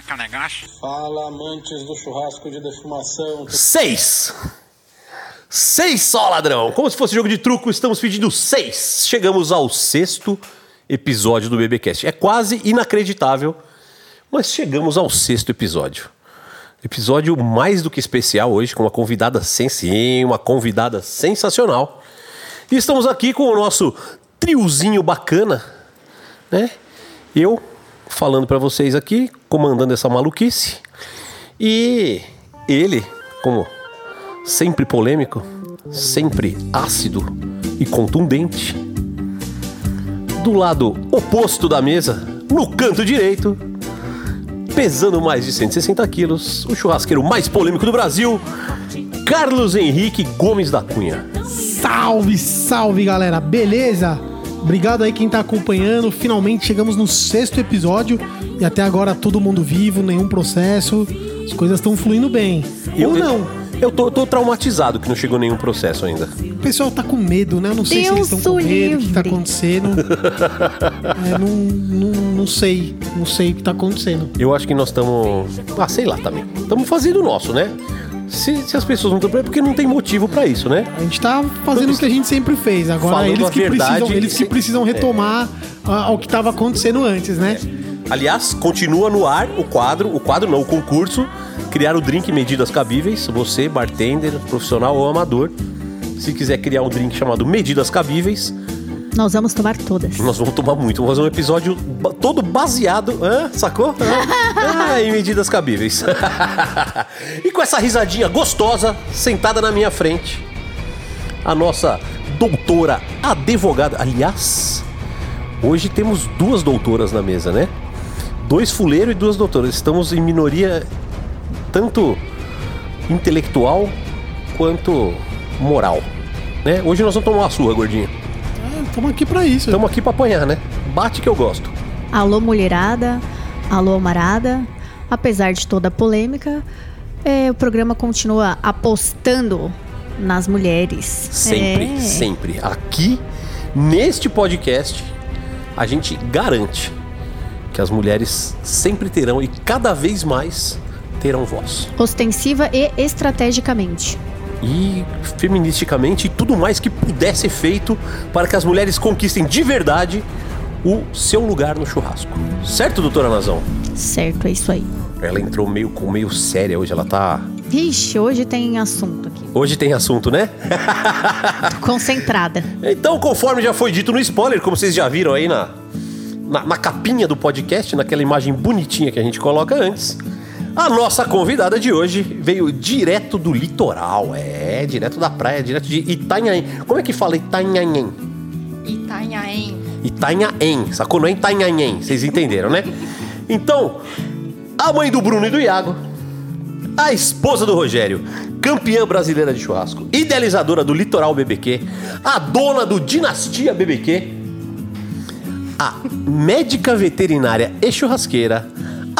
é que é o negócio? Fala, amantes do churrasco de defumação. Seis! Seis só, ladrão! Como se fosse jogo de truco, estamos pedindo seis. Chegamos ao sexto episódio do BBcast. É quase inacreditável, mas chegamos ao sexto episódio. Episódio mais do que especial hoje, com uma convidada sim, uma convidada sensacional. E estamos aqui com o nosso triozinho bacana, né? Eu falando pra vocês aqui, comandando essa maluquice. E ele, como sempre polêmico, sempre ácido e contundente. Do lado oposto da mesa, no canto direito, pesando mais de 160 quilos, o churrasqueiro mais polêmico do Brasil, Carlos Henrique Gomes da Cunha. Salve, salve galera, beleza? Obrigado aí quem tá acompanhando. Finalmente chegamos no sexto episódio e até agora todo mundo vivo, nenhum processo. As coisas estão fluindo bem. Ou não. Eu tô, tô traumatizado que não chegou nenhum processo ainda. O pessoal tá com medo, né? Eu não sei se Deus eles estão com o medo, o que tá acontecendo. É, não, não, não sei, não sei o que tá acontecendo. Eu acho que nós estamos. Ah, sei lá também. Estamos fazendo o nosso, né? Se, se as pessoas não estão. É porque não tem motivo pra isso, né? A gente tá fazendo o que a gente sempre fez. Agora Falando eles que, verdade, precisam, eles que precisam retomar ah, o que tava acontecendo antes, né? Aliás, continua no ar o quadro, o quadro não, o concurso, criar o drink medidas cabíveis. Você, bartender, profissional ou amador, se quiser criar um drink chamado Medidas Cabíveis, Nós vamos tomar todas. nós vamos tomar muito. Vamos fazer um episódio todo baseado, hã? sacou? Hã? Ah, em medidas cabíveis. e com essa risadinha gostosa, sentada na minha frente, a nossa doutora advogada. Aliás, hoje temos duas doutoras na mesa, né? Dois fuleiros e duas doutoras. Estamos em minoria tanto intelectual quanto moral. Né? Hoje nós vamos tomar uma surra, gordinho. Estamos aqui pra isso. Estamos aqui pra apanhar, né? Bate que eu gosto. Alô, mulherada. Alô, amarada. Apesar de toda a polêmica, é, o programa continua apostando nas mulheres. Sempre, É. sempre. Aqui, neste podcast, a gente garante que as mulheres sempre terão e cada vez mais terão voz. Ostensiva e estrategicamente. E feministicamente e tudo mais que puder ser feito para que as mulheres conquistem de verdade o seu lugar no churrasco. Certo, doutora Nazão? Certo, é isso aí. Ela entrou meio com meio séria hoje, ela tá. Ixi, hoje tem assunto aqui. Hoje tem assunto, né? Tô concentrada. Então, conforme já foi dito no spoiler, como vocês já viram aí na, na, na capinha do podcast, naquela imagem bonitinha que a gente coloca antes, a nossa convidada de hoje veio direto do litoral, é, direto da praia, direto de Itanhaém. Como é que fala Itanhaém? Itanhaém. Itanhaém, sacou? Não é Itanhaém, vocês entenderam, né? Então, a mãe do Bruno e do Iago, a esposa do Rogério, campeã brasileira de churrasco, idealizadora do Litoral BBQ, a dona do Dinastia BBQ, a médica veterinária e churrasqueira,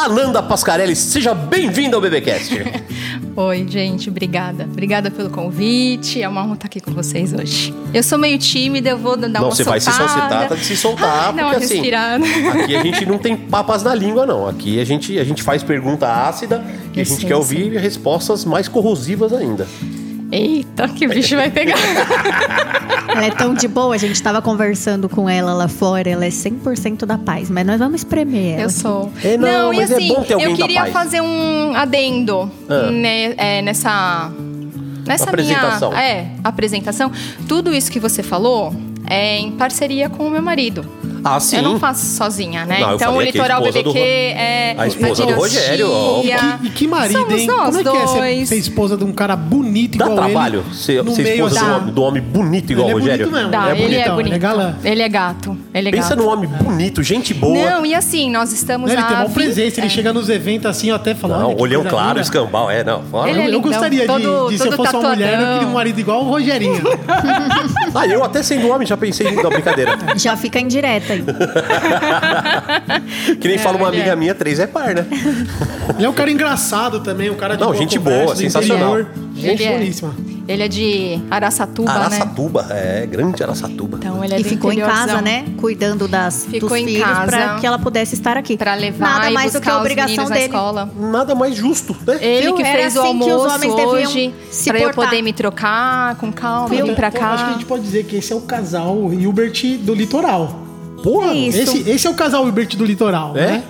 Ananda Pascarelli. Seja bem-vinda ao BBcast. Oi, gente, obrigada. Obrigada pelo convite. É uma honra estar aqui com vocês hoje. Eu sou meio tímida, eu vou dar Não, uma você vai se soltada. soltar, trata de se soltar, Ai, porque assim, aqui a gente não tem papas na língua, não. Aqui a gente, a gente faz pergunta ácida e a gente sei, quer ouvir respostas mais corrosivas ainda. Eita, que bicho vai pegar. Ela é tão de boa, a gente tava conversando com ela lá fora, ela é 100% da paz, mas nós vamos espremer ela. Eu sou. É, não, e mas é assim, bom ter alguém eu da queria paz. fazer um adendo Ah. né, é, nessa. Nessa Apresentação. minha é, apresentação. Tudo isso que você falou é em parceria com o meu marido. Ah, sim. Eu não faço sozinha, né? Não, então o Litoral do BBQ Ro- é a esposa do Rogério, ó. E que marido, Somos hein? nós Como é que é ser, ser esposa de um cara bonito Dá igual trabalho ele? ser, ser esposa assim, do, homem, do homem bonito igual Ele o é Rogério. bonito mesmo. Dá, Ele é ele é bonito. ele é galã. Ele é gato. Ele é Pensa gato. num homem bonito, gente boa. Não, e assim, nós estamos Ele há tem uma 20 presença, ele é. chega nos eventos assim, até falo. Não, que olhão coisa claro, linda. escambau, é, não. Ele é Eu, gostaria de, todo- de, se eu fosse uma mulher, eu queria um marido igual o Rogerinho. Ah, eu até sendo homem já pensei em dar brincadeira. Já fica aí. Que nem fala uma amiga é. minha, três é par, né? Ele é um cara engraçado também, um cara de Não, boa gente conversa, boa, sensacional. Gente Ele é. boníssima. Ele é de Araçatuba, né? Araçatuba, é, grande Araçatuba. Então ele é E ficou em casa, né? Cuidando das, Ficou dos em filhos casa. pra que ela pudesse estar aqui. Pra levar Nada e mais do que buscar a os obrigação dele. na escola. Nada mais justo, né? Ele Viu? que Era fez o assim que os almoço hoje se pra eu poder me trocar com calma, Viu? vir pra Eu acho que a cá. gente pode dizer que esse é o casal Hilbert do litoral. Porra, É isso. Esse, esse é o casal Hilbert do litoral, É? né?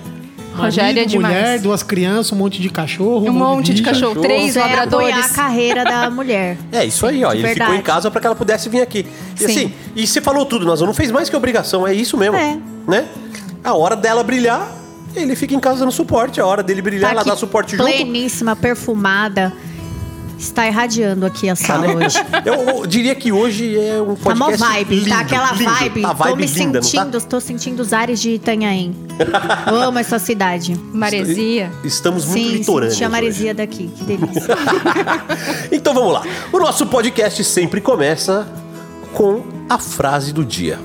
Rogério é demais. mulher, duas crianças, um monte de cachorro. Um monte de cachorro, cachorro. três é apoiar a labradores. carreira da mulher. É isso aí, ó. Ele verdade. ficou em casa pra que ela pudesse vir aqui. E Sim. assim, e você falou tudo, Nazão. Não fez mais que obrigação, é isso mesmo. É. Né? A hora dela brilhar, ele fica em casa dando suporte. A hora dele brilhar, Tá ela dá suporte junto. pleníssima, perfumada. Está irradiando aqui a sala hoje. Eu, eu diria que hoje é um Tá mó podcast vibe, lindo, tá aquela lindo. vibe. Tá tô vibe me linda, sentindo, não tá? tô sentindo os ares de Itanhaém. Eu amo essa cidade. Maresia. Estamos muito Sim, litorâneos senti a hoje. maresia daqui, que delícia. Então vamos lá. O nosso podcast sempre começa com a frase do dia.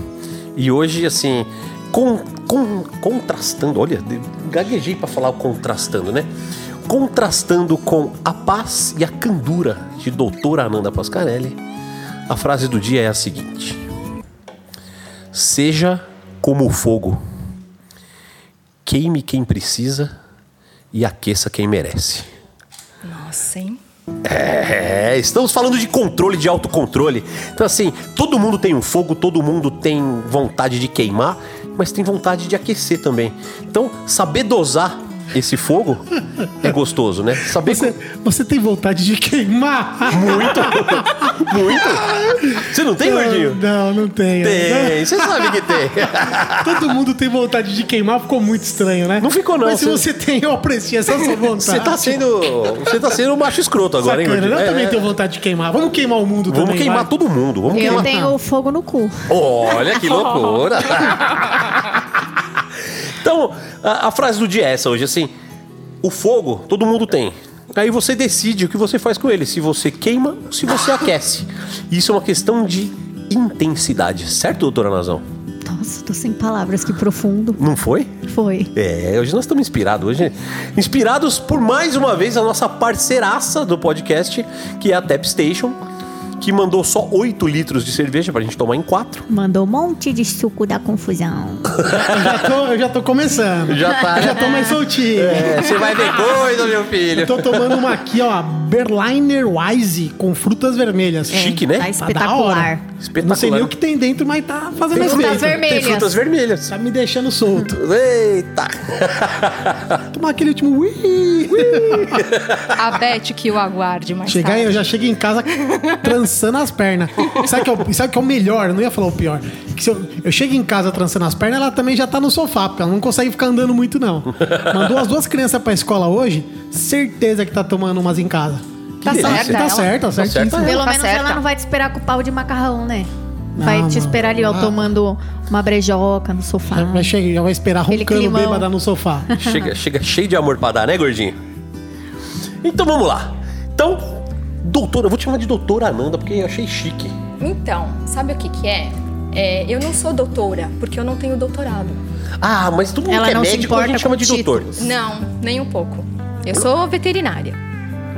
E hoje, assim, com, com- contrastando, olha, gaguejei pra falar o contrastando, né? Contrastando com a paz e a candura de doutora Ananda Pascarelli, a frase do dia é a seguinte: Seja como o fogo, queime quem precisa e aqueça quem merece. Nossa, hein? É, estamos falando de controle, de autocontrole. Então, assim, todo mundo tem um fogo, todo mundo tem vontade de queimar, mas tem vontade de aquecer também. Então, saber dosar esse fogo é gostoso, né? Saber. Você, você tem vontade de queimar? Muito! Muito! Você não tem, gordinho? Não, não tenho. Tem, você sabe que tem. Todo mundo tem vontade de queimar, ficou muito estranho, né? Não ficou, não. Mas se Você- você tem, eu aprecio essa sua vontade. Você tá sendo. Você tá sendo um macho escroto agora, hein, Sacana, gordinho? eu É, também é. tenho vontade de queimar. Vamos queimar o mundo Vamos também. queimar vai. todo mundo. Vamos Eu queimar. tenho fogo no cu. Olha que loucura! então, a, a frase do dia é essa hoje, assim: o fogo todo mundo tem. Aí você decide o que você faz com ele, se você queima ou se você aquece. Isso é uma questão de intensidade, certo, doutora Nazão? Nossa, tô sem palavras, que profundo. Não foi? Foi. É, hoje nós estamos inspirados. Hoje, inspirados por mais uma vez a nossa parceiraça do podcast, que é a Tap Station, que mandou só 8 litros de cerveja pra gente tomar em 4. Mandou um monte de suco da confusão. Eu já tô, eu já tô começando. Já tá, Eu já tô mais soltinho. É, você vai ver coisa, meu filho. Eu tô tomando uma aqui, ó, Berliner Wise com frutas vermelhas. Chique, né? Tá Tá espetacular. hora. Espetacular. Não sei nem o que tem dentro, mas tá fazendo Tem frutas vermelhas. Tem frutas vermelhas. Tá me deixando solto. Eita! Tomar aquele último. Ui, ui. A Beth que o aguarde mais Chegar, tarde. eu já chego em casa trançando as pernas. Sabe que, é o, sabe que é o melhor? Eu não ia falar o pior. Que se eu, eu chego em casa trançando as pernas, ela também já tá no sofá, porque ela não consegue ficar andando muito, não. Mandou as duas crianças pra escola hoje, certeza que tá tomando umas em casa. Tá certa Tá certo, tá certíssimo. certa ela. Pelo Tá menos certa. ela não vai te esperar com o pau de macarrão, né? Vai Não, te esperar ali, ó, Ah. tomando uma brejoca no sofá. Já vai, chegar, já vai esperar roncando bêbada no sofá. chega, chega cheio de amor pra dar, né, gordinho? Então vamos lá. Então, doutora, eu vou te chamar de doutora Ananda porque eu achei chique. Então, sabe o que que é? É, Eu não sou doutora, porque eu não tenho doutorado. Ah, mas todo mundo Ela que é não se médico a importa gente chama com de doutor. títulos. Não, nem um pouco. Eu sou veterinária.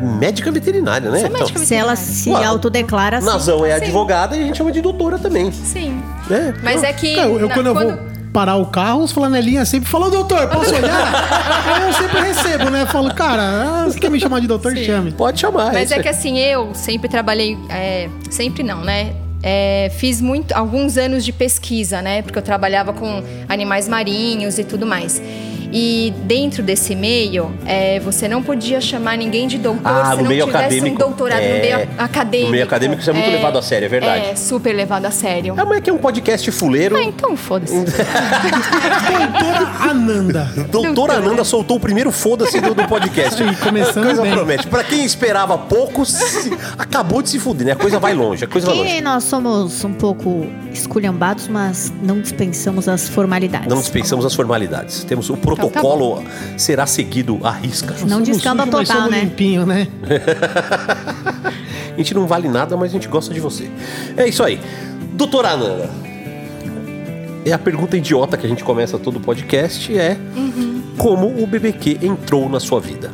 Médica veterinária, né? Sou médica Então, Se ela veterinária. se Ué, autodeclara assim. Nazão é Sim. advogada e a gente chama de doutora também. Sim. Né? Mas é que. Cara, eu, na- quando eu vou parar o carro, os flanelinhas sempre falam, doutor, posso olhar? Aí eu sempre recebo, né? Falo, cara, ah, você quer me chamar de doutor? Chame. Pode chamar. Mas é aí. que assim, eu sempre trabalhei. é, sempre não, né? É, fiz muito, alguns anos de pesquisa, né? Porque eu trabalhava com animais marinhos e tudo mais. E dentro desse meio, é, você não podia chamar ninguém de doutor Ah, se não tivesse acadêmico, um doutorado é, no meio acadêmico. no meio acadêmico isso é muito levado a sério, é verdade. É, super levado a sério. Ah, mas é que é um podcast fuleiro. Ah, então foda-se. Doutora Ananda. Doutora Ananda soltou o primeiro foda-se do, do podcast. Aí, começando a coisa bem. promete. Pra quem esperava pouco, se- acabou de se fuder, né? A coisa vai longe, a coisa vai longe. nós somos um pouco esculhambados, mas não dispensamos as formalidades. Não dispensamos as formalidades. Temos o protocolo será seguido à risca. Não descamba total, somos né? limpinho, né? A gente não vale nada, mas a gente gosta de você. É isso aí. Doutora Ananda. É a pergunta idiota que a gente começa todo o podcast é Uhum. como o BBQ entrou na sua vida?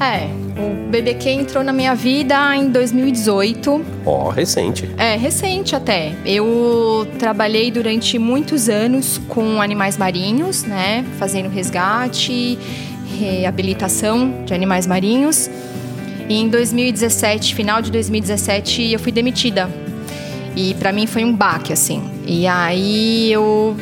É, O BBQ entrou na minha vida em 2018. Ó, recente. É, recente até. Eu trabalhei durante muitos anos com animais marinhos, né? Fazendo resgate, reabilitação de animais marinhos. E em 2017, final de 2017, eu fui demitida. E para mim foi um baque, assim. E aí eu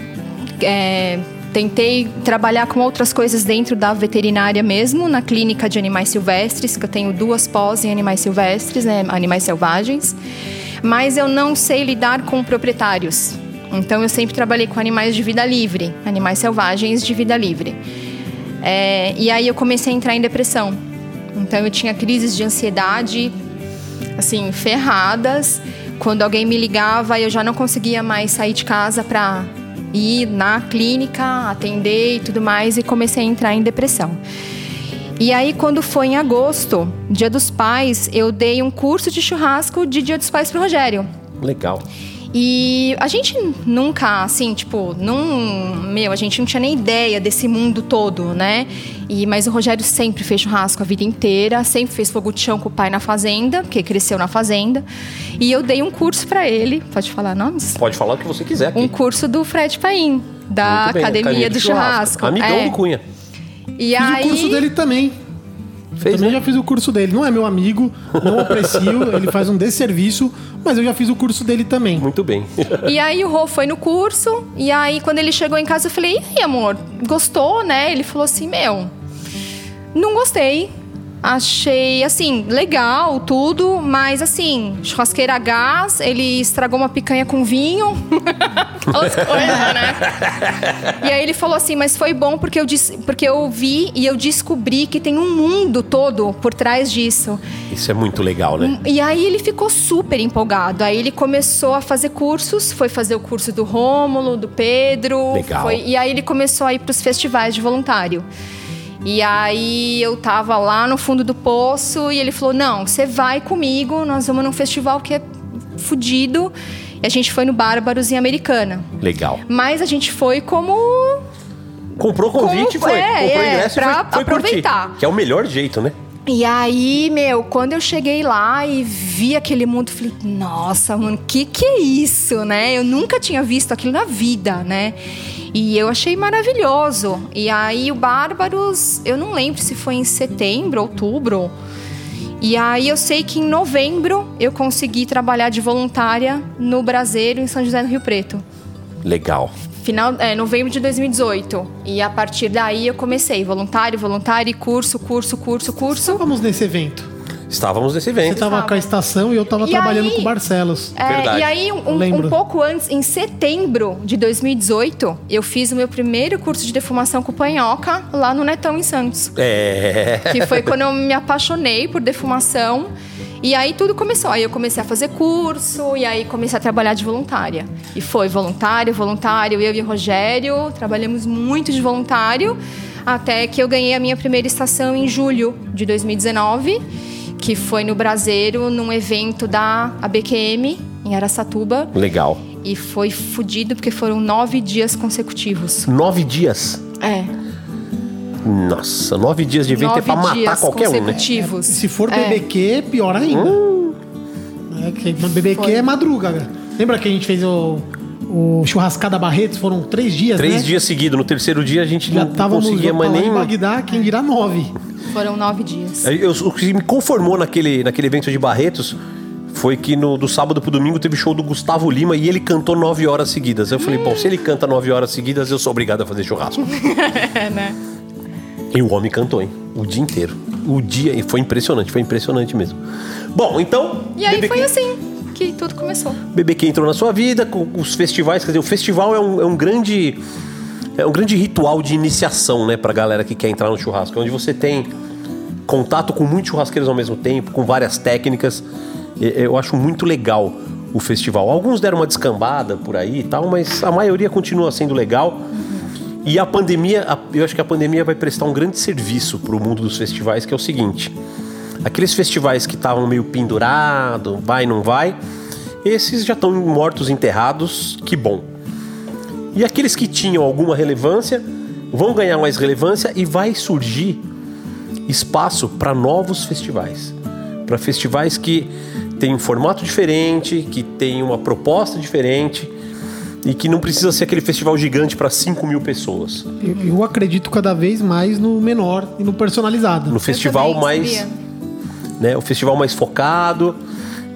é, tentei trabalhar com outras coisas dentro da veterinária mesmo, na clínica de animais silvestres, que eu tenho duas pós em animais silvestres, né, animais selvagens. Mas eu não sei lidar com proprietários. Então eu sempre trabalhei com animais de vida livre, animais selvagens de vida livre. É, e aí eu comecei a entrar em depressão. Então eu tinha crises de ansiedade, assim, ferradas. Quando alguém me ligava, eu já não conseguia mais sair de casa para ir na clínica, atender e tudo mais, e comecei a entrar em depressão. E aí, quando foi em agosto, Dia dos Pais, eu dei um curso de churrasco de Dia dos Pais pro Rogério. Legal. E a gente nunca, assim, tipo, não. Meu, a gente não tinha nem ideia desse mundo todo, né? E, mas o Rogério sempre fez churrasco a vida inteira, sempre fez fogo de chão com o pai na fazenda, porque cresceu na fazenda. E eu dei um curso para ele, pode falar nomes? Pode falar o que você quiser. Aqui. Um curso do Fred Paim, da bem, Academia do, Churrasco. Amigão É. do Cunha. E Fiz aí, o curso dele também. Fez, também né? já fiz o curso dele. Não é meu amigo, não aprecio, ele faz um desserviço, mas eu já fiz o curso dele também. Muito bem. E aí o Rô foi no curso, e aí quando ele chegou em casa eu falei, e aí, amor, gostou, né? Ele falou assim, meu, não gostei. Achei, assim, legal, tudo, mas assim, churrasqueira a gás, ele estragou uma picanha com vinho. Aquelas coisas, né? E aí ele falou assim, mas foi bom porque eu, dis- porque eu vi e eu descobri que tem um mundo todo por trás disso. Isso é muito legal, né? E aí ele ficou super empolgado. Aí ele começou a fazer cursos, foi fazer o curso do Rômulo, do Pedro. Legal. foi- e aí ele começou a ir para os festivais de voluntário. E aí eu tava lá no fundo do poço e ele falou: "Não, você vai comigo, nós vamos num festival que é fudido". E a gente foi no Bárbaros em Americana. Legal. Mas a gente foi como Comprou o convite e Como- foi. é, Comprou o é, ingresso e pra foi, foi aproveitar. curtir. Que é o melhor jeito, né? E aí, meu, quando eu cheguei lá e vi aquele mundo, eu falei, nossa, mano, que que é isso, né? Eu nunca tinha visto aquilo na vida, né? E eu achei maravilhoso. E aí o Bárbaros, eu não lembro se foi em setembro, outubro. E aí eu sei que em novembro eu consegui trabalhar de voluntária no Braseiro, em São José do Rio Preto. Legal. Final, é, novembro de 2018. E a partir daí eu comecei voluntário, voluntário, e curso, curso, curso, curso. Estávamos nesse evento. Estávamos nesse Você evento. estava com a estação e eu estava E trabalhando aí- com o Barcelos. É, Verdade. e aí, um, um pouco antes, em setembro de 2018, eu fiz o meu primeiro curso de defumação com panhoca lá no Netão, em Santos. É. Que foi quando eu me apaixonei por defumação. E aí tudo começou. Aí eu comecei a fazer curso, e aí comecei a trabalhar de voluntária. E foi voluntário, voluntário, eu e o Rogério, trabalhamos muito de voluntário, até que eu ganhei a minha primeira estação em julho de 2019, que foi no Braseiro, num evento da ABQM, em Araçatuba. Legal. E foi fudido porque foram nove dias consecutivos. Nove dias. É. Nossa, nove dias de evento nove é pra matar dias qualquer um, né? consecutivos. Se for É. BBQ, pior ainda. É, que BBQ Foi. é madruga. Lembra que a gente fez o, o churrascada Barretos? Foram três dias, Três né? dias seguidos. No terceiro dia a gente Já não conseguia mais nem. em Bagdá, quem dirá nove. Foram nove dias. Aí, eu- o que me conformou naquele, naquele evento de Barretos foi que no, do sábado pro domingo teve show do Gustavo Lima e ele cantou nove horas seguidas. Eu falei, bom, se ele canta nove horas seguidas, eu sou obrigado a fazer churrasco. É, né? E o homem cantou, hein? O dia inteiro. O dia. E foi impressionante, foi impressionante mesmo. Bom, então. E aí BBQ foi assim que tudo começou. BBQ entrou na sua vida, com os festivais, quer dizer, o festival é um, é um grande. É um grande ritual de iniciação, né, pra galera que quer entrar no churrasco, onde você tem contato com muitos churrasqueiros ao mesmo tempo, com várias técnicas. Eu acho muito legal o festival. Alguns deram uma descambada por aí e tal, mas a maioria continua sendo legal. E a pandemia, eu acho que a pandemia vai prestar um grande serviço pro mundo dos festivais, que é o seguinte: aqueles festivais que estavam meio pendurado, vai não vai, esses já estão mortos, enterrados, que bom. E aqueles que tinham alguma relevância vão ganhar mais relevância e vai surgir espaço para novos festivais. Para festivais que têm um formato diferente, que têm uma proposta diferente e que não precisa ser aquele festival gigante para 5 mil pessoas. Eu, eu acredito cada vez mais no menor e no personalizado. No festival mais. sabia? Né, o festival mais focado.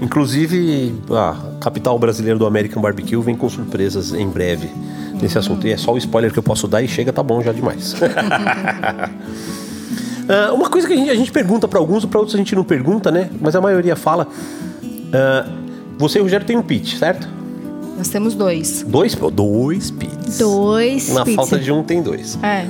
Inclusive, a capital brasileira do American Barbecue vem com surpresas em breve nesse assunto. E é só o spoiler que eu posso dar e chega, tá bom já demais. Ah, uma coisa que a gente, a gente pergunta para alguns, para outros a gente não pergunta, né? Mas a maioria fala. ah, você e o Rogério tem um pitch, certo? Nós temos dois. Dois, dois pits. Dois Na pizza. falta de um tem dois. É.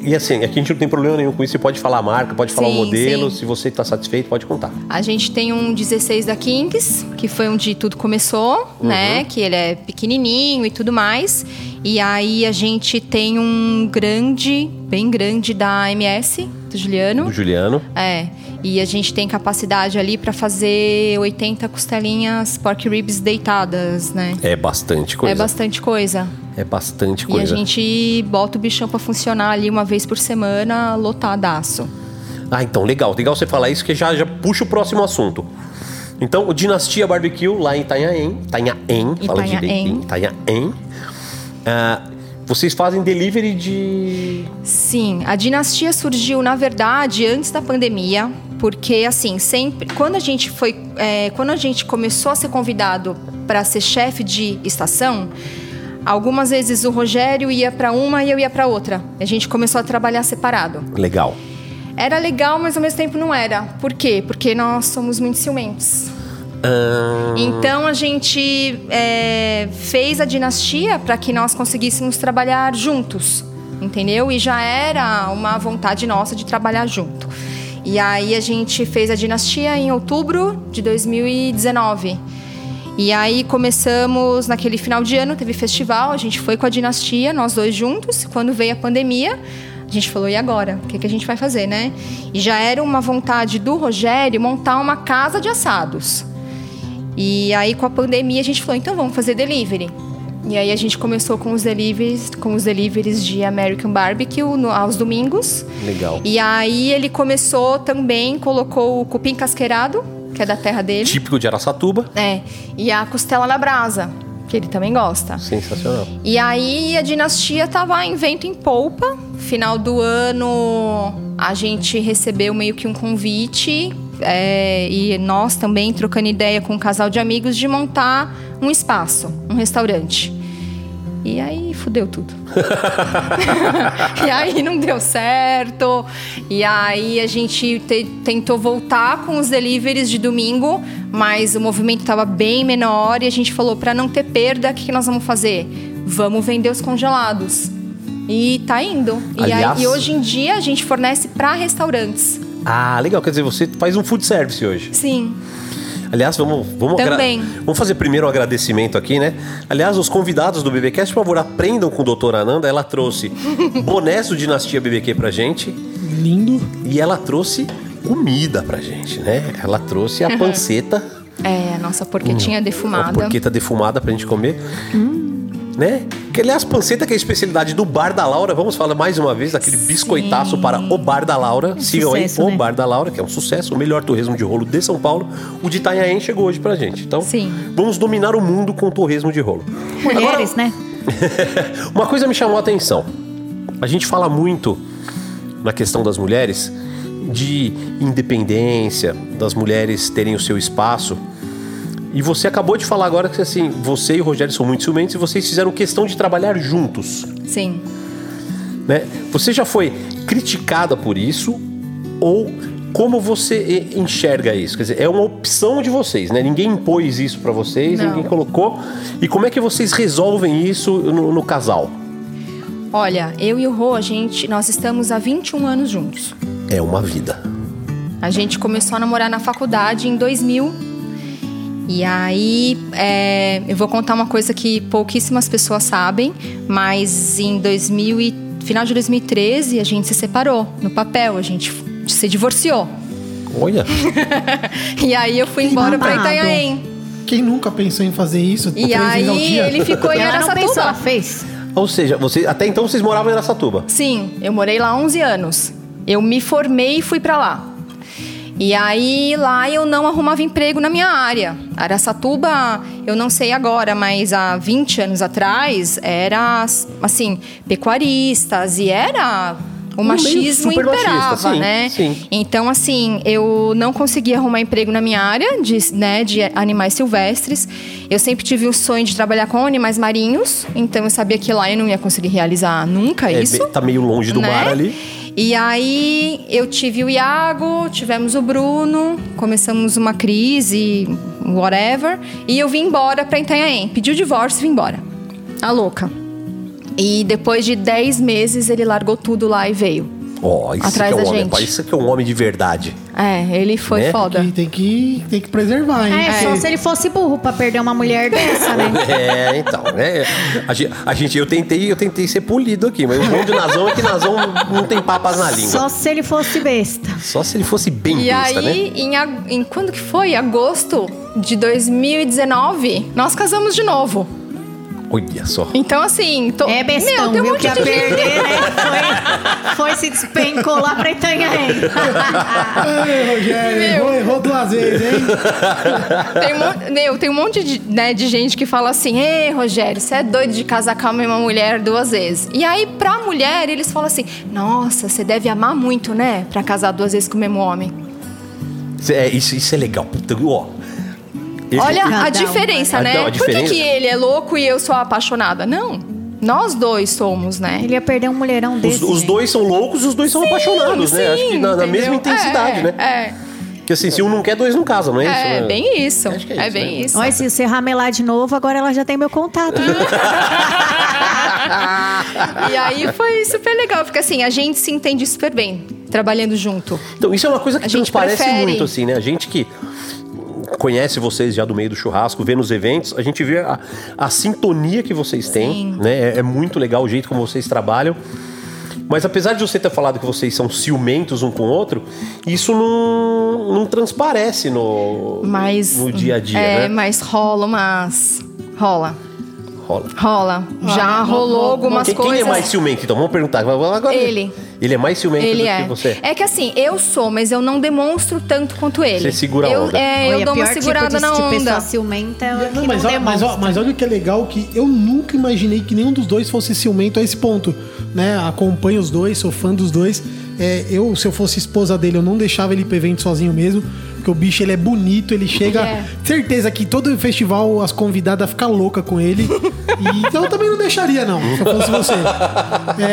E assim, aqui a gente não tem problema nenhum com isso. Você pode falar a marca, pode falar o Sim, modelo. sim. Se você está satisfeito, pode contar. A gente tem um 16 da Kings, que foi onde tudo começou, né? Que ele é pequenininho e tudo mais. E aí a gente tem um grande, bem grande da MS, do Juliano. Do Juliano. É. E a gente tem capacidade ali pra fazer 80 costelinhas pork ribs deitadas, né? É bastante coisa. É bastante coisa. É bastante E a coisa. gente bota o bichão pra funcionar ali uma vez por semana, lotadaço. Ah, então, legal. Legal você falar isso, que já, já puxa o próximo assunto. Então, o Dinastia Barbecue, lá em Itanhaém. Itanhaém, fala direitinho. Itanhaém. Ah, vocês fazem delivery de... Sim, a dinastia surgiu, na verdade, antes da pandemia, porque assim, sempre. Quando a gente foi. é, quando a gente começou a ser convidado para ser chefe de estação, algumas vezes o Rogério ia para uma e eu ia para outra. A gente começou a trabalhar separado. Legal. Era legal, mas ao mesmo tempo não era. Por quê? Porque nós somos muito ciumentos. Ah, Então a gente é, fez a dinastia para que nós conseguíssemos trabalhar juntos, entendeu? E já era uma vontade nossa de trabalhar junto. E aí a gente fez a dinastia em outubro de 2019. E aí começamos naquele final de ano, teve festival, a gente foi com a dinastia, nós dois juntos. Quando veio a pandemia, a gente falou, e agora? O que, que a gente vai fazer, né? E já era uma vontade do Rogério montar uma casa de assados. E aí com a pandemia a gente falou, então vamos fazer delivery. E aí a gente começou com os deliveries, com os deliveries de American Barbecue no- aos domingos. legal. E aí ele começou também, colocou o cupim casqueirado, que é da terra dele. Típico de Araçatuba. É, e a costela na brasa, que ele também gosta. Sensacional. E aí a dinastia tava em vento em polpa. Final do ano a gente recebeu meio que um convite. é, e nós também trocando ideia com um casal de amigos de montar um espaço, um restaurante. E aí fudeu tudo. e aí não deu certo. E aí a gente te- tentou voltar com os deliveries de domingo, mas o movimento estava bem menor e a gente falou para não ter perda, o que, que nós vamos fazer? Vamos vender os congelados. E tá indo. E, aí- Aliás- e hoje em dia a gente fornece para restaurantes. Ah, legal. Quer dizer, você faz um food service hoje. Sim. Aliás, vamos, vamos, Também. vamos fazer primeiro um agradecimento aqui, né? Aliás, os convidados do BBcast, por favor, aprendam com a doutora Ananda. Ela trouxe bonés do Dinastia BBQ pra gente Lindo. e ela trouxe comida pra gente, né? Ela trouxe a panceta, É, a nossa porquetinha a defumada. porqueta defumada pra gente comer. Né? Que aliás, panceta que é a especialidade do Bar da Laura. Vamos falar mais uma vez daquele biscoitaço para o Bar da Laura. Sigam sucesso, aí, o né? Bar da Laura, que é um sucesso, o melhor torresmo de rolo de São Paulo. O de Itanhaém chegou hoje pra gente. Então, Sim. vamos dominar o mundo com o torresmo de rolo. Mulheres, né? Uma coisa me chamou a atenção. A gente fala muito na questão das mulheres de independência, das mulheres terem o seu espaço. E você acabou de falar agora que assim, você e o Rogério são muito ciumentos e vocês fizeram questão de trabalhar juntos, Sim. né? Você já foi criticada por isso ou como você enxerga isso? Quer dizer, é uma opção de vocês, né? Ninguém impôs isso pra vocês, Não. ninguém colocou. E como é que vocês resolvem isso no- no casal? Olha, eu e o Rô, a gente, nós estamos há 21 anos juntos. É uma vida. A gente começou a namorar na faculdade em 2000. E aí, é, eu vou contar uma coisa que pouquíssimas pessoas sabem, mas em 2000 e, final de 2013 a gente se separou no papel, a gente se divorciou. Olha, E aí eu fui embora para. Itanhaém. Quem nunca pensou em fazer isso? E aí ele ficou em não pensou, ela Aracatuba. fez. ou seja, você, até então vocês moravam em Araçatuba. Sim, eu morei lá 11 anos. Eu me formei e fui para lá. E aí lá eu não arrumava emprego na minha área. Araçatuba, eu não sei agora, mas há 20 anos atrás era assim, pecuaristas e era o Um machismo machista, imperava, sim, né? sim. Então, assim, eu não conseguia arrumar emprego na minha área de, né, de animais silvestres. Eu sempre tive o sonho de trabalhar com animais marinhos, então eu sabia que lá eu não ia conseguir realizar nunca É, isso. tá meio longe do né? mar ali. E aí eu tive o Iago, tivemos o Bruno, começamos uma crise, whatever, e eu vim embora pra Itanhaém. Pedi o divórcio e vim embora. A louca. E depois de 10 meses ele largou tudo lá e veio. Ó, isso Atrás que é um da homem. gente. Isso que é um homem de verdade. É, ele foi Né? foda. Que tem, que, tem que preservar, hein? É, só Porque- se ele fosse burro pra perder uma mulher dessa, né? É, então, né? A gente, a gente- eu tentei, eu tentei ser polido aqui, mas o bom de Nazão é que Nazão não tem papas na língua. Só Só, se ele fosse besta. se ele fosse bem E besta, né? aí, em, ag- em quando que foi? Agosto de 2019, nós casamos de novo. Olha só. Então, assim... Tô... É bestão, Meu, tem um viu? monte Que a de gente- perder, né? Foi, foi se despencou lá pra Itanhaém. Ai, Rogério, errou, errou duas vezes, hein? Tem um, meu, tem um monte de, né, de gente que fala assim: Ei, Rogério, você é doido de casar com a mesma mulher duas vezes. E aí, pra mulher, eles falam assim: Nossa, você deve amar muito, né? Pra casar duas vezes com o mesmo homem. É, isso, isso é legal. Puta, ó. Esse- Olha Cada a um, diferença, Ah, né? não, a Por que, diferença- que ele é louco e eu sou apaixonada? Não. Nós dois somos, né? Ele ia perder um mulherão os, desse. os né? dois são loucos e os dois são apaixonados, né? Acho que na, na mesma intensidade, é, né? É, Porque assim, se um não quer, dois não casam, não é, isso? é, né? bem isso. Acho que é é isso, bem né? isso. Olha, se você ramelar de novo, agora ela já tem meu contato. viu? E aí foi super legal, porque assim, a gente se entende super bem, trabalhando junto. Então, isso é uma coisa que A gente transparece prefere. muito, assim, né? A gente que conhece vocês já do meio do churrasco, vê nos eventos, a gente vê a, a sintonia que vocês têm, Sim. né? É, é muito legal o jeito como vocês trabalham. Mas apesar de você ter falado que vocês são ciumentos um com o outro, isso não, não transparece no, Mas. no dia a dia, É, né? mas rola umas. Rola. Rola. Rola. Já não, rolou não, algumas Quem, quem coisas. é mais ciumento, então? Vamos perguntar. Agora, Ele. Ele é mais ciumento Ele do é. que você. É que assim, eu sou, mas eu não demonstro tanto quanto ele. Você segura a eu, onda. É, eu Olha, dou uma pior segurada tipo de, na de onda. pessoa ciumenta é o que Não, não, mas, ó- mas, mas olha o que é legal, que eu nunca imaginei que nenhum dos dois fosse ciumento a esse ponto. Né? Acompanho os dois, sou fã dos dois. É, eu, se eu fosse esposa dele, eu não deixava ele ir pro evento sozinho mesmo. Porque o bicho ele é bonito, ele chega. É. Certeza que todo festival as convidadas ficam loucas com ele. E, então eu também não deixaria, não, se eu fosse você. É,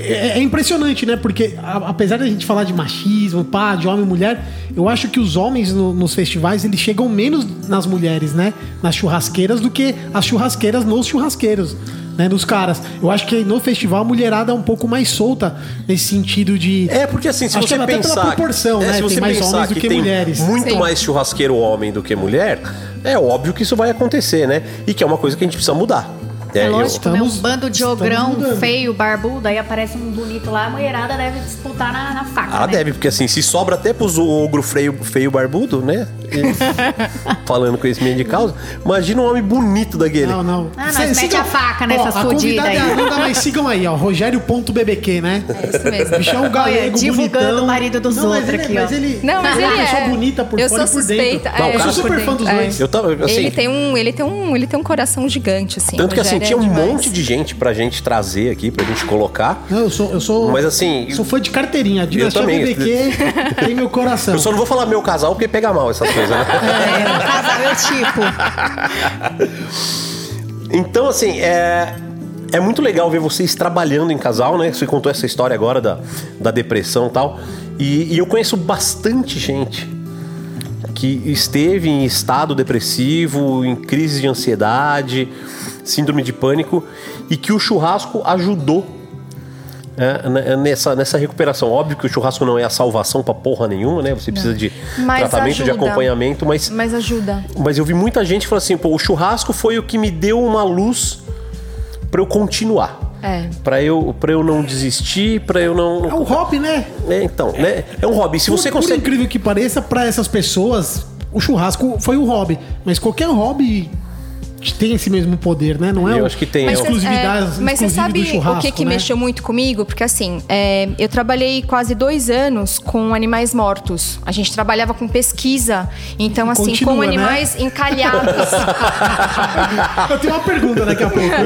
é- é impressionante, né? Porque a- apesar da gente falar de machismo, pá, de homem e mulher, eu acho que os homens no- nos festivais eles chegam menos nas mulheres, né? Nas churrasqueiras do que as churrasqueiras nos churrasqueiros. Né, nos caras. Eu acho que no festival a mulherada é um pouco mais solta nesse sentido de. É, porque assim, se Acho você que até pensar. pela proporção, é, né? Se você Tem mais pensar homens do que, que tem mulheres. muito Sim. mais churrasqueiro homem do que mulher, é óbvio que isso vai acontecer, né? E que é uma coisa que a gente precisa mudar. É eu- lógico, né? Um bando de ogrão feio, barbudo, aí aparece um bonito lá, a mulherada deve disputar na, na faca. Ah, né? deve, porque assim, se sobra até pros ogro feio, feio barbudo, né? Falando conhecimento de causa. Imagina um homem bonito daquele. Não, não. Ah, nós Cê- mete sigam- a faca Ó, nessas a fudidas convidada aí. é a Nanda, mas sigam aí, ó. Rogério.bbq, né? É isso mesmo. Bichão galego, divulgando bonitão. o marido dos Não, outros ele- aqui, mas ó. ele, Não, mas é ele uma pessoa é. bonita por eu fora sou e por dentro. Não, é, cara- por super fã dos dois. Eu tava, assim, ele tem um, ele tem um, ele tem um coração gigante assim. Tanto que assim, tinha um demais. monte de gente pra gente trazer aqui, pra gente colocar. Não, eu sou, eu sou. Mas assim, Sou fã de carteirinha. A Dinastia também. BBQ tem meu coração. eu só não vou falar meu casal porque pega mal essas coisas, né? É, o casal é o tipo. Então, assim, é, é muito legal ver vocês trabalhando em casal, né? Você contou essa história agora da, da depressão e tal. E, e eu conheço bastante gente que esteve em estado depressivo, em crise de ansiedade, síndrome de pânico, e que o churrasco ajudou é, nessa, nessa recuperação. Óbvio que o churrasco não é a salvação pra porra nenhuma, né? Você precisa de Mas tratamento, de ajuda. acompanhamento, mas Mas ajuda. mas eu vi muita gente falando assim, pô, o churrasco foi o que me deu uma luz pra eu continuar. É. Pra eu, pra eu não desistir, pra eu não. É um hobby, né? É, então, né? É um hobby. Se você por, por consegue. incrível que pareça, pra essas pessoas, o churrasco foi um hobby. Mas qualquer hobby tem esse mesmo poder, né? Não é Eu acho que tem, a é o- exclusividade, É, mas você exclusivo sabe do churrasco, o que, que né? mexeu muito comigo? Porque assim, é, eu trabalhei quase dois anos com animais mortos. A gente trabalhava com pesquisa. Então, assim, continua, com né? animais encalhados. Eu tenho uma pergunta daqui a pouco. hein?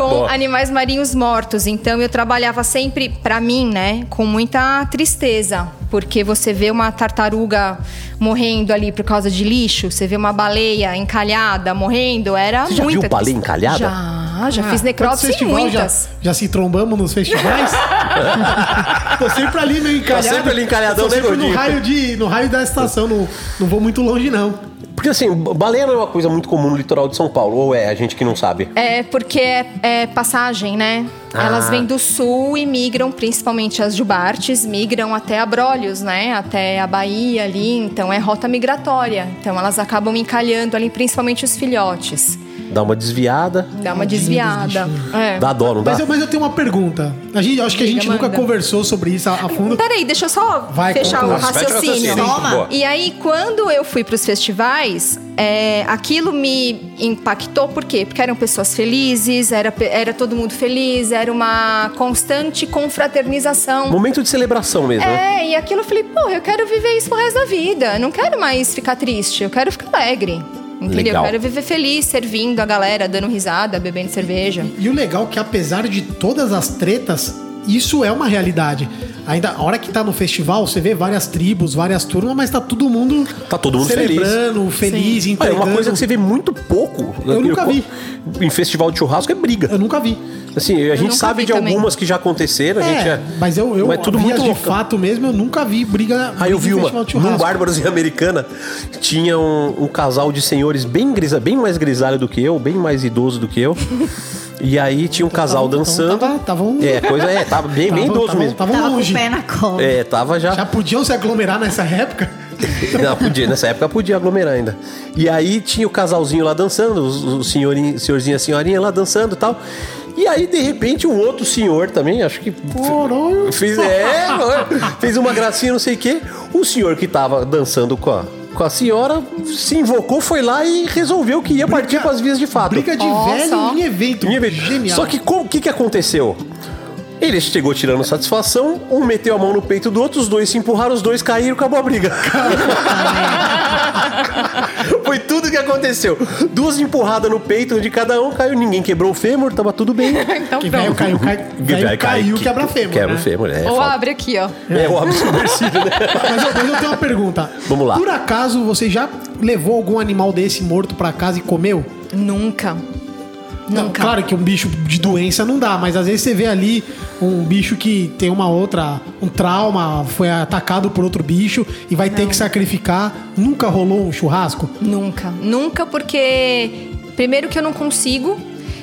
com Boa. animais marinhos mortos. Então eu trabalhava sempre, pra mim, né, com muita tristeza, porque você vê uma tartaruga morrendo ali por causa de lixo, você vê uma baleia encalhada morrendo, era Você já muita viu baleia encalhada? Já, já Ah, fiz necrópsia em festivais muitas. Já, já se trombamos nos festivais? Tô sempre ali meio encalhado. sempre ali encalhadão, Tô né, sempre no raio, de, no raio da estação, não, não vou muito longe, não. Porque assim, baleia não é uma coisa muito comum no litoral de São Paulo, ou é a gente que não sabe? É porque é, é passagem, né? Ah. Elas vêm do sul e migram, principalmente as jubartes, migram até Abrolhos, né? Até a Bahia ali, então é rota migratória. Então elas acabam encalhando ali, principalmente os filhotes. Dá uma desviada, Dá uma desviada. bichinhos. É. dá dó, não dá? Mas eu, mas eu tenho uma pergunta. A gente, acho que a Diga, gente nunca manda. conversou sobre isso a, a fundo. Peraí, deixa eu só Vai, fechar o conclui. Fecha o raciocínio. Toma. E aí, quando eu fui para os festivais, é, aquilo me impactou, por quê? Porque eram pessoas felizes, era, era todo mundo feliz, era uma constante confraternização. Momento de celebração mesmo, né? É, e aquilo eu falei, pô, eu quero viver isso pro resto da vida. Eu não quero mais ficar triste, eu quero ficar alegre. Entendeu? Legal. Eu quero viver feliz, servindo a galera, dando risada, bebendo cerveja. E o legal é que apesar de todas as tretas, isso é uma realidade. Ainda a hora que tá no festival, você vê várias tribos, várias turmas, mas tá todo mundo Tá todo mundo celebrando, feliz, Olha, entregando. uma coisa que você vê muito pouco. Eu nunca vi. Em festival de churrasco é briga. Eu nunca vi. Assim, a gente sabe de também. algumas que já aconteceram, a gente É, é. mas eu, eu mas tudo vias muito de fato mesmo, eu nunca vi briga. Aí eu briga vi uma, num. Bárbaros em Americana, tinha um, um casal de senhores bem grisa, bem mais grisalho do que eu, bem mais idoso do que eu. E aí tinha um casal Então, dançando. tava- tava um- É, coisa é, tava bem, bem Tava- idoso tava- mesmo. Tava Tava com o longe. pé na cola. É, tava já. Já podiam se aglomerar nessa época? Não, podia, nessa época podia aglomerar ainda. E aí tinha o casalzinho lá dançando, os- o senhorinho, senhorzinho e a senhorinha lá dançando e tal. E aí, de repente, um outro senhor também, acho que. Porra. Fez, é, fez uma gracinha, não sei o quê. O senhor que tava dançando com a, com a senhora se invocou, foi lá e resolveu que ia partir para as vias de fato. Briga de Ó, velho em evento. Em evento. Genial. Só que o que, que aconteceu? Ele chegou tirando satisfação, um meteu a mão no peito do outro, os dois se empurraram, os dois caíram e acabou a briga. Foi tudo que aconteceu. Duas empurradas no peito de cada um, caiu, ninguém quebrou o fêmur, tava tudo bem. Então Que velho caiu, cai, velho caiu, quebra fêmur. Quebra né? o fêmur, é. Ou abre aqui, ó. É o homem subversível, né? Mas eu, mas eu tenho uma pergunta. Vamos lá. Por acaso você já levou algum animal desse morto pra casa e comeu? Nunca. Não, claro que um bicho de doença não dá, mas às vezes você vê ali um bicho que tem uma outra, um trauma, foi atacado por outro bicho e vai ter que sacrificar. Nunca rolou um churrasco? Nunca. Nunca porque primeiro que eu não consigo,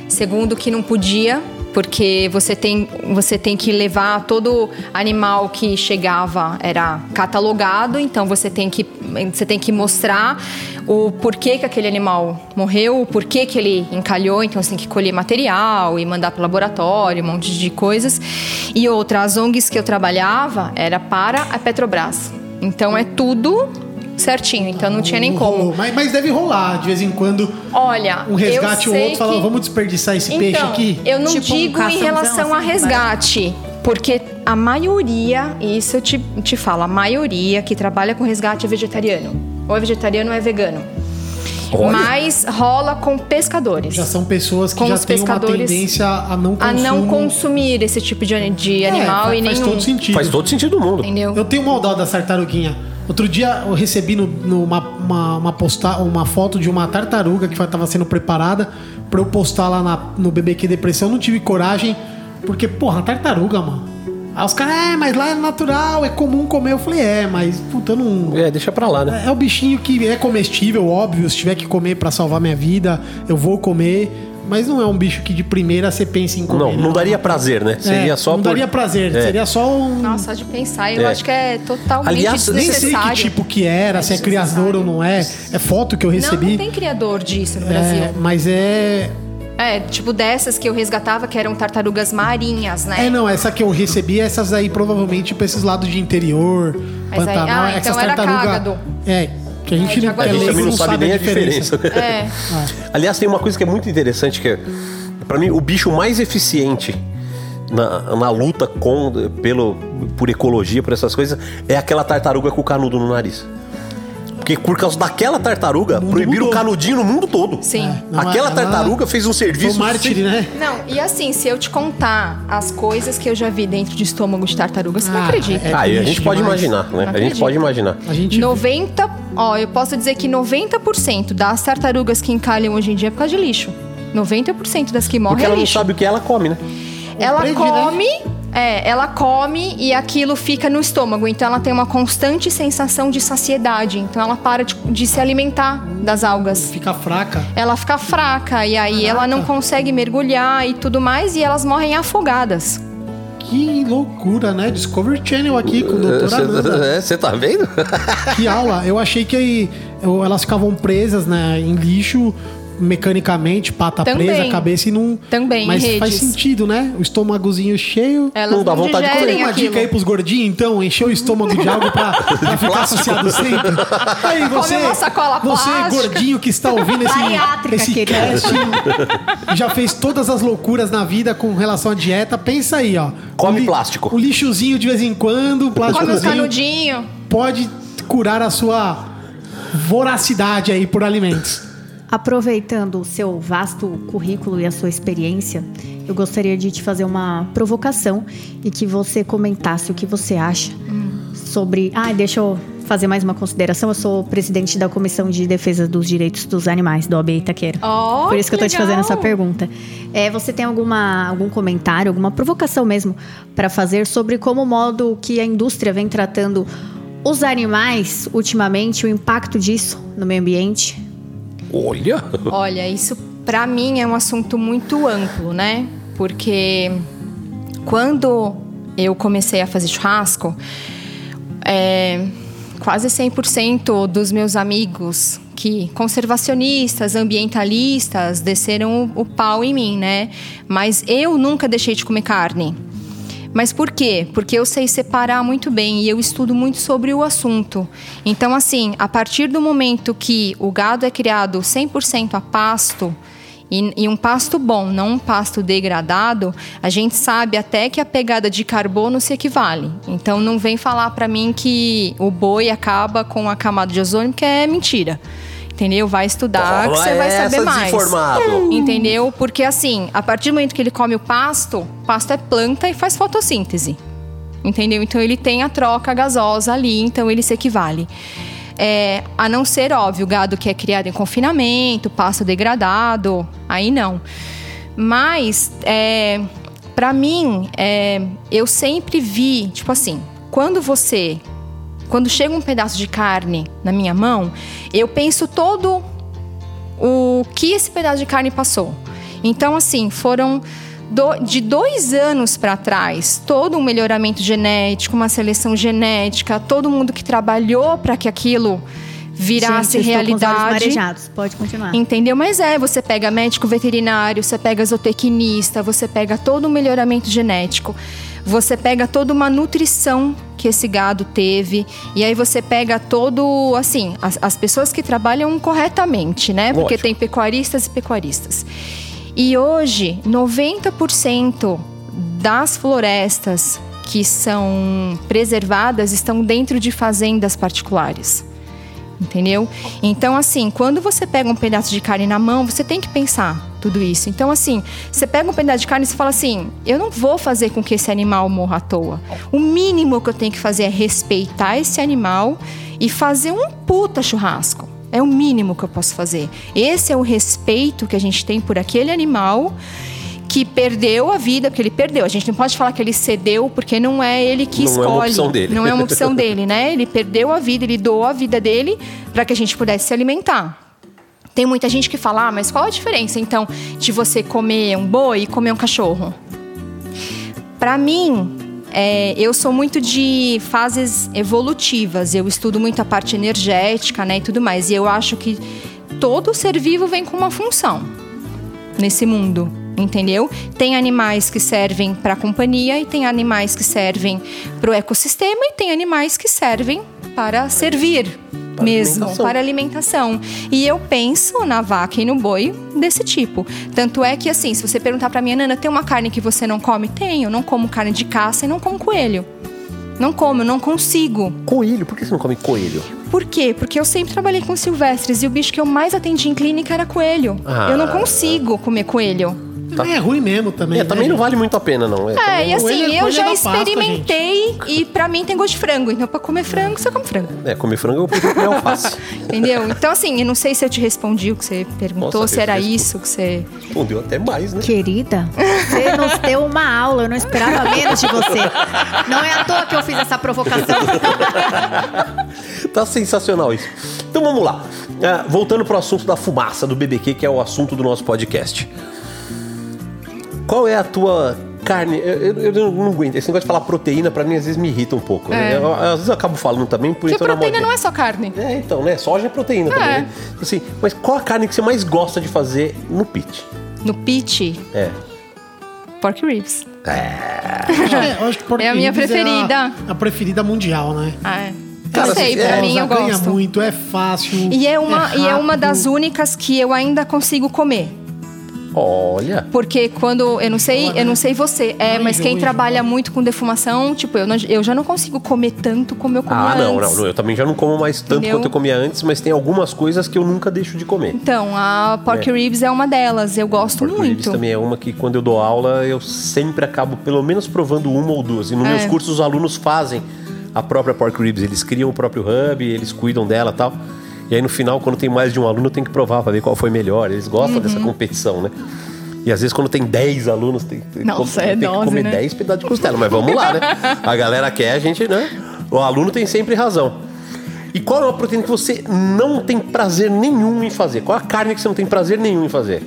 segundo que não podia, porque você tem, você tem que levar todo animal que chegava era catalogado, então você tem que você tem que mostrar o porquê que aquele animal morreu, o porquê que ele encalhou, então você tem que colher material e mandar para o laboratório, um monte de coisas. E outra, as ONGs que eu trabalhava era para a Petrobras. Então é tudo certinho, então não tinha nem Não como. Mas, mas deve rolar, de vez em quando, Olha, um resgate ou outro fala, que- vamos desperdiçar esse peixe então, aqui. Eu não Tipo um digo em caçãozão, relação a assim, resgate, porque a maioria, e isso eu te, te falo, a maioria que trabalha com resgate é vegetariano. Ou é vegetariano ou é vegano. Olha. Mas rola com pescadores. Já são pessoas que Com já têm uma tendência a não a consumo. não consumir esse tipo de, de É, animal faz, e faz nenhum. todo sentido. Faz todo sentido do mundo. Entendeu? Eu tenho dó da tartaruguinha. Outro dia eu recebi no, no- uma, uma, uma, posta- uma foto de uma tartaruga que estava sendo preparada pra eu postar lá na- no BBQ Depressão. Eu não tive coragem, porque, porra, tartaruga, mano. Aí os caras, é, mas lá é natural, é comum comer. Eu falei, é, mas puta, eu não. É, deixa pra lá, né? É o bichinho que é comestível, óbvio. Se tiver que comer pra salvar minha vida, eu vou comer. Mas não é um bicho que de primeira você pensa em comer. Não, não daria prazer, né? Seria É, só Não por- daria prazer, É. seria só um. Nossa, só de pensar, eu É. acho que é totalmente Aliás, Nem sei que tipo que era, se é criador ou não é. É foto que eu Não, recebi. não tem criador disso no É, Brasil. mas é. É, tipo dessas que eu resgatava, que eram tartarugas marinhas, né? É, não, essa que eu recebi, essas aí provavelmente pra esses lados de interior, Mas aí- Pantanal, ah, essas então era tartaruga- cágado. É, Que a gente, É, água A é gente leigo, também não sabe nem a diferença. É. Aliás, tem uma coisa que é muito interessante que é, para mim, o bicho mais eficiente na, na luta com, pelo, por ecologia, por essas coisas, é aquela tartaruga com o canudo no nariz. Porque por causa daquela tartaruga, proibiram o canudinho no mundo todo. Sim. Não, Aquela ela- tartaruga fez um serviço. um mártir, né? Não, e assim, se eu te contar as coisas que eu já vi dentro de estômago de tartaruga, você não Ah, acredita. é Ah, e a gente pode demais. imaginar, né? Não A gente pode imaginar. A gente 90, ó, eu posso dizer que 90% das tartarugas que encalham hoje em dia é por causa de lixo. 90% das que morrem Porque é ela não lixo. sabe o que ela come, né? Ela Prende, né? come, é, ela come e aquilo fica no estômago. Então ela tem uma constante sensação de saciedade. Então ela para de, de se alimentar das algas. fica fraca. Ela fica fraca e aí ela não consegue mergulhar e tudo mais e elas morrem afogadas. Que loucura, né? Discovery Channel aqui com o Dr. Ananda. Você tá vendo? Que aula. Eu achei que eu- elas ficavam presas né, em lixo mecanicamente, pata Também. presa, cabeça e não. Também, Mas em faz redes. sentido, né? O estômagozinho cheio. Elas Não dá vontade de comer. Tem uma aquilo. dica aí pros gordinhos, então, encher o estômago de algo pra, pra ficar plástico. saciado sempre. Aí você, uma sacola você plástica. gordinho que está ouvindo esse, esse querido. casting, já fez todas as loucuras na vida com relação à dieta, pensa aí, ó. Come O li- plástico. O lixozinho de vez em quando, o Come os plásticozinho canudinhos. pode curar a sua voracidade aí por alimentos. Aproveitando o seu vasto currículo e a sua experiência, eu gostaria de te fazer uma provocação e que você comentasse o que você acha sobre. Ah, deixa eu fazer mais uma consideração. Eu sou presidente da Comissão de Defesa dos Direitos dos Animais, do OAB Itaquera. Oh, Por isso que eu tô te fazendo essa pergunta. É, você tem alguma, algum comentário, alguma provocação mesmo para fazer sobre como o modo que a indústria vem tratando os animais ultimamente, o impacto disso no meio ambiente? Olha. Olha, isso pra mim é um assunto muito amplo, né? Porque quando eu comecei a fazer churrasco, é, quase 100% dos meus amigos que conservacionistas, ambientalistas, desceram o, o pau em mim, né? Mas eu nunca deixei de comer carne. Mas por quê? Porque eu sei separar muito bem e eu estudo muito sobre o assunto. Então, assim, a partir do momento que o gado é criado 100% a pasto, e, e um pasto bom, não um pasto degradado, a gente sabe até que a pegada de carbono se equivale. Então, não vem falar para mim que o boi acaba com a camada de ozônio, que é mentira. Entendeu? Vai estudar que Toma você vai saber essa, mais. Entendeu? Porque assim, a partir do momento que ele come o pasto, pasto é planta e faz fotossíntese. Entendeu? Então ele tem a troca gasosa ali, então ele se equivale. É, a não ser, óbvio, gado que é criado em confinamento, pasto degradado, aí não. Mas, é, para mim, é, eu sempre vi, tipo assim, quando você. Quando chega um pedaço de carne na minha mão, eu penso todo o que esse pedaço de carne passou. Então, assim, foram do- de dois anos para trás, todo um melhoramento genético, uma seleção genética, todo mundo que trabalhou para que aquilo virasse Gente, realidade. Pode continuar. Entendeu? Mas é, você pega médico veterinário, você pega zootecnista, você pega todo um melhoramento genético, você pega toda uma nutrição que esse gado teve, e aí você pega todo, assim, as, as pessoas que trabalham corretamente, né? Porque Lógico. tem pecuaristas e pecuaristas. E hoje, 90% das florestas que são preservadas estão dentro de fazendas particulares. Entendeu? Então, assim, quando você pega um pedaço de carne na mão, você tem que pensar tudo isso. Então, assim, você pega um pedaço de carne e você fala assim: eu não vou fazer com que esse animal morra à toa. O mínimo que eu tenho que fazer é respeitar esse animal e fazer um puta churrasco. É o mínimo que eu posso fazer. Esse é o respeito que a gente tem por aquele animal que perdeu a vida, porque ele perdeu. A gente não pode falar que ele cedeu, porque não é ele que Não é uma escolhe. opção dele. Não é uma opção dele, né? Ele perdeu a vida, ele doou a vida dele para que a gente pudesse se alimentar. Tem muita gente que fala, ah, mas qual a diferença então de você comer um boi e comer um cachorro? Para mim, é, eu sou muito de fases evolutivas. Eu estudo muito a parte energética, né, e tudo mais. E eu acho que todo ser vivo vem com uma função nesse mundo, entendeu? Tem animais que servem para a companhia e tem animais que servem para o ecossistema e tem animais que servem para servir, mesmo alimentação. para alimentação. E eu penso na vaca e no boi desse tipo. Tanto é que, assim, se você perguntar pra minha Nana, tem uma carne que você não come? Tenho. Não como carne de caça e não como coelho. Não como, não consigo. Coelho, por que você não come coelho? Por quê? Porque eu sempre trabalhei com silvestres e o bicho que eu mais atendi em clínica era coelho. Ah. Eu não consigo comer coelho. É ruim mesmo também. É, né, também não vale muito a pena, não. É, É, também- e assim, é eu coelho já experimentei e pra mim tem gosto de frango. Então, pra comer frango, você come frango. é, comer frango eu prefiro comer alface. Entendeu? Então, assim, eu não sei se eu te respondi o que você perguntou, Nossa, se era respondi. isso que você. Respondeu até mais, né? Querida, você nos deu uma aula, eu não esperava menos de você. Não é à toa que eu fiz essa provocação. Tá sensacional isso. Então vamos lá. Ah, voltando pro assunto da fumaça do BBQ, que é o assunto do nosso podcast. Qual é a tua carne? Eu, eu- eu não aguento. Esse negócio de falar proteína, pra mim, às vezes me irrita um pouco. né? É. Eu- às vezes eu acabo falando também, por Porque isso proteína namoro- não é só carne. É, então, né? Soja é proteína também. É. né? Assim, mas qual a carne que você mais gosta de fazer no pit? No pitch, É. pork ribs. Que é, eu acho que pork É a minha ribs preferida. a, a preferida mundial, né? Ah, é. Cara, eu sei, assim, pra é, mim eu ganha gosto. muito, é fácil. E é, uma, e é uma das únicas que eu ainda consigo comer. Olha. Porque quando. Eu não sei, eu não sei você, é, Ai, mas quem trabalha muito com defumação, tipo, eu, não- eu já não consigo comer tanto como eu comia Ah, não, antes. não, não. Eu também já não como mais tanto Entendeu? quanto eu comia antes, mas tem algumas coisas que eu nunca deixo de comer. Então, a pork É. ribs é uma delas. Eu gosto Pork ribs muito. também é uma que quando eu dou aula eu sempre acabo pelo menos provando uma ou duas. E nos É. meus cursos os alunos fazem a própria pork ribs, eles criam o próprio hub, eles cuidam dela e tal. E aí no final, quando tem mais de um aluno, tenho que provar pra ver qual foi melhor. Eles gostam dessa Uhum. competição, né? E às vezes quando tem 10 alunos, tem, tem, Nossa, tem é que dose, comer né? 10 pedaços de costela. Mas vamos lá, né? A galera quer, a gente, né? O aluno tem sempre razão. E qual é uma proteína que você não tem prazer nenhum em fazer? Qual é a carne que você não tem prazer nenhum em fazer?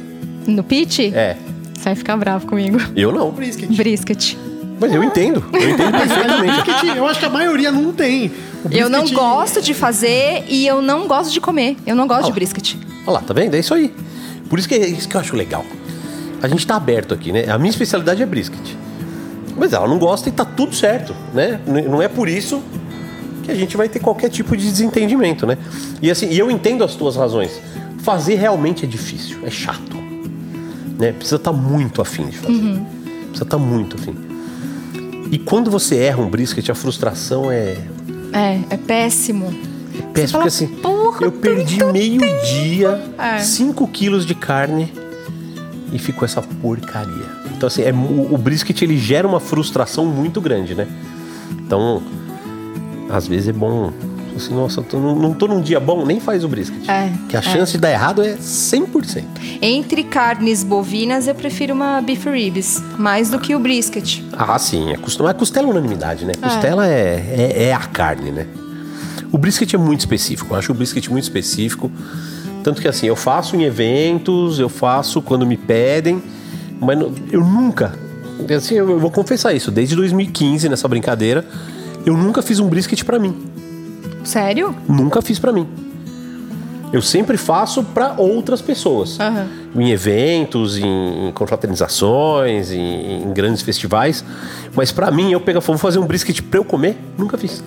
No pitch? É. Você vai ficar bravo comigo. Eu não. Brisket. Brisket. Mas eu entendo. Eu entendo perfeitamente. eu acho que a maioria não tem. Eu não gosto de fazer e eu não gosto de comer. Eu não gosto de brisket. Olha lá, tá vendo? É isso aí. Por isso que é isso que eu acho legal. A gente tá aberto aqui, né? A minha especialidade é brisket. Mas ela não gosta e tá tudo certo, né? Não é por isso que a gente vai ter qualquer tipo de desentendimento, né? E assim, e eu entendo as tuas razões. Fazer realmente é difícil, é chato. Né? Precisa estar muito afim de fazer. Precisa estar muito afim. E quando você erra um brisket, a frustração é É, é péssimo. Péssimo, fala, porque assim, "Porra, eu perdi meio dia, É. 5 quilos de carne e ficou essa porcaria. Então, assim, é, mu- o brisket ele gera uma frustração muito grande, né? Então, às vezes é bom. Assim, nossa, tô, não, não tô num dia bom, nem faz o brisket. É, que a é. chance de dar errado é 100%. Entre carnes bovinas, eu prefiro uma beef ribs. Mais do que o brisket. Ah, sim. É costela, mas costela é unanimidade, né? Costela é, é, é a carne, né? O brisket é muito específico. Eu acho o brisket muito específico. Tanto que assim, eu faço em eventos, eu faço quando me pedem, mas eu nunca. Assim, eu vou confessar isso. Desde 2015, nessa brincadeira, eu nunca fiz um brisket pra mim. Sério? Nunca fiz pra mim. Eu sempre faço pra outras pessoas. Aham. Em eventos, em, em confraternizações, em, em grandes festivais. Mas pra mim, eu pego, vou fazer um brisket pra eu comer, nunca fiz.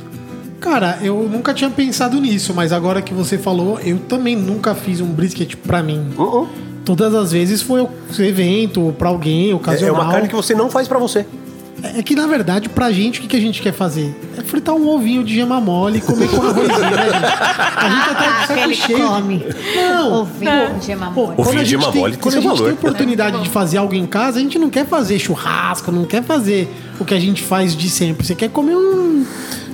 Cara, eu nunca tinha pensado nisso, mas agora que você falou, eu também nunca fiz um brisket pra mim. Uh-uh. Todas as vezes foi um evento, ou pra alguém, É, ocasional. é uma carne que você não faz pra você. É que, na verdade, pra gente, o que, que a gente quer fazer? É fritar um ovinho de gema mole e comer com arrozinho, né, gente? A gente tá de saco Ele cheio. come. Não. Ovinho de gema Pô, mole. quando Ovinho a de gema tem, mole tem quando a seu gente tem valor. oportunidade de fazer algo em casa, a gente não quer fazer churrasco, não quer fazer o que a gente faz de sempre. Você quer comer um.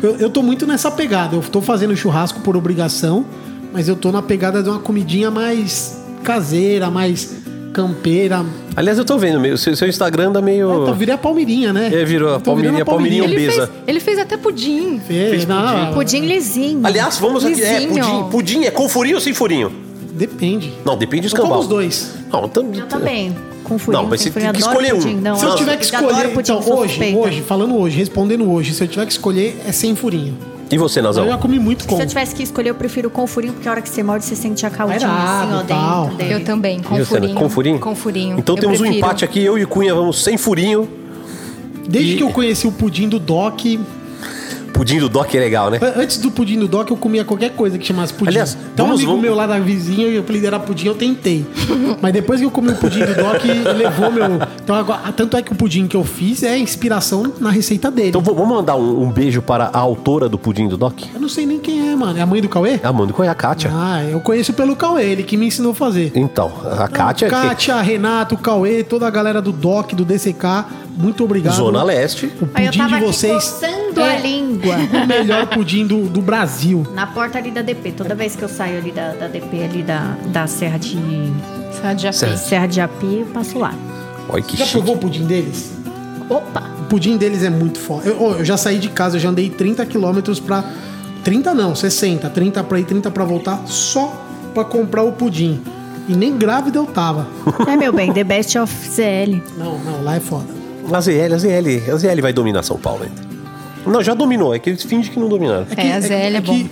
Eu, eu tô muito nessa pegada. Eu tô fazendo churrasco por obrigação, mas eu tô na pegada de uma comidinha mais caseira, mais campeira. Aliás, eu tô vendo, meio, seu, seu Instagram dá meio. Então, virei a Palmirinha, né? É, virou a Palmirinha- Palmirinha Ele obesa. fez, ele fez até pudim. Fez, não, Pudim lisinho. Aliás, vamos aqui. É, pudim. Pudim é com furinho ou sem furinho? Depende. Não, depende do Eu como escambau. os dois. Não, tam- Eu também. Com furinho. Não, mas sem você tem furinho. que escolher um. pudim. Não, Se eu tiver que escolher, pudim, então hoje, hoje, falando hoje, respondendo hoje, se eu tiver que escolher, é sem furinho. E você, Nazão? Eu já comi muito com. Se eu tivesse que escolher, eu prefiro com furinho, porque a hora que você morde, você sente a caldinha assim, ó, tal. dentro dele. Eu também, com furinho. Com furinho? Com furinho. Então Eu temos um prefiro. empate aqui, eu e Cunha vamos sem furinho. Desde E- que eu conheci o pudim do Doc, Pudim do Doc é legal, né? An- Antes do pudim do Doc, eu comia qualquer coisa que chamasse pudim. Aliás, um vamos- amigo vamos- meu lá da vizinha, e o apelido era pudim, eu tentei. Mas depois que eu comi o pudim do Doc, levou meu... Então, agora, tanto é que o pudim que eu fiz é inspiração na receita dele. Então vamos mandar um, um beijo para a autora do Pudim do Doc? Eu não sei nem quem é, mano. É a mãe do Cauê? A Amanda é a Kátia. Ah, eu conheço pelo Cauê, ele que me ensinou a fazer. Então, a Kátia, Então, que- Kátia, Renato, Cauê, toda a galera do DOC, do DCK, muito obrigado. Zona Leste. O pudim de vocês é a língua. o melhor pudim do, do Brasil. Na porta ali da DP. Toda vez que eu saio ali da, da DP, ali da, da Serra de. Serra de Japi. Serra. Serra de Api, eu passo lá. Olha que Já chique. provou o pudim deles? Opa! O pudim deles é muito foda. Eu, eu já saí de casa, eu já andei 30 quilômetros pra. 30 não, 60. 30 pra ir, 30 pra voltar, só pra comprar o pudim. E nem grávida eu tava. É, meu bem, The Best of ZL. Não, não, lá é foda. A ZL, a ZL, a ZL vai dominar São Paulo ainda. Não, já dominou, é que eles fingem que não dominaram. É, a ZL é que,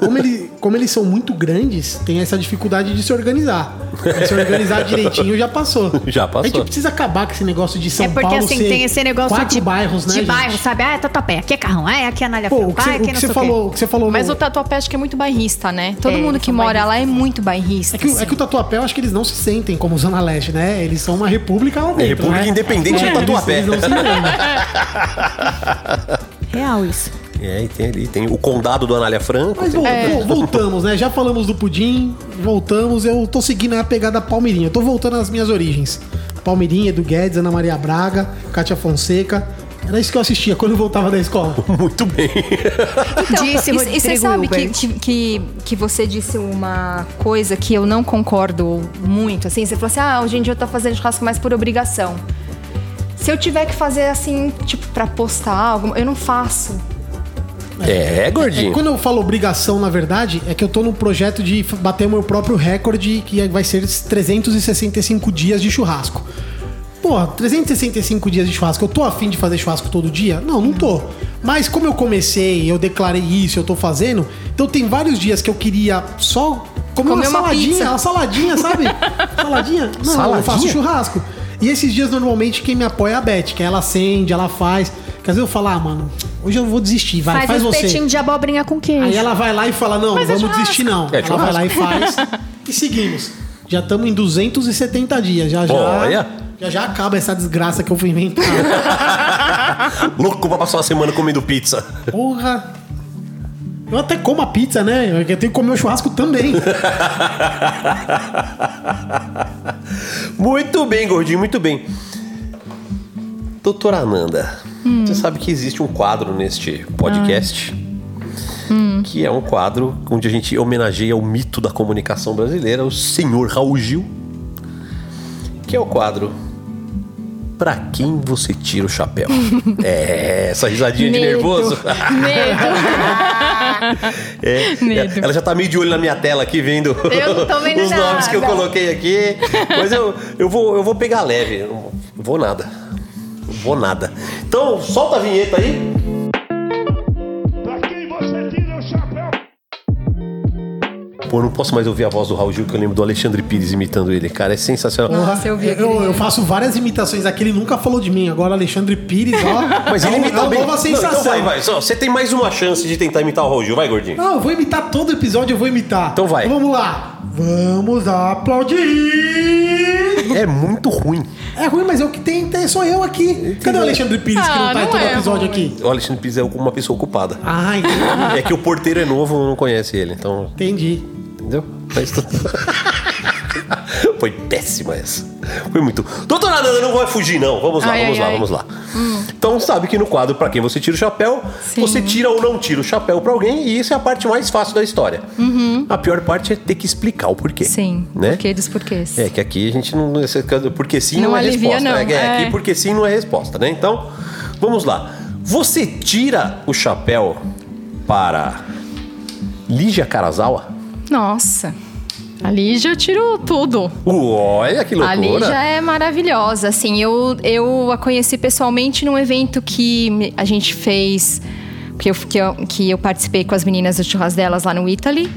como, ele- como eles são muito grandes, tem essa dificuldade de se organizar. Mas se organizar direitinho já passou. Já passou. A gente precisa acabar com esse negócio de São é porque Paulo assim, ser tem esse negócio quatro de, bairros, né, de gente? bairro, sabe? Ah, é Tatuapé, aqui é Carrão, ah, aqui é Anália Pô, o Franco, que ah, você, aqui o não que sei falou, o que você falou Mas no- o Tatuapé acho que é muito bairrista, né? Todo É, mundo eles que mora lá é muito bairrista. É que, assim. é que o Tatuapé, eu acho que eles não se sentem como Zona Leste, né? Eles são uma república lá dentro, República né? Independente É, do eles- Tatuapé. Eles, não se. Real isso. É, e tem ali, tem o condado do Anália Franco. Mas tem- vol- voltamos, né? Já falamos do pudim, voltamos. Eu tô seguindo a pegada Palmeirinha. Eu tô voltando às minhas origens. Palmeirinha, Edu Guedes, Ana Maria Braga, Kátia Fonseca. Era isso que eu assistia quando eu voltava da escola. Muito bem. Disse e, e você sabe que, que, que você disse uma coisa que eu não concordo muito. Assim, você falou assim: ah, hoje em dia eu tô fazendo churrasco mais por obrigação. Se eu tiver que fazer assim, tipo, pra postar algo, eu não faço. É, É, gordinho. quando eu falo obrigação, na verdade, é que eu tô num projeto de bater o meu próprio recorde, que vai ser 365 dias de churrasco. Porra, 365 dias de churrasco, eu tô afim de fazer churrasco todo dia? Não, não tô. Mas como eu comecei, eu declarei isso, eu tô fazendo, então tem vários dias que eu queria só comer, uma, Comer uma saladinha, pizza. uma saladinha, sabe? saladinha? Não, eu Saladinha? faço churrasco. E esses dias, normalmente, quem me apoia é a Beth, que ela acende, ela faz. Que às vezes eu falo, ah, mano, hoje eu vou desistir, vai, Faz, faz, os você. petinhos de abobrinha com queijo. Aí ela vai lá e fala: Não, Mas vamos desistir, não. É ela vai lá e faz. e seguimos. Já estamos em 270 dias. Já já. Olha. Já já acaba essa desgraça que eu fui inventar. Louco pra passar uma semana comendo pizza. Porra. Eu até como a pizza, né? Eu tenho que comer o churrasco também. Muito bem, gordinho, muito bem. Doutora Ananda, você sabe que existe um quadro neste podcast que é um quadro onde a gente homenageia o mito da comunicação brasileira, o senhor Raul Gil, que é o quadro Pra quem você tira o chapéu? é, essa risadinha de Medo. nervoso. Medo. É, Medo. Ela já tá meio de olho na minha tela aqui, vendo os nomes que eu nada. coloquei aqui. Mas eu, eu, vou, eu vou pegar leve. eu Não vou nada. Não vou nada. Então, solta a vinheta aí. Pô, eu não posso mais ouvir a voz do Raul Gil, que eu lembro do Alexandre Pires imitando ele. Cara, é sensacional. Nossa, eu vi eu, aquele- eu faço várias imitações aqui, ele nunca falou de mim. Agora, Alexandre Pires, ó. Mas ele é imita é uma bem. nova Não, sensação. então vai, vai. Só, Você tem mais uma chance de tentar imitar o Raul Gil. Vai, gordinho. Não, eu vou imitar todo episódio, eu vou imitar. Então vai. vamos lá. Vamos aplaudir. É muito ruim. É ruim, mas é o que tem, tem sou eu aqui. Cadê o Alexandre Pires que não Ah, tá em não todo é episódio aqui? O Alexandre Pires é uma pessoa ocupada. Ah, entendi. É que o porteiro é novo, não conhece ele. Então, entendi. Entendeu? Mas Foi péssima essa. Foi muito. Doutora Nanda, não vai fugir, não. Vamos lá, Ai, vamos ai, lá, ai. vamos lá. Então, sabe que no quadro, pra quem você tira o chapéu, Sim. você tira ou não tira o chapéu pra alguém, e isso é a parte mais fácil da história. A pior parte é ter que explicar o porquê. Sim. Né? Porquê dos porquês. É que aqui a gente não. Porque sim não, Não é alivia, resposta. não. É, é, É. Aqui porque sim não é resposta, né? Então, vamos lá. Você tira o chapéu para Lígia Karazawa? Nossa. A Lígia eu tiro tudo. Olha que A loucura. Lígia é maravilhosa. Assim, eu, eu a conheci pessoalmente num evento que a gente fez, que eu, que, eu, que eu participei com as meninas do churras delas lá no Italy.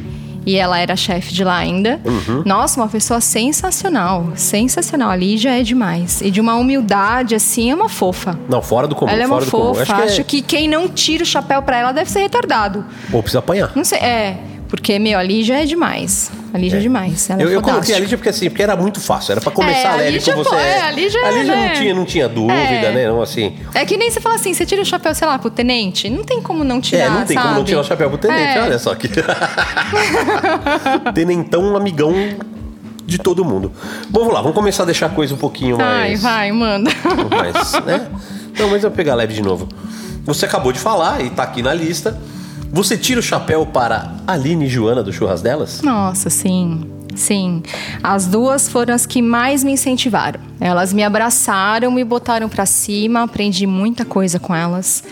e ela era chefe de lá ainda. Uhum. Nossa, uma pessoa sensacional, sensacional. A Lígia é demais. E de uma humildade, assim, é uma fofa. Não, fora do comum. ela é uma fofa. Acho que, é... quem não tira o chapéu pra ela deve ser retardado. Ou precisa apanhar. Não sei, é. Porque, meu, a Lígia é demais. A Lígia é, demais. Ela eu, é eu coloquei a. Lígia porque assim, porque era muito fácil. Era pra começar É, a leve Lígia, com você. é, a Lígia, a Lígia né? não, tinha, não tinha dúvida, É. né? Não, assim. É que nem você fala assim, você tira o chapéu, sei lá, pro tenente. Não tem como não tirar, é, não tem como não sabe? tirar o chapéu pro tenente, É. olha só que. Tenentão, um amigão de todo mundo. Bom, vamos lá, vamos começar a deixar a coisa um pouquinho Ai, mais. vai, manda. mais né? Não, mas eu vou pegar leve de novo. Você acabou de falar e tá aqui na lista. Você tira o chapéu para Aline e Joana do Churras delas? Nossa, sim. Sim. As duas foram as que mais me incentivaram. Elas me abraçaram, me botaram pra cima, aprendi muita coisa com elas.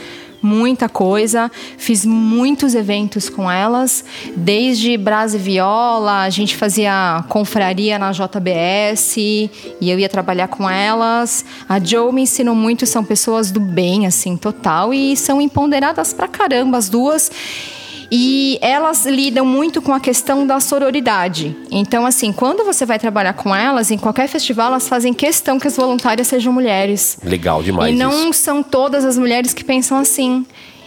Muita coisa, fiz muitos eventos com elas, desde Brasa e Viola, a gente fazia confraria na JBS e eu ia trabalhar com elas. A Joe me ensinou muito, são pessoas do bem, assim, total, e são empoderadas pra caramba, as duas. E elas lidam muito com a questão da sororidade. Então, assim, quando você vai trabalhar com elas, em qualquer festival, elas fazem questão que as voluntárias sejam mulheres. Legal demais. e não isso. são todas as mulheres que pensam assim.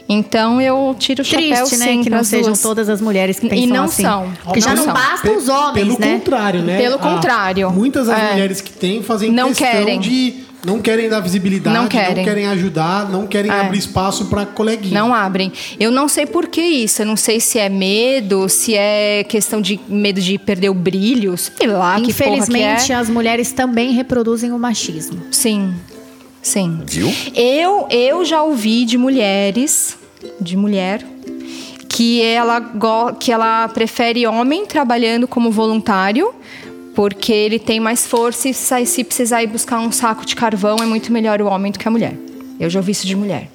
Então eu tiro o chapéu Triste, né? sim Que não sejam duas. todas as mulheres que E pensam não assim. são. Porque já Não não são. bastam os homens, Pelo né? contrário, né? Pelo Ah, contrário. muitas das É. mulheres que têm fazem Não questão querem. de. Não querem dar visibilidade, Não querem. ajudar, não querem É. abrir espaço pra coleguinha. Não abrem. Eu não sei por que isso. Eu não sei se é medo, se é questão de medo de perder o brilho, sei lá. que porra Infelizmente, que é. as mulheres também reproduzem o machismo. Sim. Sim. Viu? Eu, eu já ouvi de mulheres, de mulher, que ela, que ela prefere homem trabalhando como voluntário, porque ele tem mais força e se, se precisar ir buscar um saco de carvão, é muito melhor o homem do que a mulher. Eu já ouvi isso de mulher.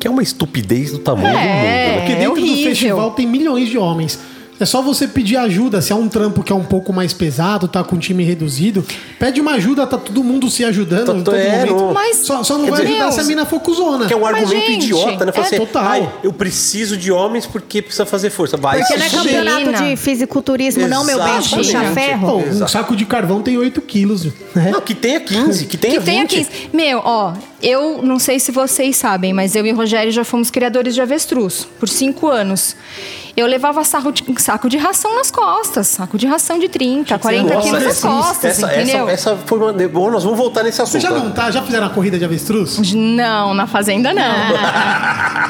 Que é uma estupidez do tamanho do É. mundo. né? Porque É dentro do horrível. festival tem milhões de homens. É só você pedir ajuda. Se é um trampo que é um pouco mais pesado, tá com um time reduzido, pede uma ajuda, tá todo mundo se ajudando. Tá- em todo é, momento. não- Mas, Só, só não vai dizer, ajudar se a mina for cuzona. Que é um Mas, argumento gente, idiota, né? É assim, total. "Ai, eu preciso de homens porque precisa fazer força. Vai, Porque não é campeonato de fisiculturismo, não, meu bem. Exatamente. Puxa ferro. Pô, um saco de carvão tem 8 quilos. Né? Não, que tenha 15, que tenha Que tenha 20. 15. Meu, ó, eu não sei se vocês sabem, mas eu e o Rogério já fomos criadores de avestruz por cinco anos. Eu levava saco de, saco de ração nas costas, saco de ração de 30, 40 Nossa, quilos nas essa- costas, essa, entendeu? Essa, essa foi uma. Bom, nós vamos voltar nesse Você assunto. já né? não tá? Já fizeram a corrida de avestruz? Não, na fazenda não.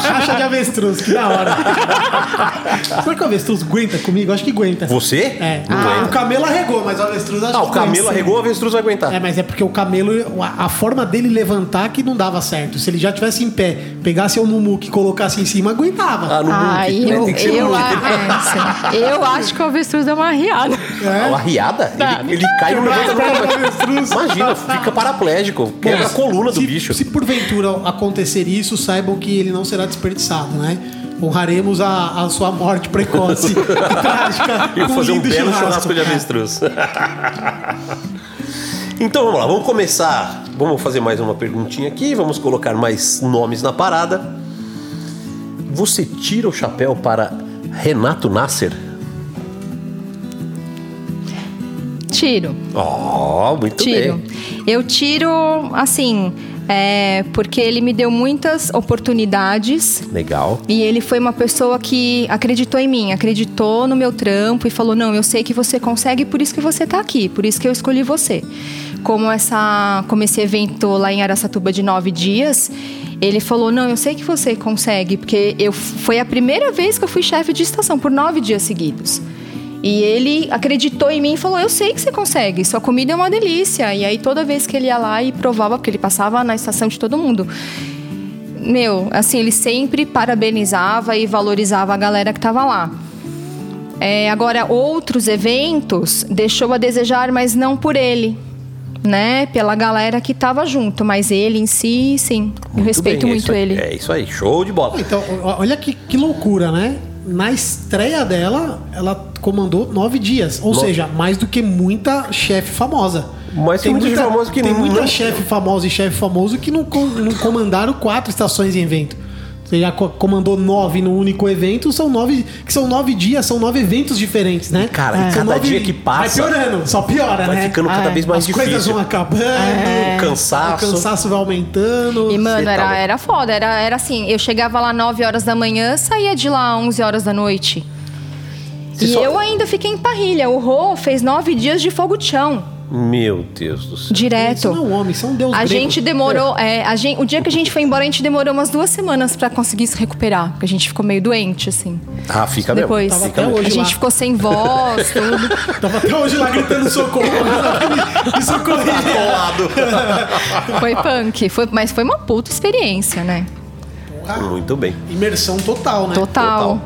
Chacha de avestruz, que da hora. Será que o avestruz aguenta comigo? Acho que aguenta. Você? É. Ah, o camelo arregou, mas o avestruz acho Ah, que o camelo arregou, o avestruz vai aguentar. É, mas é porque o camelo, a, a forma dele levantar que não dava certo. Se ele já tivesse em pé, pegasse o Numuque e colocasse em cima, aguentava. Ah, no Ai, muque, né? eu, Tem que ser eu, a- é, eu acho que o avestruz deu uma riada. Ah, Uma riada? Ele, ele cai e não levanta mais. Imagina, fica paraplégico. Quebra a coluna do se, bicho. Se porventura acontecer isso, saibam que ele não será desperdiçado, né? Honraremos a, a sua morte precoce e trágica. E fazer um belo churrasco de avestruz. então vamos lá, vamos começar. Vamos fazer mais uma perguntinha aqui. Vamos colocar mais nomes na parada. Você tira o chapéu para Renato Nasser? Tiro. Oh, muito Tiro. bem. Eu tiro, assim, é, porque ele me deu muitas oportunidades. Legal. E ele foi uma pessoa que acreditou em mim, acreditou no meu trampo e falou: Não, eu sei que você consegue, por isso que você tá aqui, por isso que eu escolhi você. Como, essa, como esse evento lá em Araçatuba de nove dias, ele falou: Não, eu sei que você consegue, porque eu, foi a primeira vez que eu fui chefe de estação por nove dias seguidos. E ele acreditou em mim e falou: Eu sei que você consegue, sua comida é uma delícia. E aí toda vez que ele ia lá e provava, porque ele passava na estação de todo mundo. Meu, assim, ele sempre parabenizava e valorizava a galera que tava lá. É, agora, outros eventos deixou a desejar, mas não por ele, né? Pela galera que tava junto. Mas ele em si, sim. Eu respeito bem, é muito aí. ele. É isso aí, show de bola. Então, olha que, que loucura, né? Na estreia dela, ela comandou nove dias. Ou No- seja, mais do que muita chefe famosa. Mas tem muita famosa que tem não- muita chefe famosa e chefe famoso que não, com- não comandaram quatro estações em evento. Você já co- comandou nove no único evento, são nove. Que são nove dias, são nove eventos diferentes, né? Cara, São cada nove- dia que passa- Vai piorando, só piora, Vai né? ficando cada vez mais As coisas difícil. vão acabando, O cansaço. o cansaço vai aumentando. E, mano, Cê tá era, era foda. Era, era assim, eu chegava lá 9 horas da manhã, saía de lá 11 horas da noite. Você e só- eu ainda fiquei em parrilha. O Rô fez nove dias de fogo chão, Meu Deus do céu. direto. Isso não é um homem, isso é um deus A grego. gente demorou. é, a gente, o dia que a gente foi embora, a gente demorou umas duas semanas pra conseguir se recuperar. Porque a gente ficou meio doente, assim. Ah, fica Depois. mesmo. Tava Fica até mesmo. hoje A gente lá. ficou sem voz, tudo. Tava até hoje lá gritando socorro. me. Colado. Foi punk. Foi, mas foi uma puta experiência, né? Muito bem. Imersão total, né? Total.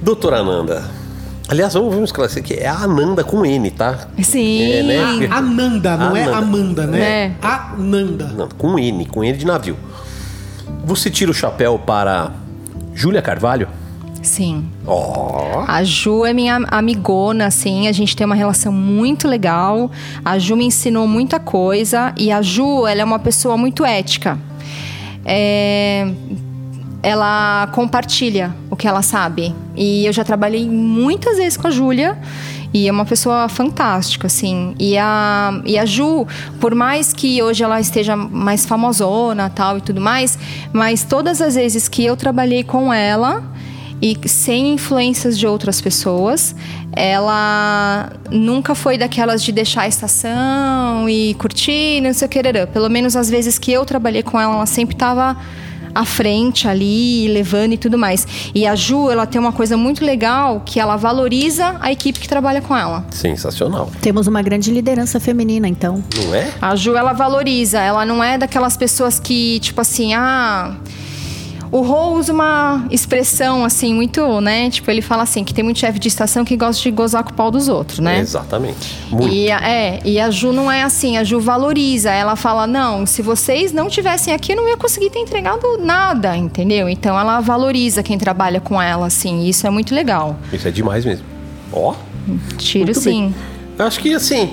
Doutora Ananda. Aliás, vamos, vamos esclarecer que é a Ananda com N, tá? Sim. É, né? A- Ananda, não é Ananda. Amanda, né? É. Ananda. Não, com N, com N de navio. Você tira o chapéu para Júlia Carvalho? Sim. Ó. A Ju é minha amigona, assim, a gente tem uma relação muito legal. A Ju me ensinou muita coisa e a Ju, ela é uma pessoa muito ética. É, Ela compartilha o que ela sabe. E eu já trabalhei muitas vezes com a Júlia. E é uma pessoa fantástica, assim. E a, e a Ju, por mais que hoje ela esteja mais famosona tal e tudo mais, mas todas as vezes que eu trabalhei com ela, e sem influências de outras pessoas. Ela nunca foi daquelas de deixar a estação e curtir, não sei o que. Pelo menos as vezes que eu trabalhei com ela, ela sempre estava à frente ali, levando e tudo mais. E a Ju, ela tem uma coisa muito legal que ela valoriza a equipe que trabalha com ela. Sensacional. Temos uma grande liderança feminina, então. Não é? A Ju, ela valoriza. Ela não é daquelas pessoas que, tipo assim, ah. O Rô usa uma expressão, assim, muito, né? Tipo, ele fala assim, que tem muito chefe de estação que gosta de gozar com o pau dos outros, né? Exatamente. Muito. E, a- é, e a Ju não é assim, a Ju valoriza. Ela fala: não, se vocês não tivessem aqui, eu não ia conseguir ter entregado nada, entendeu? Então ela valoriza quem trabalha com ela, assim, e isso é muito legal. Isso é demais mesmo. Ó. Tiro Muito sim. bem. Eu acho que assim.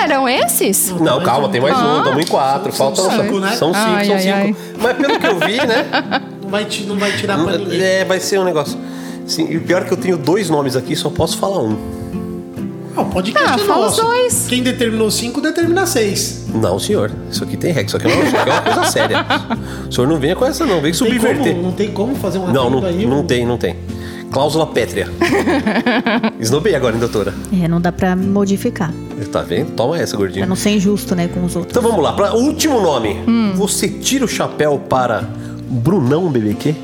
Ah, eram esses? Não, calma, tem mais um, Ah. estamos em quatro. São Faltam cinco, né? São cinco, Ai, são ai, cinco. ai. Mas pelo que eu vi, né? Não vai, não vai tirar pra ninguém. é, vai ser um negócio. Sim, e o pior é que eu tenho dois nomes aqui, só posso falar um. Ah, o podcast Ah, é fala os dois. Quem determinou cinco, determina seis. Não, senhor. Isso aqui tem regra. Isso aqui é uma, é uma coisa séria. O senhor não venha com essa, não. Vem Tem subverter. como, não tem como fazer um Não, não, aí? não um- tem, não tem. Cláusula pétrea. Esnobei agora, hein, doutora? É, não dá pra modificar. Tá vendo? Toma essa, Pra gordinho. não ser injusto, né, com os outros. Então vamos lá, para último nome. Hum. Você tira o chapéu para Brunão BBQ?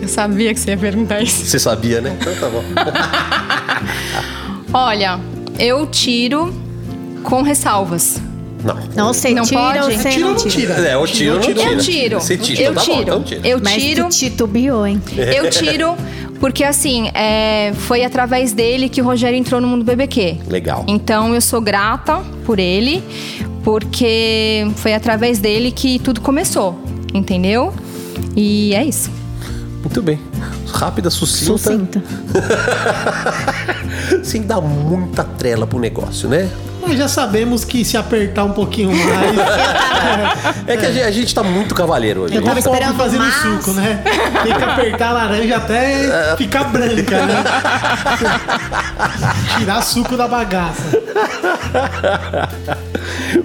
Eu sabia que você ia perguntar isso. Você sabia, né? Então tá bom. Olha, eu tiro com ressalvas. Não. Não, você Não tira pode? ou você Tira ou não não tira? tira? É, eu tiro, não tira. Eu tiro. Você tira, eu tá bom, tiro. então tira. Eu Mas tiro. tu titubeou, hein? Eu tiro porque assim, é, foi através dele que o Rogério entrou no mundo BBQ. Legal. Então eu sou grata por ele, porque foi através dele que tudo começou, entendeu? E é isso. Muito bem. Rápida, sucinta. Sucinta. Sem dar muita trela pro negócio, né? Nós já sabemos que se apertar um pouquinho mais. É que a gente, a gente tá muito cavaleiro hoje. Eu tava esperando fazendo mais. suco, né? Tem que apertar a laranja até ficar branca, né? Tirar suco da bagaça.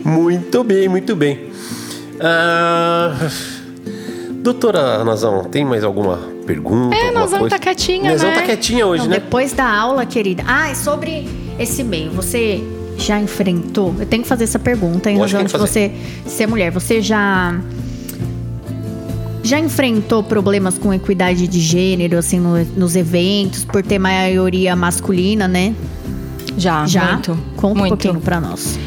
Muito bem, muito bem. Ah, doutora Nazão, tem mais alguma pergunta? É, alguma Nazão coisa? tá quietinha, Nazão né? tá quietinha hoje, Não, né? Depois da aula, querida. Ah, é sobre esse meio. Você já enfrentou? Eu tenho que fazer essa pergunta em Lógico razão que de você ser mulher. Você já já enfrentou problemas com equidade de gênero assim no- nos eventos por ter maioria masculina, né? Já, Já. muito. Conta muito. um pouquinho pra nós.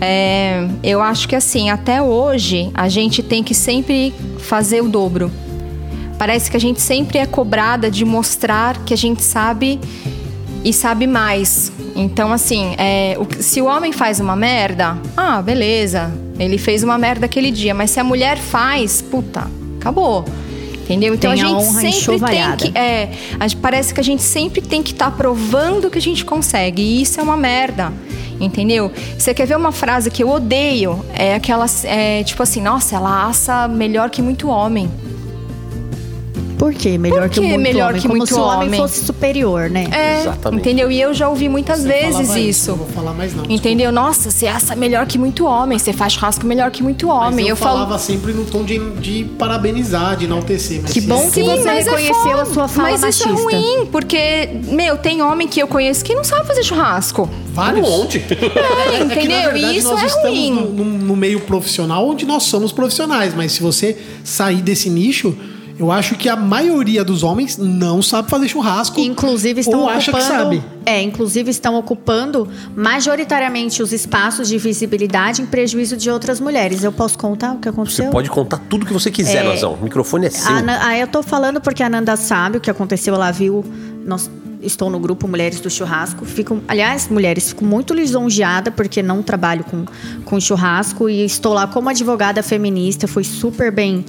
É, eu acho que assim, até hoje, a gente tem que sempre fazer o dobro. Parece que a gente sempre é cobrada de mostrar que a gente sabe e sabe mais. Então, assim, é, o- se o homem faz uma merda, ah, beleza, ele fez uma merda aquele dia. Mas se a mulher faz, puta, acabou. Entendeu? Então Tem a a gente honra sempre tem que. É, gente- parece que a gente sempre tem que estar provando que a gente consegue. E isso é uma merda. Entendeu? Você quer ver uma frase que eu odeio? É aquela. é, tipo assim, nossa, ela assa melhor que muito homem. Por quê? Melhor Por que que muito melhor homem? que Como muito se o homem homem? fosse superior, né? É, Exatamente. entendeu? E eu já ouvi muitas Você vezes isso. Não vou falar mais não. Entendeu? Nossa, você assa melhor que muito homem, você faz churrasco melhor que muito Mas homem. eu, eu falava falo. sempre no tom de, de parabenizar, de enaltecer. Mas Que bom sim, que você é reconheceu foda. a sua fala Mas isso é machista. ruim, porque, meu, tem homem que eu conheço que não sabe fazer churrasco. Vários. Um monte. É, É que, na entendeu? verdade, e isso nós é estamos ruim. No, no- no meio profissional onde nós somos profissionais, mas se você sair desse nicho, eu acho que a maioria dos homens não sabe fazer churrasco. Inclusive estão ou ocupando. acha que sabe. É, inclusive estão ocupando majoritariamente os espaços de visibilidade em prejuízo de outras mulheres. Eu posso contar o que aconteceu? Você pode contar tudo que você quiser, É. Nazão. O microfone é seu. Ah, eu tô falando porque a Nanda sabe o que aconteceu, ela viu. Nós estou no grupo Mulheres do Churrasco. Fico, aliás, mulheres, fico muito lisonjeada porque não trabalho com, com churrasco e estou lá como advogada feminista, fui super bem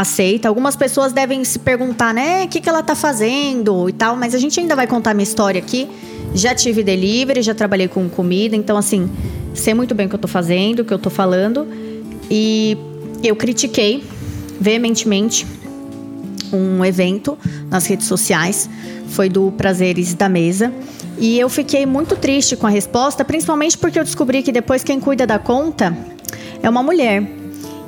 aceita. Algumas pessoas devem se perguntar, né, o que, que ela tá fazendo e tal, mas a gente ainda vai contar minha história aqui. Já tive delivery, já trabalhei com comida, então assim, sei muito bem o que eu tô fazendo, o que eu tô falando. E eu critiquei veementemente um evento nas redes sociais, foi do Prazeres da Mesa. E eu fiquei muito triste com a resposta, principalmente porque eu descobri que depois quem cuida da conta é uma mulher.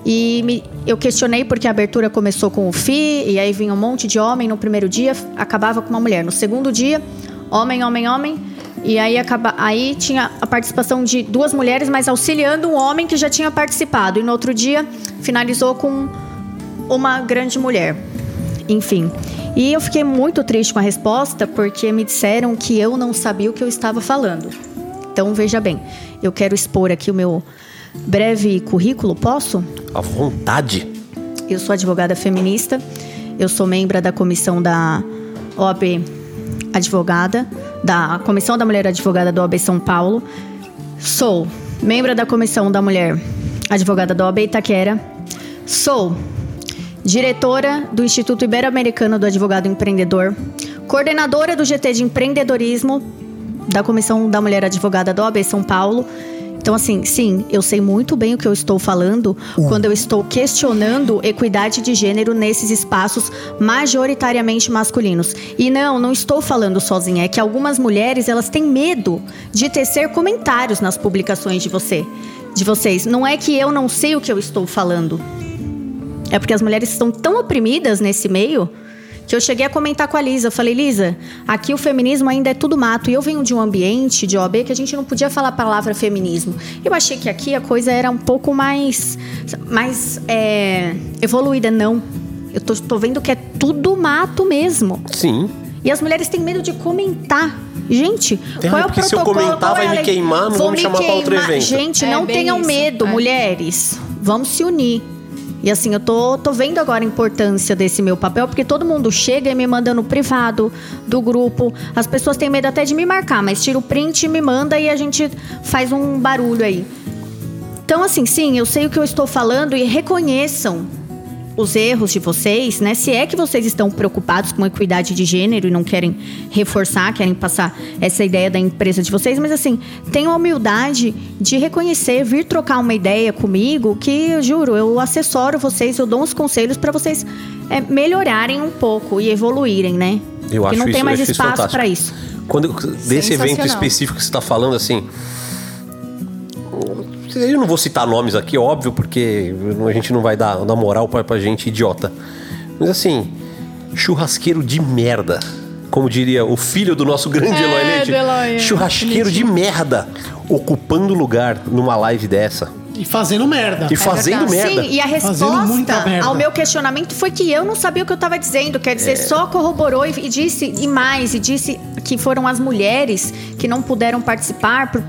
E me- eu questionei porque a abertura começou com o FI, e aí vinha um monte de homem no primeiro dia, acabava com uma mulher. No segundo dia, homem, homem, homem. E aí, acaba, aí tinha a participação de duas mulheres, mas auxiliando um homem que já tinha participado. E no outro dia, finalizou com uma grande mulher. Enfim. E eu fiquei muito triste com a resposta porque me disseram que eu não sabia o que eu estava falando. Então, veja bem, eu quero expor aqui o meu breve currículo, posso? À vontade. Eu sou advogada feminista, eu sou membro da comissão da OAB Advogada, da Comissão da Mulher Advogada da OAB São Paulo. Sou membro da Comissão da Mulher Advogada da OAB Itaquera. Sou diretora do Instituto Ibero-Americano do Advogado Empreendedor, coordenadora do GT de Empreendedorismo da Comissão da Mulher Advogada da OAB São Paulo. Então, assim, sim, eu sei muito bem o que eu estou falando quando eu estou questionando equidade de gênero nesses espaços majoritariamente masculinos. E não, não estou falando sozinha, é que algumas mulheres, elas têm medo de tecer comentários nas publicações de você, de vocês. Não é que eu não sei o que eu estou falando. É porque as mulheres estão tão oprimidas nesse meio que eu cheguei a comentar com a Lisa. Eu falei, Lisa, aqui o feminismo ainda é tudo mato. E eu venho de um ambiente de OAB que a gente não podia falar a palavra feminismo. Eu achei que aqui a coisa era um pouco mais, mais é, evoluída. Não. Eu tô, tô vendo que é tudo mato mesmo. Sim. E as mulheres têm medo de comentar. Gente, Tem, qual é o porque se eu protocolo? comentar, Qual vai é a me queimar, não Vou me chamar pra outro evento. Gente, É não tenham isso, medo, é. mulheres. Vamos se unir. E assim, eu tô, tô vendo agora a importância desse meu papel, porque todo mundo chega e me manda no privado do grupo. As pessoas têm medo até de me marcar, mas tira o print e me manda e a gente faz um barulho aí. Então, assim, sim, eu sei o que eu estou falando e reconheçam os erros de vocês, né? Se é que vocês estão preocupados com a equidade de gênero e não querem reforçar, querem passar essa ideia da empresa de vocês, mas assim, tenham a humildade de reconhecer, vir trocar uma ideia comigo, que eu juro, eu assessoro vocês, eu dou uns conselhos para vocês é, melhorarem um pouco e evoluírem, né? Eu Porque acho não isso, tem mais espaço para isso. Quando, desse evento específico que você está falando, assim. Eu não vou citar nomes aqui, óbvio, porque a gente não vai dar, dar moral pra, pra gente idiota. Mas assim, churrasqueiro de merda. Como diria o filho do nosso grande É, Eloy Leite. Eloy, é. Churrasqueiro de merda. Ocupando lugar numa live dessa. E fazendo merda. E fazendo verdade. merda. Sim, e a resposta ao meu questionamento foi que eu não sabia o que eu estava dizendo. Quer É. dizer, só corroborou e, e disse, e mais, e disse que foram as mulheres que não puderam participar por,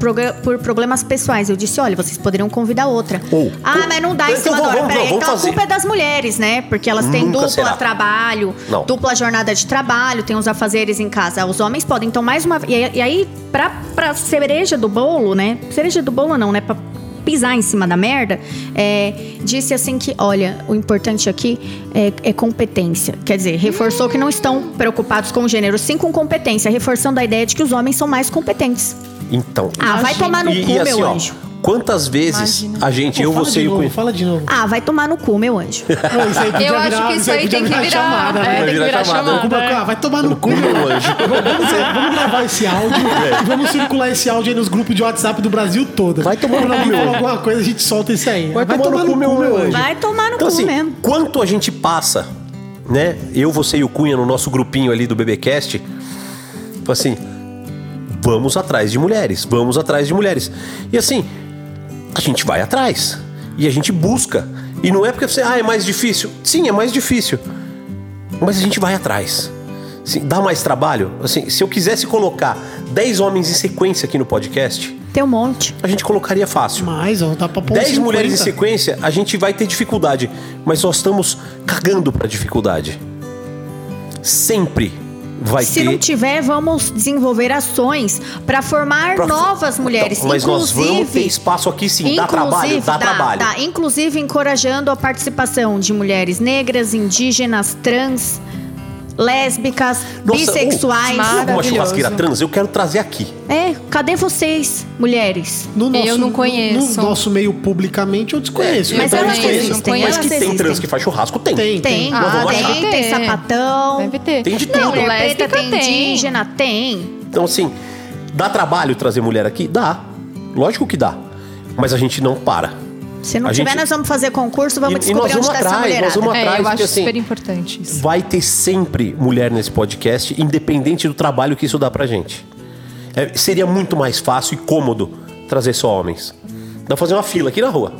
por problemas pessoais. Eu disse, olha, vocês poderiam convidar outra. Ou- ah, ou- mas não dá em Então cima da hora. Peraí, então a culpa é das mulheres, né? Porque elas têm Nunca dupla será. trabalho, Não. dupla jornada de trabalho, tem os afazeres em casa. Os homens podem. Então, mais uma E, e aí, pra, pra cereja do bolo, né? Cereja do bolo não, né? Pra pisar em cima da merda, é, disse assim que, olha, o importante aqui é, é competência. Quer dizer, reforçou que não estão preocupados com o gênero, sim com competência, reforçando a ideia de que os homens são mais competentes. Então. Ah, vai tomar no e, cu, e assim, meu ó, anjo. Quantas vezes Imagina. a gente, Pô, eu, você e o Cunha. Fala de novo. Ah, vai tomar no cu, meu anjo. Isso Eu acho virar- que isso aí tem que virar. chamada, é, tem que Virar chamada. chamada. Ah, vai tomar no cu, cu, meu anjo. Vamos, vamos gravar esse áudio e vamos circular esse áudio aí nos grupos de WhatsApp do Brasil todo. Vai tomar no cu, meu anjo. alguma coisa, a gente solta esse aí. Vai tomar no cu, meu anjo. Vai tomar no Então, cu assim, mesmo. quanto a gente passa, né? Eu, você e o Cunha no nosso grupinho ali do BBcast, tipo assim, vamos atrás de mulheres, vamos atrás de mulheres. E assim, a gente vai atrás e a gente busca. E não é porque você, ah, é mais difícil. Sim, é mais difícil. Mas a gente vai atrás. Assim, dá mais trabalho. Assim, se eu quisesse colocar 10 homens em sequência aqui no podcast, Tem um monte. a gente colocaria fácil. Mas, ó, tá pra pôr 10 50. mulheres em sequência, a gente vai ter dificuldade. Mas nós estamos cagando pra dificuldade. Sempre vai Se ter. não tiver, vamos desenvolver ações para formar pra- novas mulheres. Então, mas nós vamos ter inclusive, espaço aqui sim. Dá inclusive, trabalho? Dá, trabalho. dá. inclusive encorajando a participação de mulheres negras, indígenas, trans, lésbicas, Nossa, bissexuais. alguma Maravilhoso. churrasqueira trans, eu quero trazer aqui. É, cadê vocês, mulheres? No nosso, Eu não conheço. No nosso meio publicamente, eu desconheço. É, Mas elas existem, não Mas que tem existem. trans que faz churrasco, tem. Tem, Tem, vamos tem, tem sapatão. Deve ter. Tem de Não, tudo. Lésbica preta tem, tem. indígena tem. Então, assim, dá trabalho trazer mulher aqui? Dá. Lógico que dá. Mas a gente não para. Se não A tiver, gente- nós vamos fazer concurso, vamos E- e descobrir nós vamos onde tá essa atrás, mulherada. nós vamos É, atrás, eu porque acho assim. super importante isso. Vai ter sempre mulher nesse podcast, independente do trabalho que isso dá pra gente. É, seria muito mais fácil e cômodo trazer só homens. Dá pra fazer uma fila aqui na rua.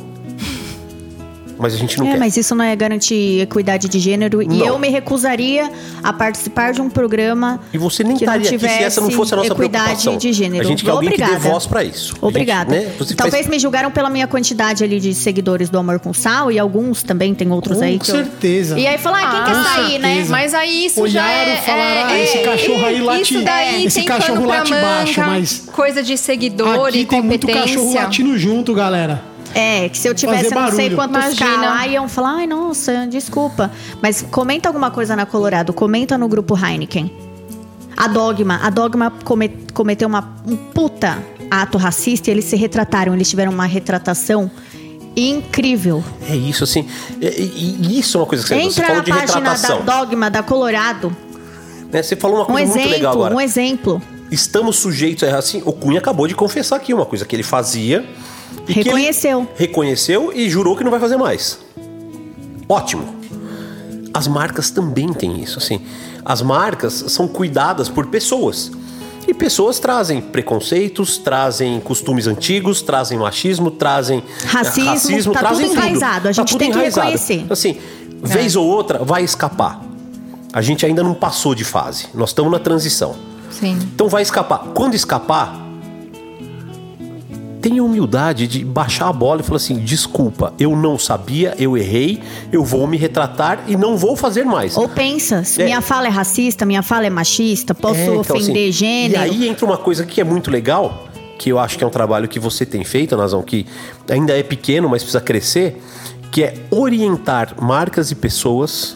Mas a gente não É, quer. mas isso não é garantir equidade de gênero. E Não. eu me recusaria a participar de um programa E você nem estaria aqui se essa não fosse a nossa equidade preocupação. de gênero. A gente quer alguém que dê Obrigada. voz pra isso. A gente, Obrigada. né, você Talvez faz- me julgaram pela minha quantidade ali de seguidores do Amor com Sal e alguns também, tem outros Com aí eu- certeza. E aí falar, ah, quem Ah, quer com sair, né? certeza. Mas aí isso já Olharam é... e falaram, ah, é- esse é- cachorro aí late- Isso daí esse tem cachorro late baixo, mas- Coisa de seguidor Aqui e tem muito cachorro competência. latindo junto, galera. É, que se eu tivesse não sei quantos Imagina. K lá, iam falar, ai, nossa, desculpa. Mas comenta alguma coisa na Colorado, comenta no grupo Heineken. A Dogma, a Dogma come- cometeu uma, um puta ato racista e eles se retrataram, eles tiveram uma retratação incrível. É isso, assim. E, e- isso é uma coisa que você, você Entra falou na de página da retratação. Dogma da Colorado, né? Você falou uma um coisa muito legal exemplo, agora. um exemplo. Estamos sujeitos a errar assim. O Cunha acabou de confessar aqui uma coisa que ele fazia. E que Reconheceu. reconheceu e jurou que não vai fazer mais. Ótimo. As marcas também têm isso, assim. As marcas são cuidadas por pessoas. E pessoas trazem preconceitos, trazem costumes antigos, trazem machismo, trazem eh, Racismo, tá trazem tudo enraizado, a gente tudo tem que enraizado. reconhecer. Assim, vez ou outra vai escapar. A gente ainda não passou de fase. Nós estamos na transição. Sim. Então vai escapar. Quando escapar, tenha humildade de baixar a bola e falar assim: desculpa, eu não sabia, eu errei, eu vou me retratar e não vou fazer mais. Ou pensa, se É. minha fala é racista, minha fala é machista, posso É, então, ofender assim, gênero. E aí entra uma coisa que é muito legal, que eu acho que é um trabalho que você tem feito, Nazão, que ainda é pequeno, mas precisa crescer, que é orientar marcas e pessoas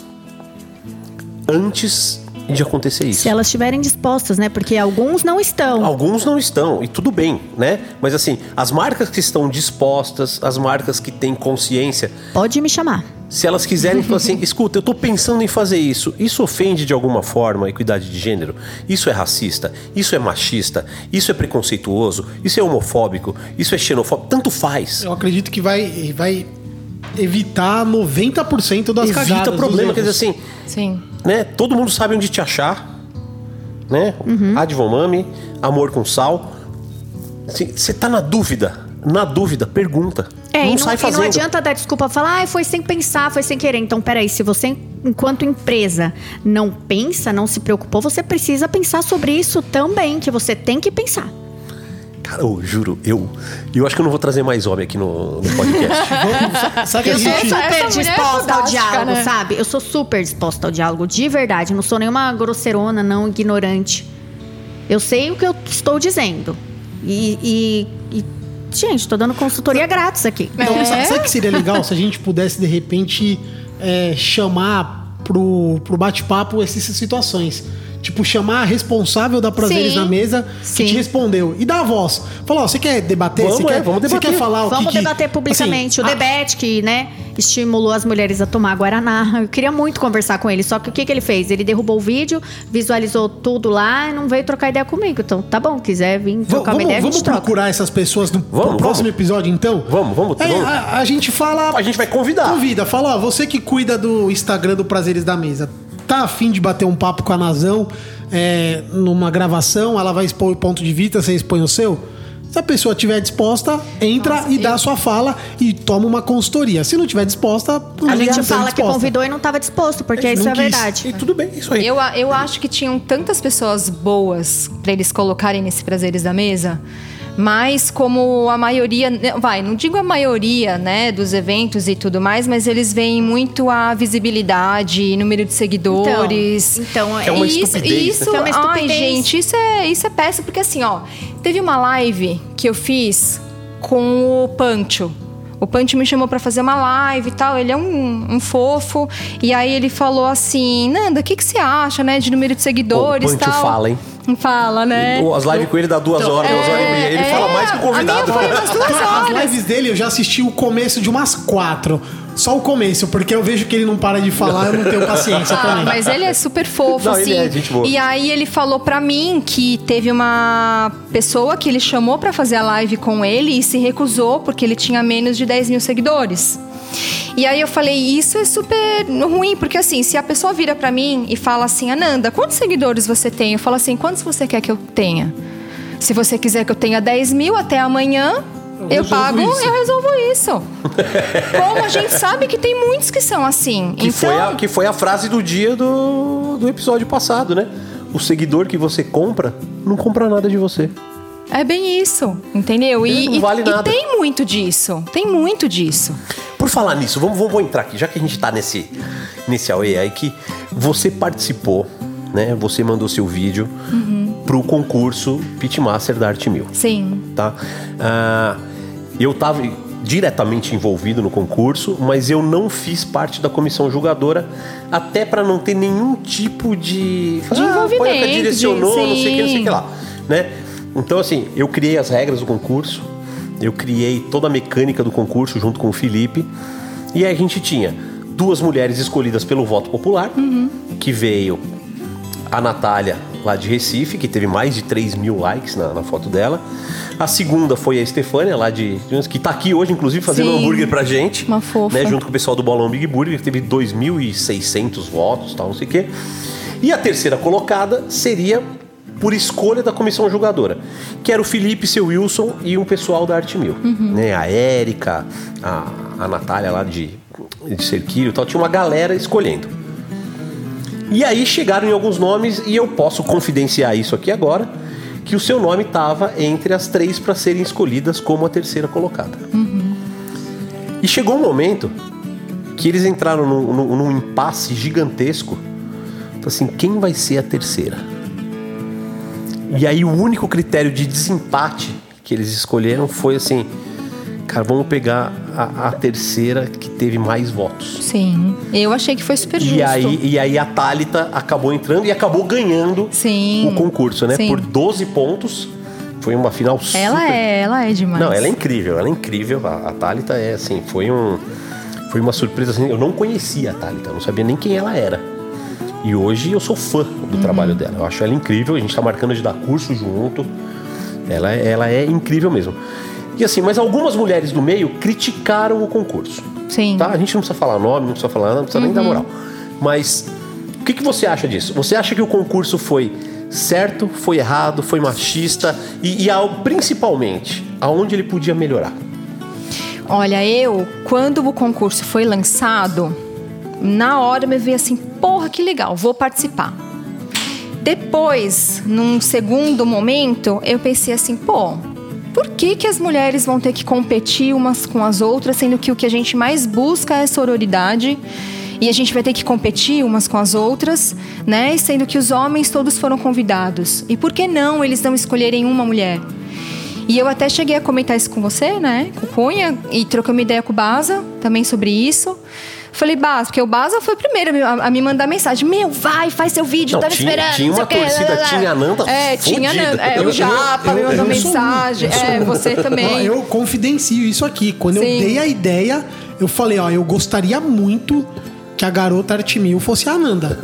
antes de acontecer isso. Se elas estiverem dispostas, né? Porque alguns não estão. Alguns não estão, e tudo bem, né? Mas assim, as marcas que estão dispostas, as marcas que têm consciência, Pode me chamar. se elas quiserem falar assim, escuta, eu tô pensando em fazer isso, isso ofende de alguma forma a equidade de gênero? Isso é racista? Isso é machista? Isso é preconceituoso? Isso é homofóbico? Isso é xenofóbico? Tanto faz. Eu acredito que vai, vai evitar 90% das Evita cagadas. dos problema, quer dizer assim, Sim. Né? Todo mundo sabe onde te achar, né? Advomami, amor com sal. Você tá na dúvida? Na dúvida, pergunta. É, não e, não, sai e fazendo. não adianta dar desculpa falar, ah, foi sem pensar, foi sem querer. Então, peraí, se você, enquanto empresa, não pensa, não se preocupou, você precisa pensar sobre isso também, que você tem que pensar. Cara, eu juro, eu, eu acho que eu não vou trazer mais homem aqui no, no podcast. Sabe que Eu sou super é disposta ao diálogo, né? sabe? Eu sou super disposta ao diálogo, de verdade. Não sou nenhuma grosseirona, não ignorante. Eu sei o que eu estou dizendo. E, e- e, gente, tô dando consultoria grátis aqui. Então, É. sabe, sabe que seria legal se a gente pudesse, de repente, é, chamar pro, pro bate-papo essas situações? Tipo, chamar a responsável da Prazeres Sim. na mesa que Sim. te respondeu. E dar a voz. Falou, ó, você quer debater? Vamos, você é, quer, vamos Você debater. quer falar o Vamos que que- debater publicamente. Assim, o ah, debate que, né, estimulou as mulheres a tomar Guaraná. Eu queria muito conversar com ele, só que o que, que ele fez? Ele derrubou o vídeo, visualizou tudo lá e não veio trocar ideia comigo. Então, tá bom, quiser vir trocar uma vamos ideia, a vamos gente troca. procurar essas pessoas no Vamos, próximo vamos. episódio, então? Vamos, vamos, É, vamos. A, a gente fala. A gente vai convidar. Convida, fala, ó, você que cuida do Instagram do Prazeres da Mesa, tá afim de bater um papo com a Nazão é, numa gravação, ela vai expor o ponto de vista, você expõe o seu? Se a pessoa estiver disposta, entra e dá a sua fala e toma uma consultoria. Se não estiver disposta, A gente não fala tá que disposta. convidou e não estava disposto, porque isso não é quis. verdade. E tudo bem, é isso aí. Eu, eu acho que tinham tantas pessoas boas pra eles colocarem nesse Prazeres da Mesa, mas como a maioria, né, vai, não digo a maioria, né, dos eventos e tudo mais, mas eles veem muito a visibilidade, número de seguidores. Então, então é uma isso, estupidez, né? isso, é uma ai, estupidez. gente, isso é, isso é péssimo, porque assim, ó, teve uma live que eu fiz com o Pancho. O Pancho me chamou pra fazer uma live e tal, ele é um, um fofo. E aí ele falou assim: Nanda, o que, que você acha, né, de número de seguidores e o Pancho tal? fala, hein? Fala, né? As lives com ele dá duas horas, duas horas e meia. Ele é, fala mais que o convidado. As lives dele eu já assisti o começo de umas quatro. Só o começo, porque eu vejo que ele não para de falar, eu não tenho paciência Ah, também. mas ele é super fofo, Não, assim. ele é gente boa. E aí ele falou pra mim que teve uma pessoa que ele chamou pra fazer a live com ele e se recusou porque ele tinha menos de 10 mil seguidores. E aí eu falei, isso é super ruim, porque assim, se a pessoa vira pra mim e fala assim, Ananda, quantos seguidores você tem? Eu falo assim, quantos você quer que eu tenha? Se você quiser que eu tenha 10 mil até amanhã, eu, resolvo pago, isso. eu resolvo isso. Como a gente sabe que tem muitos que são assim. Que, então, foi a, que foi a frase do dia do, do episódio passado, né? O seguidor que você compra não compra nada de você. É bem isso, entendeu? E, e- vale e nada. tem muito disso. Tem muito disso. Por falar nisso, vamos, vamos, entrar aqui, já que a gente tá nesse, nesse AUE aí, que você participou, né? Você mandou seu vídeo pro concurso Pitmaster da Arte Mil, Sim. tá? Ah, eu tava diretamente envolvido no concurso, mas eu não fiz parte da comissão julgadora, até para não ter nenhum tipo de... De Ah, envolvimento, Poiaca direcionou, de- não sei o que, não sei o que lá, né? Então, assim, eu criei as regras do concurso, eu criei toda a mecânica do concurso junto com o Felipe, e aí a gente tinha duas mulheres escolhidas pelo voto popular, que veio a Natália, lá de Recife, que teve mais de 3 mil likes na, na foto dela. A segunda foi a Estefânia, lá de. que tá aqui hoje, inclusive, fazendo Sim. hambúrguer pra gente. Uma fofa. Né, junto com o pessoal do Bolão Big Burger, que teve 2.600 votos, tal, não sei o quê. E a terceira colocada seria por escolha da comissão julgadora, que era o Felipe, seu Wilson e um pessoal da Arte Mil. Né, a Érica, a, a Natália lá de, de Cerquilho e tal. Tinha uma galera escolhendo. E aí chegaram em alguns nomes e eu posso confidenciar isso aqui agora, que o seu nome estava entre as três para serem escolhidas como a terceira colocada. E chegou um momento que eles entraram num, num- num impasse gigantesco. Falei assim, quem vai ser a terceira? E aí o único critério de desempate que eles escolheram foi assim, cara, vamos pegar a, a terceira que teve mais votos. Sim. Eu achei que foi super justo. E aí, e aí a Thalita acabou entrando e acabou ganhando Sim. o concurso, né? Sim. Por 12 pontos. Foi uma final super. Ela é, ela é demais. Não, ela é incrível, ela é incrível. A, a Thalita é assim, foi um. Foi uma surpresa assim. Eu não conhecia a Thalita, eu não sabia nem quem ela era. E hoje eu sou fã do Uhum. trabalho dela. Eu acho ela incrível, a gente tá marcando de dar curso junto. Ela, é- ela é incrível mesmo. E assim, mas algumas mulheres do meio criticaram o concurso. Sim. Tá? A gente não precisa falar nome, não precisa falar nada, não precisa nem dar moral. Mas o que, que você acha disso? Você acha que o concurso foi certo, foi errado, foi machista e, e ao- principalmente, aonde ele podia melhorar? Olha, eu, quando o concurso foi lançado, na hora me veio assim, porra, que legal, vou participar. Depois, num segundo momento, eu pensei assim, pô, por que, que as mulheres vão ter que competir umas com as outras, sendo que o que a gente mais busca é sororidade? E a gente vai ter que competir umas com as outras, né? Sendo que os homens todos foram convidados. E por que não eles não escolherem uma mulher? E eu até cheguei a comentar isso com você, né? Com o Cunha, e trocamos ideia com o Baza também sobre isso. Falei, Baza, porque o Baza foi o primeiro a me- a, me mandar mensagem. Meu, vai, faz seu vídeo, Não, tá me tinha- esperando. tinha não uma torcida, lá. tinha a Nanda É, tinha. Nanda. É, Eu- o Japa eu- me eu- mandou eu mensagem. eu sou é, você também. Ó, Eu confidencio isso aqui. Quando eu Sim. dei a ideia, eu falei, ó, eu gostaria muito que a garota Artimil fosse a Ananda.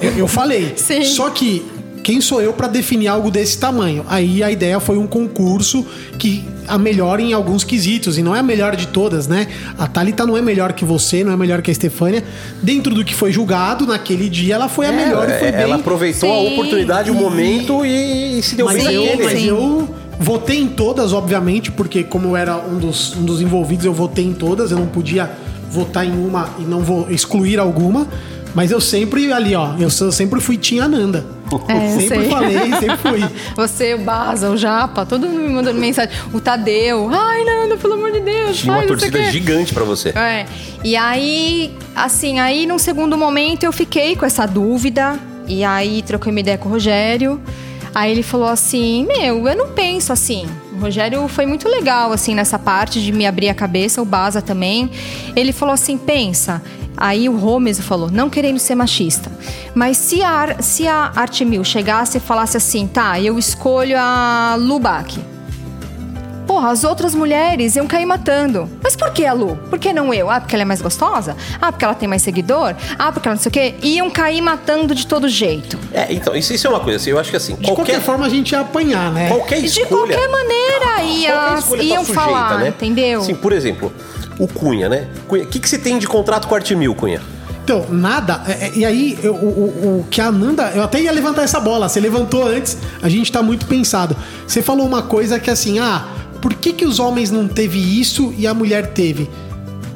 Eu, eu falei. É. Sim. Só que quem sou eu pra definir algo desse tamanho? Aí a ideia foi um concurso que a melhor em alguns quesitos e não é a melhor de todas, né? A Thalita não é melhor que você, não é melhor que a Estefânia. Dentro do que foi julgado naquele dia, ela foi a melhor e foi É, bem. ela aproveitou a Sim. oportunidade, o momento e, e se deu Mas, bem eu, mas sim. eu votei em todas, obviamente, porque como eu era um dos, um dos envolvidos, eu votei em todas. Eu não podia votar em uma e não vou excluir alguma. Mas eu sempre ali, ó, eu sempre fui Tinha Nanda. É, eu sempre sei. falei, sempre fui. Você, o Baza, o Japa, todo mundo me mandando mensagem. O Tadeu. Ai, Nanda, pelo amor de Deus. Tinha uma torcida gigante pra você. É. E aí, assim, aí num segundo momento eu fiquei com essa dúvida. E aí troquei uma ideia com o Rogério. Aí ele falou assim: Meu, eu não penso assim. O Rogério foi muito legal, assim, nessa parte de me abrir a cabeça, o Baza também. Ele falou assim: pensa. Aí o Rô mesmo falou, não querendo ser machista. Mas se a, Ar- se a Arte Mil chegasse e falasse assim, tá, eu escolho a Lubac. Porra, as outras mulheres iam cair matando. Mas por que a Lu? Por que não eu? Ah, porque ela é mais gostosa? Ah, porque ela tem mais seguidor? Ah, porque ela não sei o quê? Iam cair matando de todo jeito. É, então, isso, isso é uma coisa assim, eu acho que assim, De qualquer, qualquer, forma, a gente ia apanhar, né? qualquer De escolha... qualquer maneira, qualquer ia, tá iam sujeita, falar, né? entendeu? Sim, por exemplo, o Cunha, né? Cunha, o que, que você tem de contrato com a Arte Mil, Cunha? Então, nada. é, é, E aí, o, o, o que a Nanda. Eu até ia levantar essa bola. Você levantou antes, a gente tá muito pensado. Você falou uma coisa que assim, ah, por que, que os homens não teve isso e a mulher teve?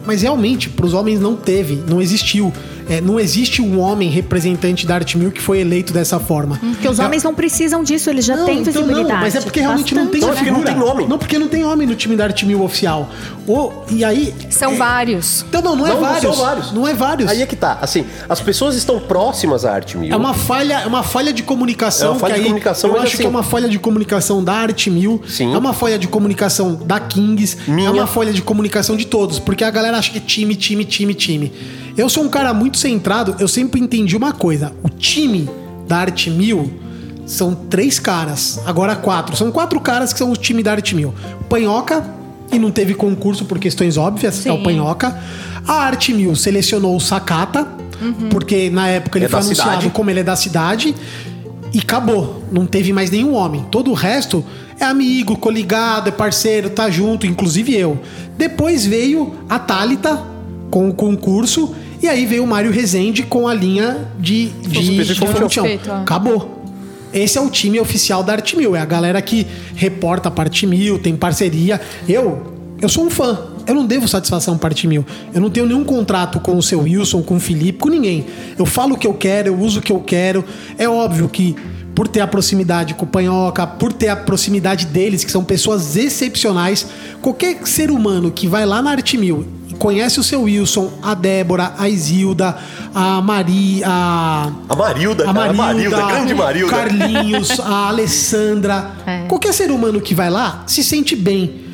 Mas realmente, pros homens não teve, não existiu. É, não existe um homem representante da Arte Mil que foi eleito dessa forma. Porque os homens não precisam disso, eles já Não, têm então visibilidade. Não, mas é porque realmente não tem Bastante, Não, é a porque não figura. tem homem. Não, porque não tem homem no time da Arte Mil oficial. Ou, e aí. São é, vários. Então não, não é Não, não vários. são vários. Não é vários. Aí é que tá, assim, as pessoas estão próximas à Arte Mil. É uma falha, é uma falha de comunicação. É uma falha que de aí comunicação, Eu acho assim- que é uma falha de comunicação da Arte Mil. Sim. É uma falha de comunicação da Kings. Minha. É uma falha de comunicação de todos. Porque a galera acha que é time, time, time, time. Eu sou um cara muito centrado. Eu sempre entendi uma coisa. O time da Arte Mil são três caras. Agora quatro. São quatro caras que são o time da Arte Mil. O Panhoca, e não teve concurso por questões óbvias, é o Sim. Panhoca. A Arte Mil selecionou o Sakata. Porque na época ele É foi anunciado cidade. como ele é da cidade e acabou. Não teve mais nenhum homem. Todo o resto é amigo, coligado, é parceiro, tá junto, inclusive eu. Depois veio a Thalita com o concurso e aí veio o Mário Rezende com a linha de, de, de. Suspeito, ó. Acabou. Esse é o time oficial da Arte Mil. É a galera que reporta para Arte Mil, tem parceria. Eu, eu sou um fã. Eu não devo satisfação para Arte Mil. Eu não tenho nenhum contrato com o seu Wilson, com o Felipe, com ninguém. Eu falo o que eu quero, eu uso o que eu quero. É óbvio que por ter a proximidade com o Panhoca, por ter a proximidade deles, que são pessoas excepcionais, qualquer ser humano que vai lá na Arte Mil conhece o seu Wilson, a Débora, a Isilda, a Maria, a A Marilda, a cara, a Marilda, Marilda, grande Marilda. o Carlinhos, a Alessandra. É. Qualquer ser humano que vai lá se sente bem.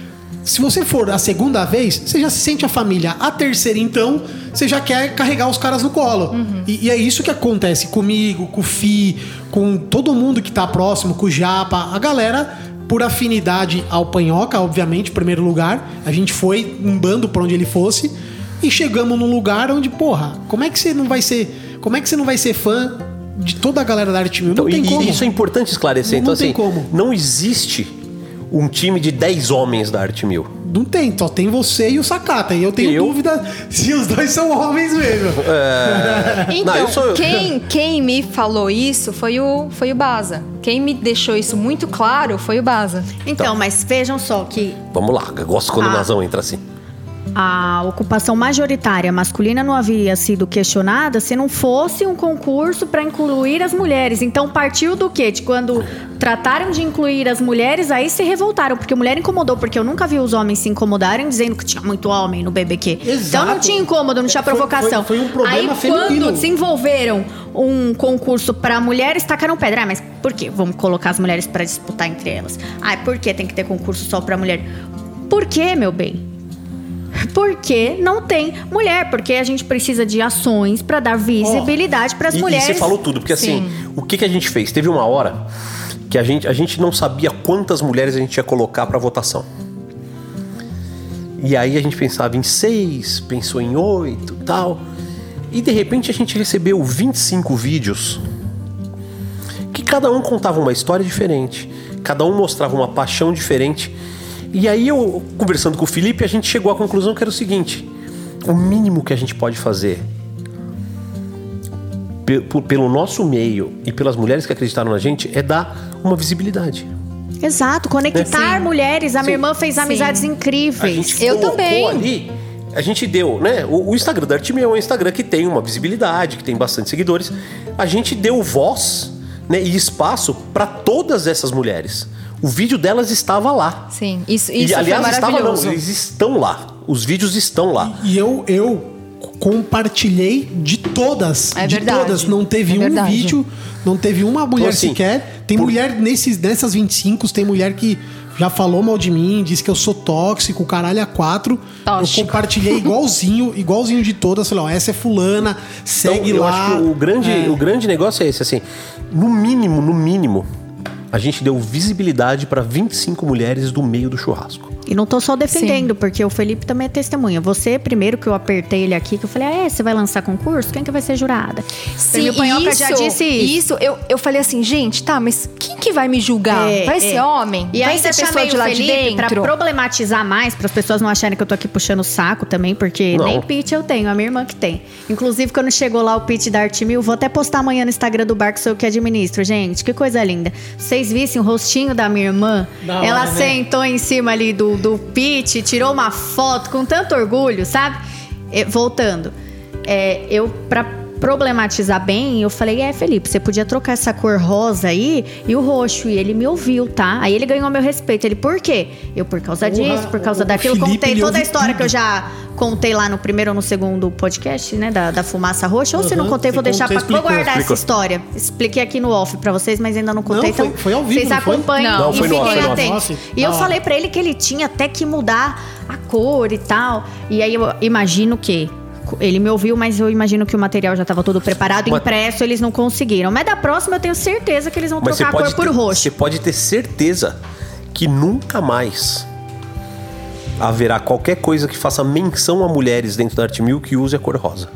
Se você for a segunda vez, você já se sente a família. A terceira, então, você já quer carregar os caras no colo. E, e é isso que acontece comigo, com o Fi, com todo mundo que tá próximo, com o Japa. A galera, por afinidade ao Panhoca, obviamente, em primeiro lugar. A gente foi um bando pra onde ele fosse. E chegamos num lugar onde, porra, como é que você não vai ser. Como é que você não vai ser fã de toda a galera da Arte Mil? Não Então, tem e, como. isso é importante esclarecer. Não- então, não tem assim, como. não existe um time de 10 homens da Arte Mil. Não tem, só tem você e o Sakata. E eu tenho Eu? dúvida se os dois são homens mesmo. Então, Não, sou- quem, quem me falou isso foi o, foi o Baza. Quem me deixou isso muito claro foi o Baza. Então, mas vejam só que Vamos lá, eu gosto quando o Ah. Nazão entra assim. A ocupação majoritária masculina não havia sido questionada se não fosse um concurso para incluir as mulheres. Então partiu do quê? De quando trataram de incluir as mulheres, aí se revoltaram, porque a mulher incomodou, porque eu nunca vi os homens se incomodarem dizendo que tinha muito homem no BBQ. Exato. Então não tinha incômodo, não tinha Foi- provocação. foi- foi um problema aí feminino. quando desenvolveram um concurso para mulheres, tacaram pedra. Ah, mas por quê? Vamos colocar as mulheres para disputar entre elas. Ah, por que tem que ter concurso só para mulher? Por quê, meu bem? Porque não tem mulher, porque a gente precisa de ações pra dar visibilidade pras E- mulheres. E você falou tudo, porque assim, o que, que a gente fez? Teve uma hora que a gente, a gente não sabia quantas mulheres a gente ia colocar pra votação. E aí a gente pensava em seis, pensou em oito tal. E de repente a gente recebeu 25 vídeos que cada um contava uma história diferente, cada um mostrava uma paixão diferente. E aí eu, conversando com o Felipe, a gente chegou à conclusão que era o seguinte: o mínimo que a gente pode fazer pelo nosso meio e pelas mulheres que acreditaram na gente é dar uma visibilidade. Exato, conectar Sim. mulheres. A minha irmã fez Sim. amizades incríveis. Eu também. ali, a gente deu, né? O, o Instagram da Artimia é um Instagram que tem uma visibilidade, que tem bastante seguidores. A gente deu voz né, e espaço para todas essas mulheres. O vídeo delas estava lá. Sim, isso, isso e aliás, foi estava não, eles estão lá. Os vídeos estão lá. E eu, eu compartilhei de todas. É de verdade. todas. Não teve É um verdade. vídeo, não teve uma mulher assim, sequer. Tem por- mulher nesses, nessas 25, tem mulher que já falou mal de mim, disse que eu sou tóxico, caralho, a quatro. Tóxico. Eu compartilhei igualzinho, igualzinho de todas. Falei, ó, essa é fulana, segue Então, eu lá. acho que o grande, É. o grande negócio é esse, assim, no mínimo, no mínimo, a gente deu visibilidade para 25 mulheres do meio do churrasco. E não tô só defendendo, porque o Felipe também é testemunha. Você, primeiro que eu apertei ele aqui, que eu falei, ah, é, você vai lançar concurso? Quem que vai ser jurada? Sim, Prêmio Panhoca isso, já disse isso. Isso, eu, eu falei assim, gente, tá, mas quem que vai me julgar? É, vai é. ser homem? E vai aí ser você pessoa de o lá Felipe de pra dentro? problematizar mais, para as pessoas não acharem que eu tô aqui puxando o saco também, porque Não. nem pitch eu tenho, a minha irmã que tem. Inclusive, quando chegou lá o pitch da Artimil, vou até postar amanhã no Instagram do bar que sou eu que administro. Gente, que coisa linda. Vocês vissem o rostinho da minha irmã? Da Ela hora, né? sentou em cima ali do, do pitch, tirou uma foto com tanto orgulho, sabe? E, voltando. É, eu, pra problematizar bem, eu falei, é, Felipe, você podia trocar essa cor rosa aí e o roxo. E ele me ouviu, tá? Aí ele ganhou meu respeito. Ele, por quê? Eu, por causa Porra, disso, por causa o daquilo. Felipe, contei toda a história tudo. que eu já contei lá no primeiro ou no segundo podcast, né? Da, da fumaça roxa. Ou se não Uhum, contei, vou deixar pra. Vou explicou, guardar explicou. essa história. Expliquei aqui no off pra vocês, mas ainda não contei. Não, foi- então, foi ao vivo, vocês não foi? acompanhem Não, e off, fiquem no atentos. off. E eu hora. falei pra ele que ele tinha até que mudar a cor e tal. E aí eu imagino que. Ele me ouviu, mas eu imagino que o material já estava todo preparado, Mas- impresso, eles não conseguiram. Mas da próxima eu tenho certeza que eles vão Mas trocar a cor ter, por roxo. você pode ter certeza que nunca mais haverá qualquer coisa que faça menção a mulheres dentro da Arte Mil que use a cor rosa.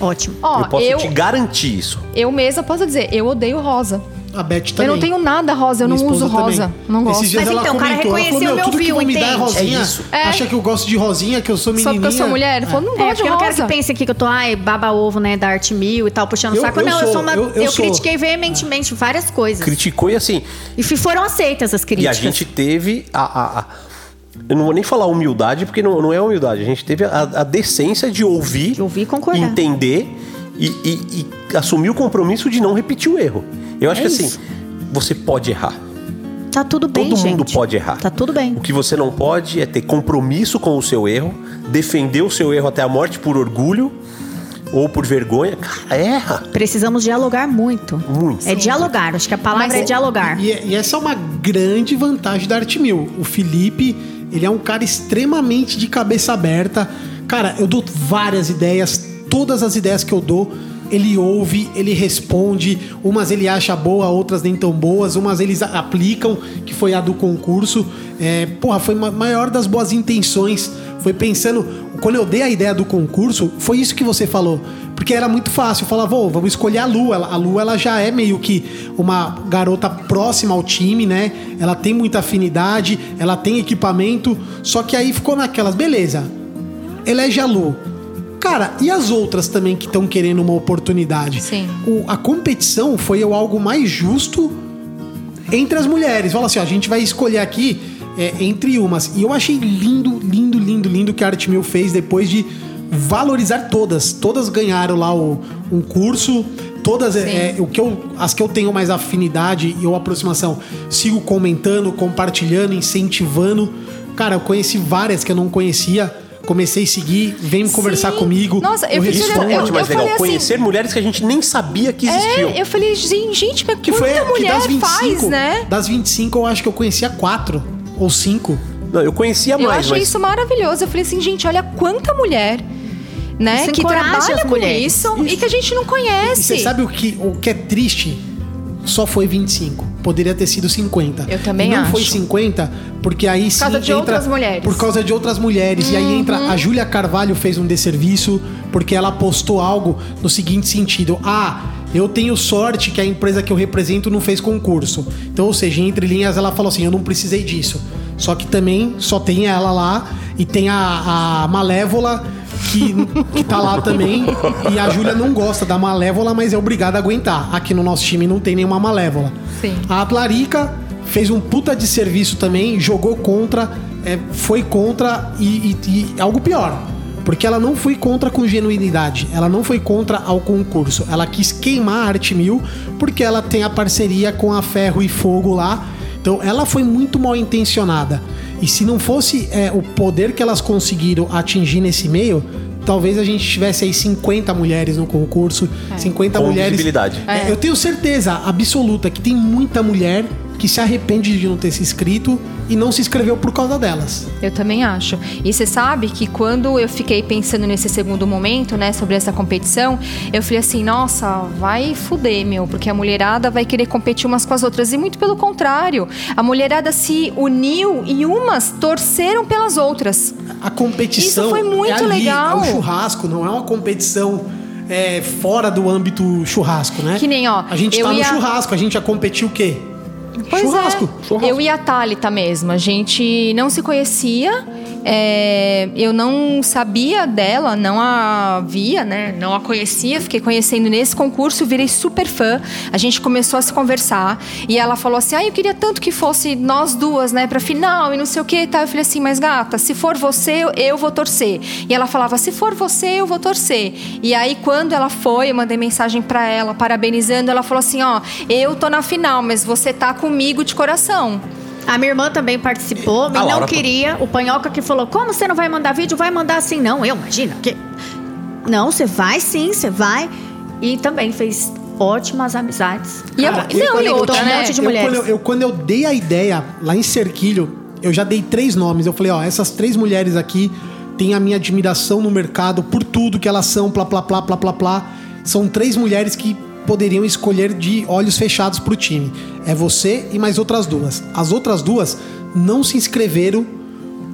Ótimo. Ó, eu posso eu, te garantir isso. eu mesma posso dizer, eu odeio rosa. A Beth também. Eu não tenho nada rosa, eu não uso rosa. também. Não gosto. Esses dias Mas ela então, o cara comentou, ela falou, reconheceu meu, tudo que me dar é rosinha. É isso. É. Acha que eu gosto de rosinha, que eu sou Só menininha. porque eu sou mulher? Falou, não É, gosto de eu não quero rosa. que pense aqui que eu tô, ai, baba ovo, né, da Arte Mil e tal, puxando o Eu- saco. eu não, eu sou, sou uma. eu- Eu, eu sou. critiquei veementemente várias coisas. Criticou e assim. E foram aceitas as E a críticas. gente teve a. a- a- eu não vou nem falar humildade, porque não, não é humildade. A gente teve a, a decência de ouvir, De ouvir e concordar. entender e, e- e assumir o compromisso de não repetir o erro. Eu acho É que assim, isso. você pode errar. Tá tudo bem, Todo gente. mundo pode errar. Tá tudo bem. O que você não pode é ter compromisso com o seu erro, defender o seu erro até a morte por orgulho ou por vergonha. Cara, erra. Precisamos dialogar muito. Muito. É dialogar. Acho que a palavra Mas é dialogar. E, e essa é uma grande vantagem da Arte Mil. O Felipe, ele é um cara extremamente de cabeça aberta. Cara, eu dou várias ideias, todas as ideias que eu dou, ele ouve, ele responde. Umas ele acha boa, outras nem tão boas. Umas eles aplicam, que foi a do concurso. É, porra, foi a maior das boas intenções. Foi pensando. Quando eu dei a ideia do concurso, foi isso que você falou. Porque era muito fácil. Eu falava, "Vô, vamos escolher a Lu. A Lu ela já é meio que uma garota próxima ao time, né? Ela tem muita afinidade, ela tem equipamento. Só que aí ficou naquelas, beleza. Elege a Lu. Cara, e as outras também que estão querendo uma oportunidade? Sim. O- a competição foi o algo mais justo entre as mulheres. Fala assim, ó, a gente vai escolher aqui é, entre umas. E eu achei lindo, lindo, lindo, lindo que a Arte Mil fez depois de valorizar todas. Todas ganharam lá o, um curso. Todas, é, o que eu, as que eu tenho mais afinidade e ou aproximação, sigo comentando, compartilhando, incentivando. Cara, eu conheci várias que eu não conhecia. Comecei a seguir, vem conversar Sim. comigo. Nossa, eu fiquei Isso foi a eu- parte mais eu legal. assim- Conhecer mulheres que a gente nem sabia que existiam. É, eu falei, gente, gente, mas Que foi quanta que mulher das 25, faz, né? Das 25 eu acho que eu conhecia quatro ou cinco. Não, eu conhecia Eu mais, achei mas isso maravilhoso. Eu falei assim, gente, olha quanta mulher, né, Isso que trabalha com mulheres. isso, e que a gente não E conhece. você sabe o que, o que é triste? Só foi 25. Poderia ter sido 50. Eu também e não acho. foi 50, porque aí sim causa de entra- outras mulheres. Por causa de outras mulheres. E aí entra. A Júlia Carvalho fez um desserviço porque ela postou algo no seguinte sentido: Ah, eu tenho sorte que a empresa que eu represento não fez concurso. Então, ou seja, entre linhas, ela falou assim: eu não precisei disso. Só que também só tem ela lá e tem a, a Malévola que, que tá lá também. E a Júlia não gosta da Malévola, mas é obrigada a aguentar. Aqui no nosso time não tem nenhuma Malévola. Sim. A Atlarica fez um puta de serviço também, jogou contra, é, foi contra e, e- e algo pior. Porque ela não foi contra com genuinidade, ela não foi contra ao concurso. Ela quis queimar a Arte Mil porque ela tem a parceria com a Ferro e Fogo lá. Então ela foi muito mal intencionada. E se não fosse é, o poder que elas conseguiram atingir nesse meio, talvez a gente tivesse aí 50 mulheres no concurso, 50 Com mulheres. visibilidade. É, Eu tenho certeza absoluta que tem muita mulher que se arrepende de não ter se inscrito e não se inscreveu por causa delas. Eu também acho. E você sabe que quando eu fiquei pensando nesse segundo momento, né, sobre essa competição, eu falei assim, nossa, vai fuder, meu, porque a mulherada vai querer competir umas com as outras. E muito pelo contrário, a mulherada se uniu e umas torceram pelas outras. A competição Isso foi muito é ali, legal. É o churrasco, não é uma competição é, fora do âmbito churrasco, né? Que nem, ó, A gente tá no ia- churrasco, a gente ia competir o quê? Pois churrasco. é. Eu e a Thalita mesmo, a gente não se conhecia, é, eu não sabia dela, não a via, né? Não a conhecia, fiquei conhecendo nesse concurso, virei super fã. A gente começou a se conversar e ela falou assim: "Ah, eu queria tanto que fosse nós duas, né, pra final e não sei o que e tal". Eu falei assim: "Mas gata, se for você, eu- vou torcer". E ela falava: "Se for você, eu vou torcer". E aí quando ela foi, eu mandei mensagem pra ela parabenizando, ela falou assim: "Ó, eu tô na final, mas você tá comigo de coração". A minha irmã também participou, mas não queria. O Panhoca que falou: Como você não vai mandar vídeo? Vai mandar assim, não. Eu, imagina. Que... Não, você vai sim, você vai. E também fez ótimas amizades. E Cara, não, eu- e eu- outra, um né? monte de Eu, mulheres. quando, eu, eu- quando eu dei a ideia lá em Cerquilho, eu já dei três nomes. Eu falei, ó, essas três mulheres aqui têm a minha admiração no mercado por tudo que elas são, plá, plá, plá, plá, plá, plá. São três mulheres que poderiam escolher de olhos fechados pro time. É você e mais outras duas. As outras duas não se inscreveram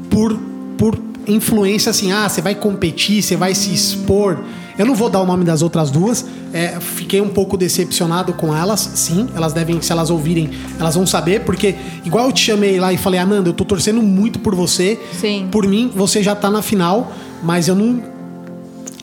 por, por influência assim, ah, você vai competir, você vai se expor. Eu não vou dar o nome das outras duas. é, fiquei um pouco decepcionado com elas, sim. Elas devem, se elas ouvirem, elas vão saber, porque igual eu te chamei lá e falei, Ananda, eu tô torcendo muito por você. Sim. Por mim, você já tá na final, mas eu não.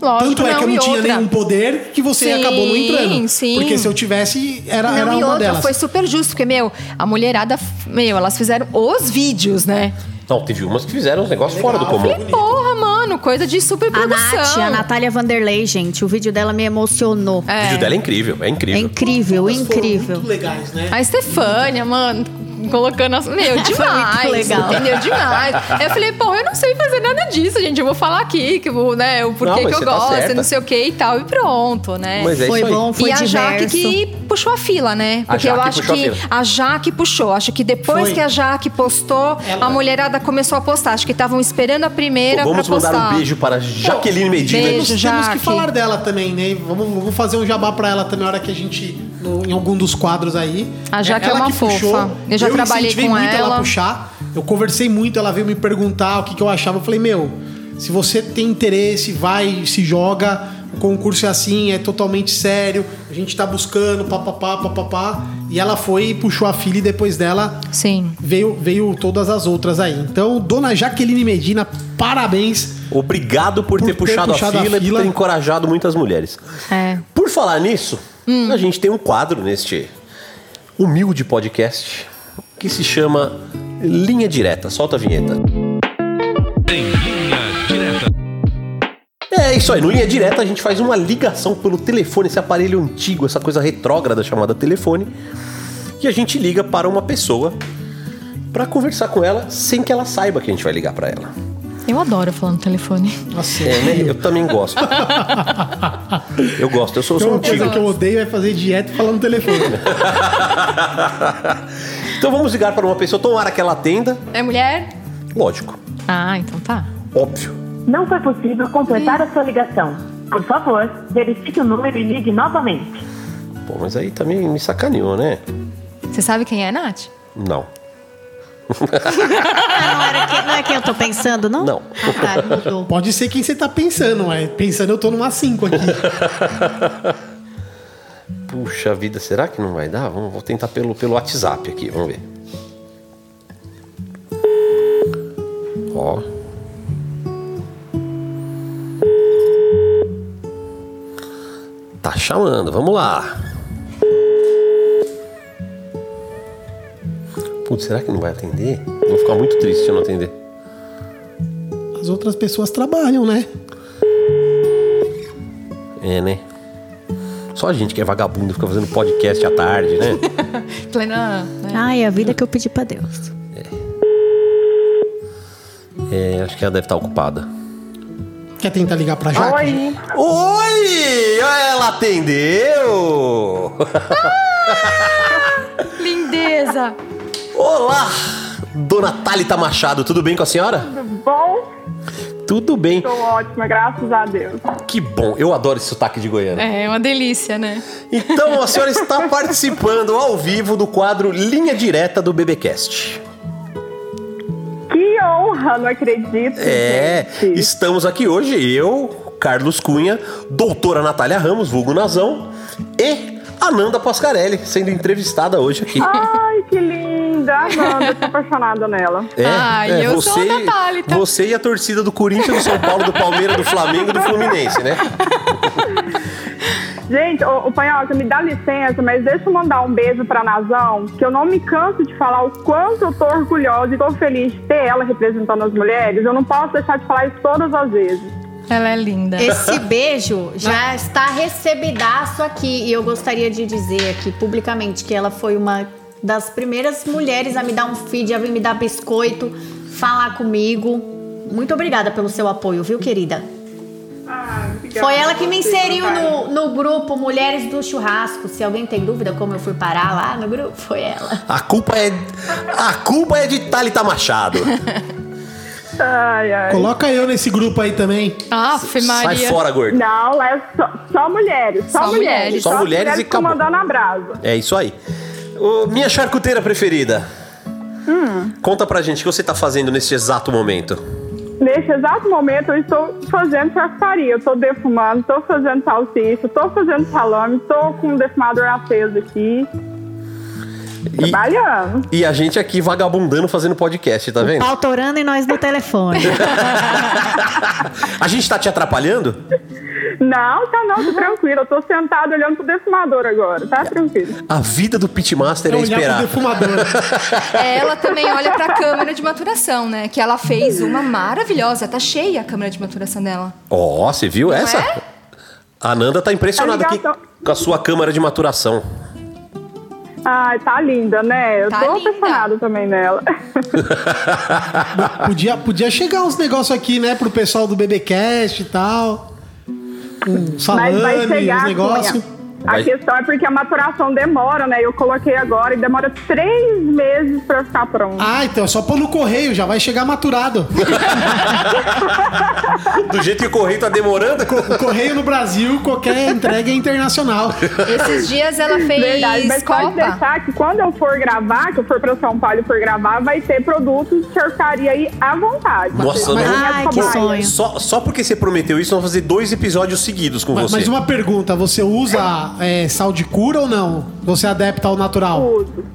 Lógico, Tanto é que eu não tinha outra. nenhum poder que você Sim, acabou não entrando. sim. Porque se eu tivesse, era, Não, era e uma outra, delas. foi super justo, porque, meu, a mulherada, meu, elas fizeram os vídeos, né? Não, teve umas que fizeram uns negócios fora do comum. Bonito. Porra, mano, coisa de super A produção. Nath, a Natália Vanderlei, gente, o vídeo dela me emocionou. O vídeo dela é incrível, é É incrível. incrível, Todas foram incrível. Muito legais, né? A Estefânia, mano, colocando as. Meu, demais. muito legal. Entendeu? Demais. Aí eu falei, pô, eu não sei fazer nada disso, gente. Eu vou falar aqui, que vou, né, o porquê Não, que eu tá gosto, certa. não sei o que e tal, e pronto, né? Mas é Foi isso aí. bom, foi e a Jaque diverso. que puxou a fila, né? Porque eu acho a que a Jaque puxou. Acho que depois Foi. que a Jaque postou, Ela- a mulherada começou a postar. Acho que estavam esperando a primeira Vamos pra postar. mandar um beijo para Jaqueline Medina. beijo. Temos, temos Jaque. que falar dela também, né? Vamos, vamos fazer um jabá pra ela também na hora que a gente. No- em algum dos quadros aí. A Jaque é ela uma que puxou. fofa. Eu já trabalhei incentivei com muito ela. ela. puxar. Eu conversei muito, ela veio me perguntar o que, que eu achava. Eu falei, meu, se você tem interesse, vai, se joga. O concurso é assim, é totalmente sério. A gente tá buscando, papapá, papapá. E ela foi e puxou a filha e depois dela Sim. veio, veio todas as outras aí. Então, dona Jaqueline Medina, parabéns. Obrigado por, Por ter ter puxado, puxado a a fila e por fila. ter encorajado muitas mulheres. É. Por falar nisso, a gente tem um quadro neste humilde podcast que se chama Linha Direta. Solta a vinheta. Em linha direta. É isso aí, no Linha Direta a gente faz uma ligação pelo telefone, esse aparelho antigo, essa coisa retrógrada chamada telefone, e a gente liga para uma pessoa para conversar com ela sem que ela saiba que a gente vai ligar para ela. Eu adoro falar no telefone. Nossa, É, né? Eu também gosto. Eu gosto, eu sou, sou Uma um coisa que eu odeio é fazer dieta e falar no telefone. Então vamos ligar para uma pessoa, tomara que ela atenda. É mulher? Lógico. Ah, então tá. Óbvio. Não foi possível completar a sua ligação. Por favor, verifique o número e ligue novamente. Pô, mas aí também me sacaneou, né? Você sabe quem é, Nath? Não. Ah, não, era que, não é quem eu tô pensando, não? Não. Ah, tá, mudou. Pode ser quem você tá pensando, mas pensando eu tô numa 5 aqui. Puxa vida, será que não vai dar? Vamos, vou tentar pelo, pelo WhatsApp aqui, vamos ver. Ó. Tá chamando, vamos lá. Putz, será que não vai atender? Vou ficar muito triste se eu não atender. As outras pessoas trabalham, né? É, né? Só a gente que é vagabundo fica fazendo podcast à tarde, né? Plena. Né? Ai, a vida que eu pedi pra Deus. É, acho que ela deve estar ocupada. Quer tentar ligar pra Jaque? Oi, Oi! Ela atendeu! Lindeza! Olá! Dona Thalita Machado, tudo bem com a senhora? tudo bom? Tudo bem. Tô ótima, graças a Deus. Que bom, eu adoro esse sotaque de Goiânia. É uma delícia, né? Então, a senhora está participando ao vivo do quadro Linha Direta do BBcast. Que honra, não acredito. É, gente. estamos aqui hoje, eu, Carlos Cunha, doutora Natália Ramos, vulgo Nazão, e Ananda Pascarelli, sendo entrevistada hoje aqui. Ai, que linda. Amanda, eu tô apaixonada nela. É, Ai, eu sou a Natália. Você e a torcida do Corinthians, do São Paulo, do Palmeiras, do Flamengo e do Fluminense, né? Gente, ô, ô Panhoca, me dá licença, mas deixa eu mandar um beijo pra Nazão, que eu não me canso de falar o quanto eu tô orgulhosa e tô feliz de ter ela representando as mulheres. Eu não posso deixar de falar isso todas as vezes. Ela é linda. Esse beijo já está recebidaço aqui. E eu gostaria de dizer aqui publicamente que ela foi uma das primeiras mulheres a me dar um feed, a me dar biscoito, falar comigo. Muito obrigada pelo seu apoio, viu, querida? Foi ela que me inseriu no, no grupo Mulheres do Churrasco. Se alguém tem dúvida como eu fui parar lá no grupo, foi ela. A culpa é. A culpa é de Thalita Machado. Ai, ai. Coloca eu nesse grupo aí também. Aff, Sai Maria. fora, gordo. Não, é só, só mulheres. Só, Só mulheres. mulheres. Só mulheres e acabou. comandando a brasa. É isso aí. Minha charcuteira preferida. Conta pra gente o que você tá fazendo nesse exato momento. Neste exato momento, eu estou fazendo charcutaria. Eu estou defumando, estou fazendo salsicha, estou fazendo salame, estou com um defumador aceso aqui. E, Trabalhando. e a gente aqui vagabundando fazendo podcast, tá vendo? Autorando e nós no telefone. A gente tá te atrapalhando? Não, tá não, tô tranquilo. Eu tô sentado olhando pro defumador agora, tá tranquilo. A vida do pitmaster é pro esperar. defumador. Ela também olha pra câmera de maturação, né? Que ela fez uma maravilhosa. Tá cheia a câmera de maturação dela. Ó, você viu essa? é? A Nanda tá impressionada A aqui com a sua câmara de maturação. Ai, tá linda, né? Eu Tá tô linda. apaixonada também nela. Podia, podia chegar uns negócios aqui, né, pro pessoal do BBcast e tal. Um salame, Mas vai chegar, uns negócios. Vai. A questão é porque a maturação demora, né? Eu coloquei agora e demora três meses pra ficar pronto. Ah, então é só pôr no correio, já vai chegar maturado. Do jeito que o correio tá demorando. O correio no Brasil, qualquer entrega é internacional. Esses dias ela fez Verdade, mas pode copa. deixar que quando eu for gravar, que eu for pra São Paulo e for gravar, vai ter produtos de charcutaria aí à vontade. Nossa, Vai não- minhas Ai, que sonho. Só, só porque você prometeu isso, vamos fazer dois episódios seguidos com Mas, você. mas uma pergunta, você usa é, sal de cura ou não? Você adapta ao natural? Tudo.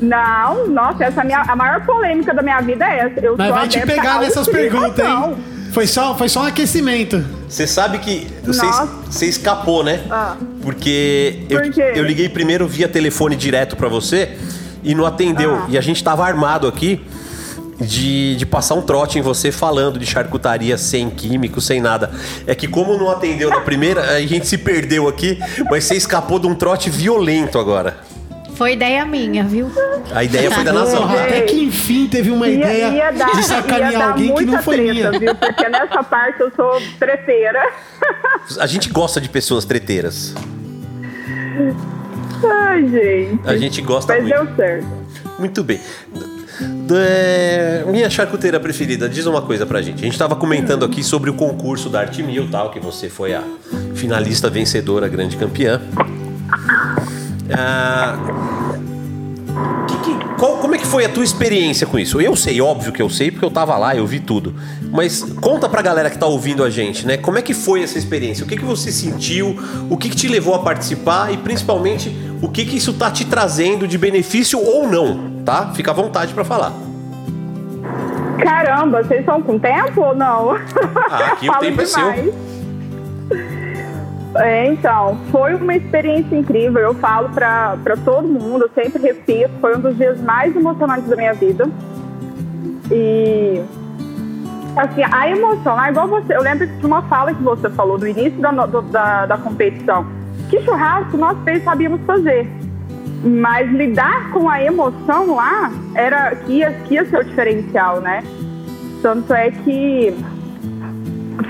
Não, nossa, essa é a, minha, a maior polêmica da minha vida é essa. Eu Mas vai te adepta pegar nessas perguntas, hein? Foi só, foi só um aquecimento. Você sabe que você, escapou, né? Ah. Porque eu, Por eu liguei primeiro via telefone direto pra você e não atendeu. Ah. E a gente tava armado aqui de, de passar um trote em você falando de charcutaria sem químico, sem nada. É que como não atendeu na primeira, a gente se perdeu aqui, mas você escapou de um trote violento agora. Foi ideia minha, viu? A ideia foi da nação. Porra, até que enfim teve uma Ia, ideia ia dar, de sacanear alguém que não foi treta, minha. viu? Porque nessa parte eu sou treteira. A gente gosta de pessoas treteiras. Ai, gente. A gente gosta Mas muito. deu certo. Muito bem. É, minha charcuteira preferida, diz uma coisa pra gente. A gente tava comentando aqui sobre o concurso da Arte Mil, tal, que você foi a finalista vencedora, grande campeã. Ah, que- que- qual- como é que foi a tua experiência com isso? Eu sei, óbvio que eu sei, porque eu tava lá, eu vi tudo. Mas conta pra galera que tá ouvindo a gente, né? Como é que foi essa experiência? O que, que você sentiu? O que, que te levou a participar? E principalmente, o que, que isso tá te trazendo de benefício ou não, tá? Fica à vontade pra falar. Caramba, vocês estão com tempo ou não? Ah, aqui o tempo é seu. demais. É, então, foi uma experiência incrível. Eu falo pra todo mundo, eu sempre repito, foi um dos dias mais emocionantes da minha vida. E assim, a emoção, é igual você. Eu lembro de uma fala que você falou no início da, do- da, da competição. Que churrasco nós três sabíamos fazer. Mas lidar com a emoção lá era que ia, que ia ser o diferencial, né? Tanto é que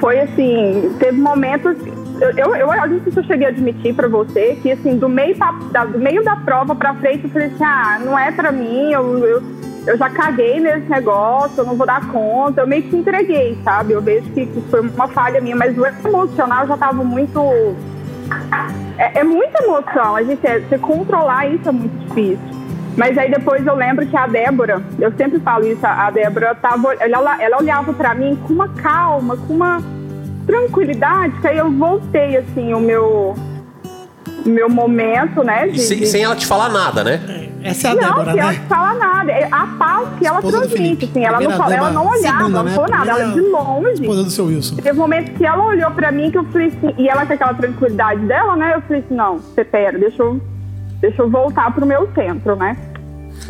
foi assim, teve momentos. Eu, eu, eu, não sei se eu cheguei a admitir pra você que, assim, do meio, da, do meio da prova pra frente, eu falei assim: ah, não é pra mim, eu, eu, eu já caguei nesse negócio, eu não vou dar conta. Eu meio que entreguei, sabe? Eu vejo que, que foi uma falha minha, mas o emocional já tava muito. É, é muita emoção, a gente é, você controlar isso é muito difícil. Mas aí depois eu lembro que a Débora, eu sempre falo isso, a Débora tava, ela, ela olhava pra mim com uma calma, com uma tranquilidade, que aí eu voltei assim o meu meu momento, né? De- sem, de- sem ela te falar nada, né? Essa é a não, Débora, que ela né? não fala nada. É a paz que ela transmite, assim. Ela não, fala, ela não olhava, segunda, ela né? não falou nada. Ela de Primeira longe. Esposa do seu Wilson. Teve momentos que ela olhou pra mim que eu falei assim, e ela com aquela tranquilidade dela, né? Eu falei assim, não, você pera, deixa eu, deixa eu voltar pro meu centro, né?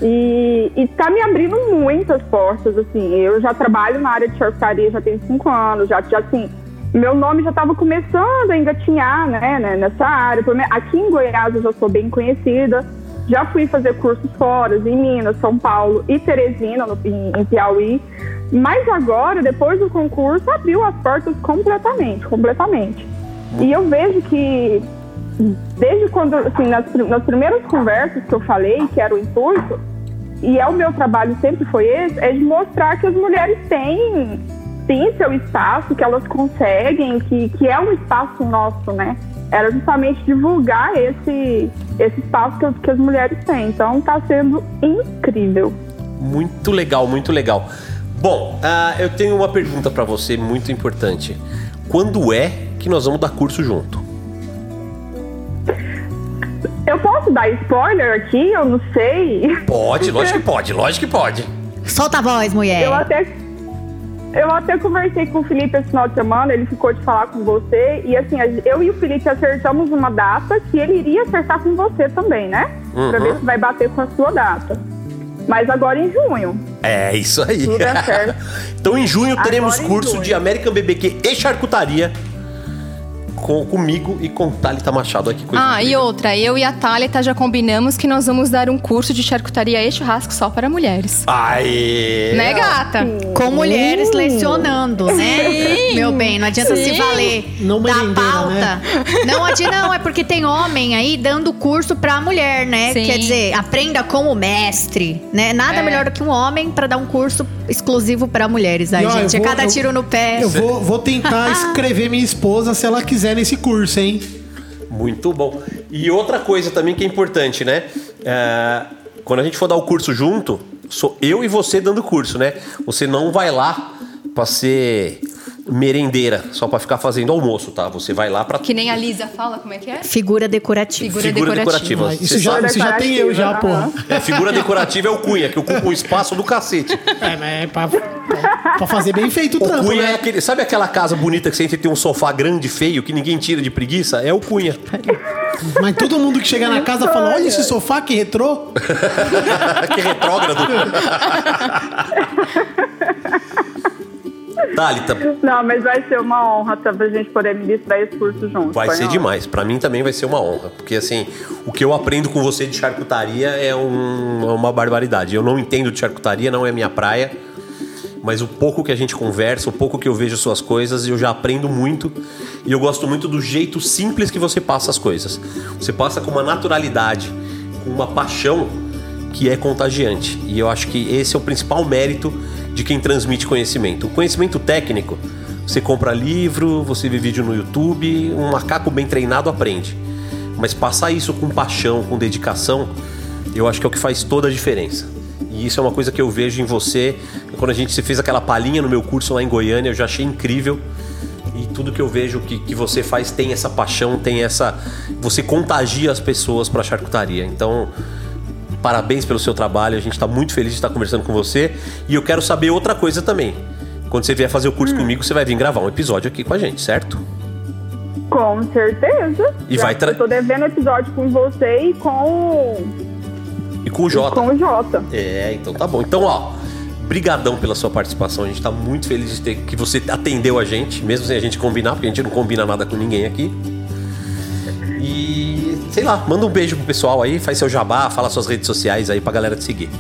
E, e tá me abrindo muitas portas, assim. Eu já trabalho na área de charcutaria já tem cinco anos, já, já assim, meu nome já estava começando a engatinhar, né, né, nessa área. Aqui em Goiás eu já sou bem conhecida. Já fui fazer cursos fora, em Minas, São Paulo e Teresina, no, em, em Piauí. Mas agora, depois do concurso, abriu as portas completamente, completamente. E eu vejo que desde quando, assim, nas, nas primeiras conversas que eu falei, que era o intuito, e é o meu trabalho sempre foi esse, é de mostrar que as mulheres têm, têm seu espaço, que elas conseguem, que, que é um espaço nosso, né? Era justamente divulgar esse, esse espaço que, que as mulheres têm. Então tá sendo incrível. Muito legal, muito legal. Bom, ah, eu tenho uma pergunta pra você muito importante. Quando é que nós vamos dar curso junto? Eu posso dar spoiler aqui? Eu não sei. Pode, lógico que pode, lógico que pode. Solta a voz, mulher. Eu até, eu até conversei com o Felipe esse final de semana, ele ficou de falar com você. E assim, eu e o Felipe acertamos uma data que ele iria acertar com você também, né? Pra Uhum. ver se vai bater com a sua data. Mas agora em junho. É isso aí. Tudo é certo. então em junho teremos Agora curso junho. de American BBQ e charcutaria com, comigo e com Thalita Machado aqui. coisa Ah, e outra, eu e a Thalita já combinamos que nós vamos dar um curso de charcutaria e churrasco só para mulheres. Aê! Né, gata? Com mulheres lecionando, né? Meu bem, não adianta Sim. se valer Não da merendeira, pauta. né? Não adianta, não, é porque tem homem aí dando curso pra mulher, né? Sim. Quer dizer, aprenda como mestre, né? Nada É. melhor do que um homem pra dar um curso exclusivo pra mulheres. Ó, gente, é vou- cada eu- tiro no pé. Eu vou, vou tentar escrever minha esposa se ela quiser nesse curso, hein? Muito bom. E outra coisa também que é importante, né? É, quando a gente for dar o curso junto, sou eu e você dando curso, né? Você não vai lá pra ser merendeira, só pra ficar fazendo almoço, tá? Você vai lá pra Que nem a Lisa fala, como é que é? Figura decorativa. Figura figura decorativa. decorativa. Isso Você já, isso já tem eu, já, porra. É, figura decorativa é o cunha, que ocupa um espaço do cacete. É, mas é pra, pra fazer bem feito o O trampo, cunha é né? aquele. Sabe aquela casa bonita que você entra e tem um sofá grande, feio, que ninguém tira de preguiça? É o cunha. Mas todo mundo que chega na casa fala: olha esse sofá que retrô. que retrógrado. Thalita, Não, mas vai ser uma honra pra gente poder ministrar esse curso junto. vai ser demais. Pra mim também vai ser uma honra. Porque assim, o que eu aprendo com você de charcutaria é um- é uma barbaridade. Eu não entendo de charcutaria, não é minha praia. Mas o pouco que a gente conversa, o pouco que eu vejo suas coisas, eu já aprendo muito. E eu gosto muito do jeito simples que você passa as coisas. Você passa com uma naturalidade, com uma paixão, que é contagiante. E eu acho que esse é o principal mérito de quem transmite conhecimento. O conhecimento técnico, você compra livro, você vê vídeo no YouTube, um macaco bem treinado aprende. Mas passar isso com paixão, com dedicação, eu acho que é o que faz toda a diferença. E isso é uma coisa que eu vejo em você. Quando a gente se fez aquela palhinha no meu curso lá em Goiânia, eu já achei incrível. E tudo que eu vejo que, que você faz tem essa paixão, tem essa. Você contagia as pessoas para a charcutaria. Então, parabéns pelo seu trabalho. A gente está muito feliz de estar conversando com você. E eu quero saber outra coisa também. Quando você vier fazer o curso comigo, você vai vir gravar um episódio aqui com a gente, certo? Com certeza. E Já vai tra- Eu tô devendo episódio com você e com, E com o Jota. com o Jota. É, então tá bom. Então, ó, brigadão pela sua participação. A gente tá muito feliz de ter que você atendeu a gente, mesmo sem a gente combinar, porque a gente não combina nada com ninguém aqui. E, sei lá, manda um beijo pro pessoal aí, faz seu jabá, fala suas redes sociais aí pra galera te seguir.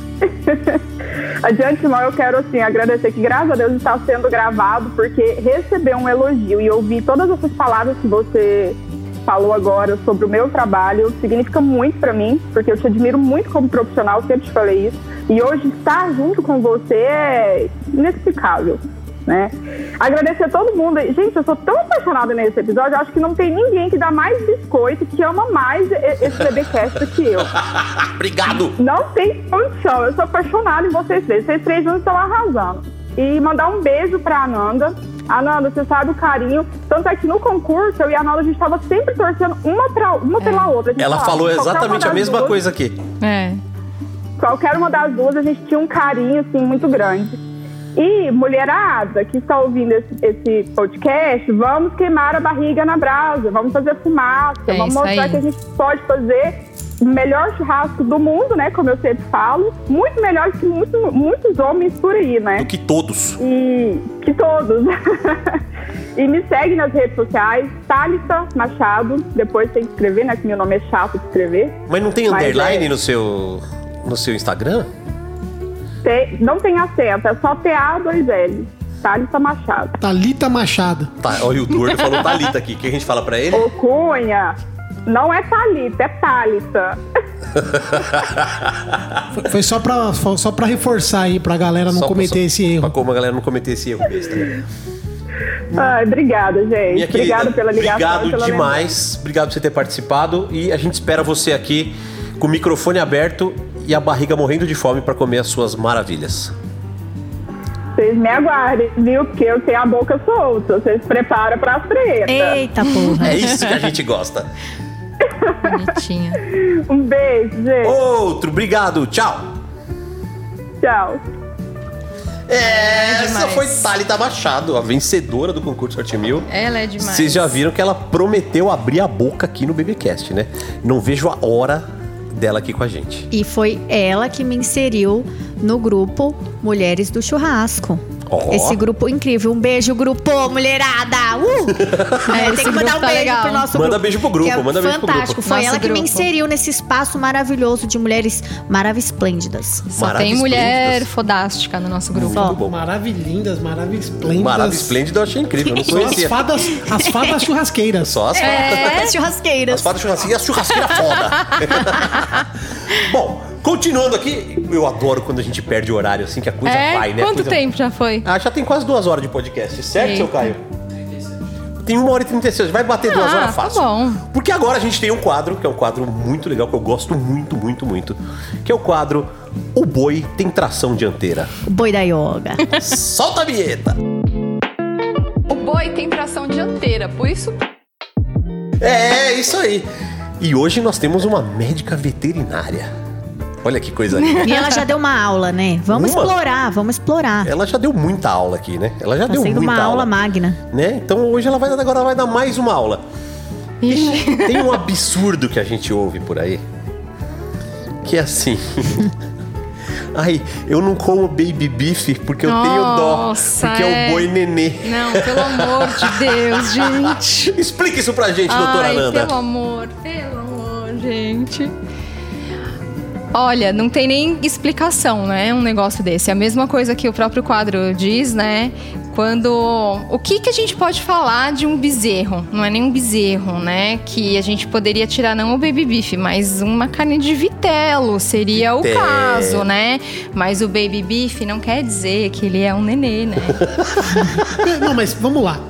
De antemão, eu quero assim, agradecer que, graças a Deus, está sendo gravado, porque receber um elogio e ouvir todas essas palavras que você falou agora sobre o meu trabalho significa muito para mim, porque eu te admiro muito como profissional, sempre te falei isso. E hoje estar junto com você é inexplicável. Né? Agradecer a todo mundo. Gente, eu sou tão apaixonada nesse episódio, eu acho que não tem ninguém que dá mais biscoito, que ama mais esse BBcast do que eu. Obrigado! Não tem condição. Eu sou apaixonada em vocês três. Vocês três juntos estão arrasando. E mandar um beijo pra Ananda. Ananda, você sabe o carinho. Tanto é que no concurso, eu e a Ananda, a gente tava sempre torcendo uma, pra, uma pela outra. Ela falava, falou exatamente a mesma duas- coisa aqui. É. Qualquer uma das duas, a gente tinha um carinho, assim, muito grande. E, mulherada que está ouvindo esse, esse podcast, vamos queimar a barriga na brasa, vamos fazer fumaça, É vamos mostrar aí. que a gente pode fazer o melhor churrasco do mundo, né? Como eu sempre falo. Muito melhor que muito- muitos homens por aí, né? Do que todos. E que todos. e me segue nas redes sociais, Thalita Machado. Depois tem que escrever, né? Que meu nome é chato de escrever. Mas não tem Mas underline é- no seu no seu Instagram? Não tem acento, é só TA2L. Thalita Machado. Thalita Machado. Tá, olha o Durga falou Thalita aqui. O que a gente fala pra ele? Ô Cunha, não é Thalita, é Thalita. Foi- Foi só pra, foi só pra reforçar aí, pra galera não Só- cometer só- esse Pra erro. como a galera não cometer esse erro besta. Ai, obrigada, gente. Minha querida, Obrigada pela ligação. obrigado pela demais. Obrigado por você ter participado. E a gente espera você aqui com o microfone aberto e a barriga morrendo de fome pra comer as suas maravilhas. Vocês me aguardem, viu? Porque eu tenho a boca solta. Vocês preparam pra treta. Eita porra. É isso que a gente gosta. Bonitinha. Um beijo, gente. Outro, obrigado. Tchau. Tchau. É, essa demais. foi Thalita Machado, a vencedora do concurso Arte Mil. Ela é demais. Vocês já viram que ela prometeu abrir a boca aqui no BBcast, né? Não vejo a hora dela aqui com a gente. E foi ela que me inseriu no grupo Mulheres do Churrasco. Ó. Esse grupo incrível. Um beijo, grupo, mulherada! Uh! É, tem que mandar grupo um tá beijo legal. pro nosso Manda grupo. beijo pro grupo, é manda beijo pro fantástico. grupo. Foi Nosso ela que me grupo. inseriu nesse espaço maravilhoso de mulheres maravilhosas. Só tem mulher fodástica no nosso grupo. Muito bom. Maravilhindas, maravilhas Maravilha esplêndida eu achei incrível. Eu não São as conhecia. fadas, as fadas churrasqueiras. Só as fadas. É, as churrasqueiras. As fadas churrasqueiras e a churrasqueira foda. Bom, continuando aqui, eu adoro quando a gente perde o horário assim, que a coisa É? vai, né? Quanto Coisa- tempo já foi? Ah, já tem quase duas horas de podcast, certo, seu Eita. Caio? Tem uma hora e 36, vai bater duas Ah, horas tá fácil. bom. Porque agora a gente tem um quadro, que é um quadro muito legal, que eu gosto muito, muito, muito. Que é o quadro O Boi Tem Tração Dianteira. O boi da yoga. Solta a vinheta! O boi tem tração dianteira, por isso É, isso aí. E hoje nós temos uma médica veterinária. Olha que coisa linda. E ela já deu uma aula, né? Vamos Uma? explorar, vamos explorar. Ela já deu muita aula aqui, né? Ela já Tá deu muita uma aula aula. magna. né? Então hoje ela vai agora ela vai dar mais uma aula. Tem, tem um absurdo que a gente ouve por aí. Que é assim. Ai, eu não como baby beef porque eu tenho dó. Nossa, Porque é é. o boi nenê. Não, pelo amor de Deus, gente. Explica isso pra gente, doutora Ai, Nanda. pelo amor, pelo amor, gente. Olha, não tem nem explicação, né? Um negócio desse. É a mesma coisa que o próprio quadro diz, né? Quando. O que, que a gente pode falar de um bezerro? Não é nem um bezerro, né? Que a gente poderia tirar não o baby beef, mas uma carne de vitelo seria o caso, né? Mas o baby beef não quer dizer que ele é um nenê, né? Não, mas vamos lá.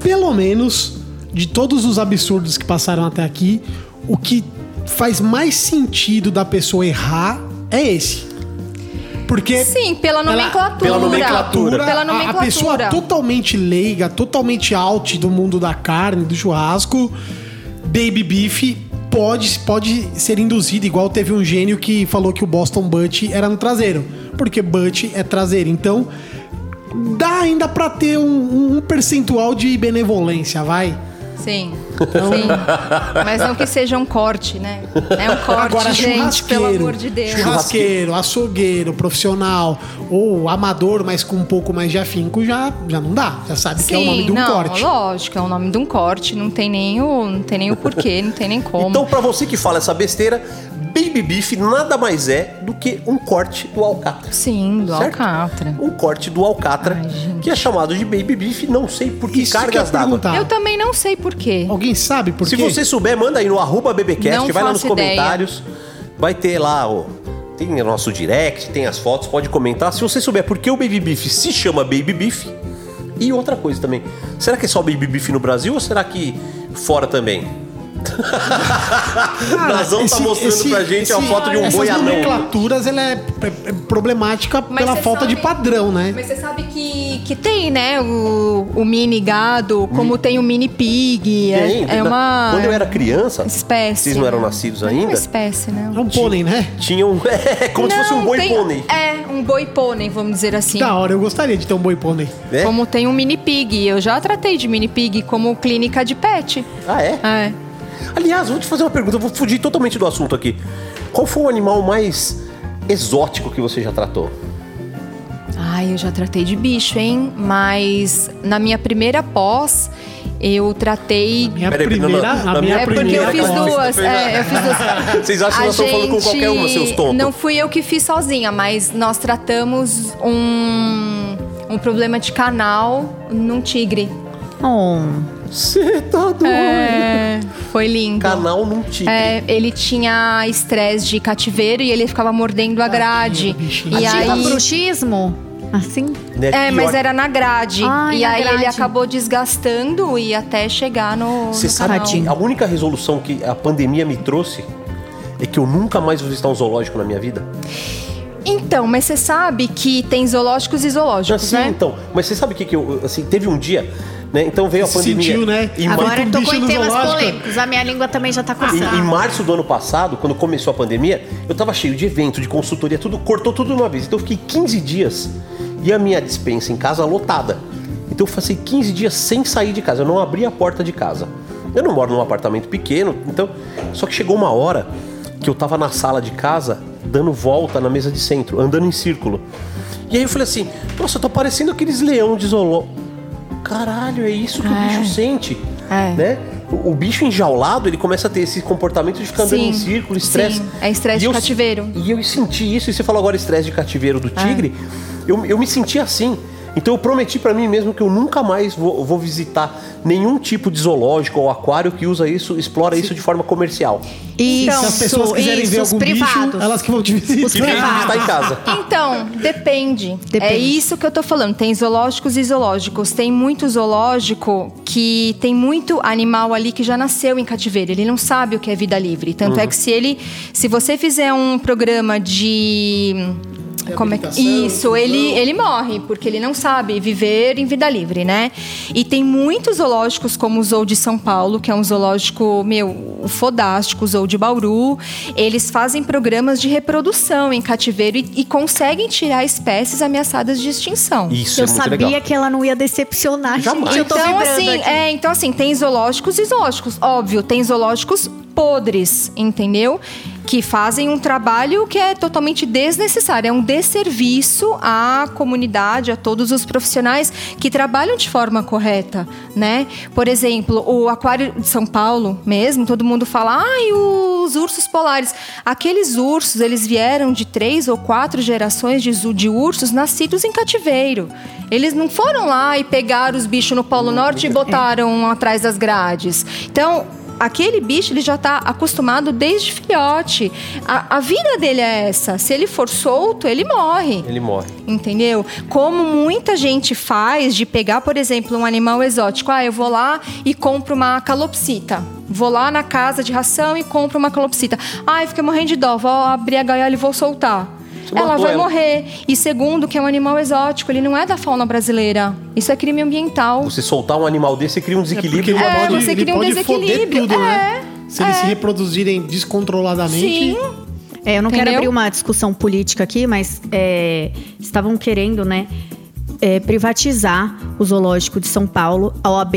Pelo menos, de todos os absurdos que passaram até aqui, o que faz mais sentido da pessoa errar é esse. Porque. Sim, pela ela- nomenclatura. pela nomenclatura. Pela a- A, nomenclatura. pessoa totalmente leiga, totalmente out do mundo da carne, do churrasco, baby beef pode, pode ser induzido, igual teve um gênio que falou que o Boston Butt era no traseiro, porque butt é traseiro. Então, dá ainda pra ter um, um percentual de benevolência, vai. Sim. Sim. Mas não que seja um corte, né? É um corte, Agora, gente, churrasqueiro, pelo amor de Deus. churrasqueiro, açougueiro, profissional ou amador, mas com um pouco mais de afinco, já, já não dá. Já sabe que é o nome de um não, corte. lógico, é o nome de um corte, não tem nem o, não tem nem o porquê, não tem nem como. Então, pra você que fala essa besteira, baby beef nada mais é do que um corte do alcatra. Sim, do Certo? alcatra. Um corte do alcatra, Ai, que é chamado de baby beef, não sei por que Isso cargas d'água. Eu também não sei porquê. Alguém sabe por Se quê? você souber, manda aí no arroba BBcast, Não vai lá nos ideia. comentários. Vai ter lá, ó, tem o nosso direct, tem as fotos, pode comentar. Se você souber por que o Baby Beef se chama Baby Beef. E outra coisa também, será que é só Baby Beef no Brasil ou será que fora também? Nazão tá esse- mostrando esse- pra gente a esse- foto de um essas boi anão. nomenclaturas, ela é, é- é problemática Mas pela falta de sabe- padrão, né? Mas você sabe que, que tem, né, o, o mini gado, como tem o mini pig. é- Tem, é, na- uma Quando eu era criança, espécie. vocês não eram nascidos Não é uma ainda? espécie, né? É um pônei, né? tinha um. É, como se fosse um Não, boi tem- pônei. É, um boi pônei, vamos dizer assim. Da hora, eu gostaria de ter um boi pônei. né? Como tem um mini pig. Eu já tratei de mini pig como clínica de pet. Ah, é? É. Aliás, vou te fazer uma pergunta, eu vou fugir totalmente do assunto aqui. Qual foi o animal mais exótico que você já tratou? Ai, eu já tratei de bicho, hein? Mas na minha primeira pós, eu tratei. Minha Peraí, primeira, não, não, a na minha É porque eu primeira fiz aquela- duas. É, eu fiz duas. Vocês acham que A nós estamos falando com qualquer uma, seus tontos? Não fui eu que fiz sozinha, mas nós tratamos um, um problema de canal num tigre. Oh, Você tá doido? É, foi lindo. Canal num tigre. É, ele tinha estresse de cativeiro e ele ficava mordendo a grade. E tipo aí, bruxismo? Assim? Né? é, mas era na grade. Ai, e na aí ele grade. acabou desgastando e até chegar no. Você sabe canal. que a única resolução que a pandemia me trouxe é que eu nunca mais vou visitar um zoológico na minha vida? Então, mas você sabe que tem zoológicos e zoológicos, Assim, né? então. Mas você sabe o que, que eu. Assim, teve um dia, né? Então veio a pandemia. sentiu, né? Em Agora Muito eu tô bicho com no temas polêmicos. A minha língua também já tá Em, coçando. em março do ano passado, quando começou a pandemia, eu tava cheio de evento, de consultoria, tudo, cortou tudo de uma vez. Então eu fiquei 15 dias e a minha dispensa em casa lotada. Então eu passei 15 dias sem sair de casa, eu não abri a porta de casa. Eu não moro num apartamento pequeno, então. Só que chegou uma hora que eu tava na sala de casa, dando volta na mesa de centro, andando em círculo. E aí eu falei assim: nossa, eu tô parecendo aqueles leão de zoológico. Caralho, é isso que o bicho sente. É. Né? O, o bicho enjaulado, ele começa a ter esse comportamento de ficar andando Sim, em círculo, estresse. é estresse de eu- cativeiro. E eu senti isso, e você falou agora estresse de cativeiro do É. tigre. Eu, eu me senti assim. Então eu prometi pra mim mesmo que eu nunca mais vou, vou visitar nenhum tipo de zoológico ou aquário que usa isso, explora isso de forma comercial. Isso, Se as pessoas quiserem isso, ver os algum privados. bicho, elas que vão te Os visitar. Que privados. em casa. Então, depende. Depende. É isso que eu tô falando. Tem zoológicos e zoológicos. Tem muito zoológico que tem muito animal ali que já nasceu em cativeiro. Ele não sabe o que é vida livre. Tanto é que se ele, se você fizer um programa de como é que... Isso, ele, ele morre, porque ele não sabe viver em vida livre, né? E tem muitos zoológicos, como o Zoo de São Paulo, que é um zoológico, meu, fodástico, o Zoo de Bauru. Eles fazem programas de reprodução em cativeiro e, e conseguem tirar espécies ameaçadas de extinção. Isso Eu é sabia legal. que ela não ia decepcionar, Jamais. gente. Eu tô Então assim, aqui. é, então assim, tem zoológicos e zoológicos. Óbvio, tem zoológicos podres, entendeu? que fazem um trabalho que é totalmente desnecessário, é um desserviço à comunidade, a todos os profissionais que trabalham de forma correta, né? Por exemplo, o Aquário de São Paulo mesmo, todo mundo fala, ai, os ursos polares. Aqueles ursos, eles vieram de três ou quatro gerações de, de ursos nascidos em cativeiro. Eles não foram lá e pegaram os bichos no Polo Norte e botaram atrás das grades. Então, aquele bicho ele já está acostumado desde filhote. A, a vida dele é essa. Se ele for solto, ele morre. Ele morre. Entendeu? Como muita gente faz de pegar, por exemplo, um animal exótico. Ah, eu vou lá e compro uma calopsita. Vou lá na casa de ração e compro uma calopsita. Ah, eu fiquei morrendo de dó. Vou abrir a gaiola e vou soltar. Você ela vai ela. morrer. E segundo, que é um animal exótico, ele não é da fauna brasileira. Isso é crime ambiental. Você soltar um animal desse, você cria um Porque desequilíbrio. É, pode, você cria um desequilíbrio. tudo, É, né? Se eles é. se reproduzirem descontroladamente. Sim. É, eu não quero Entendeu? abrir uma discussão política aqui, mas é, estavam querendo, né, é, privatizar o zoológico de São Paulo. A OAB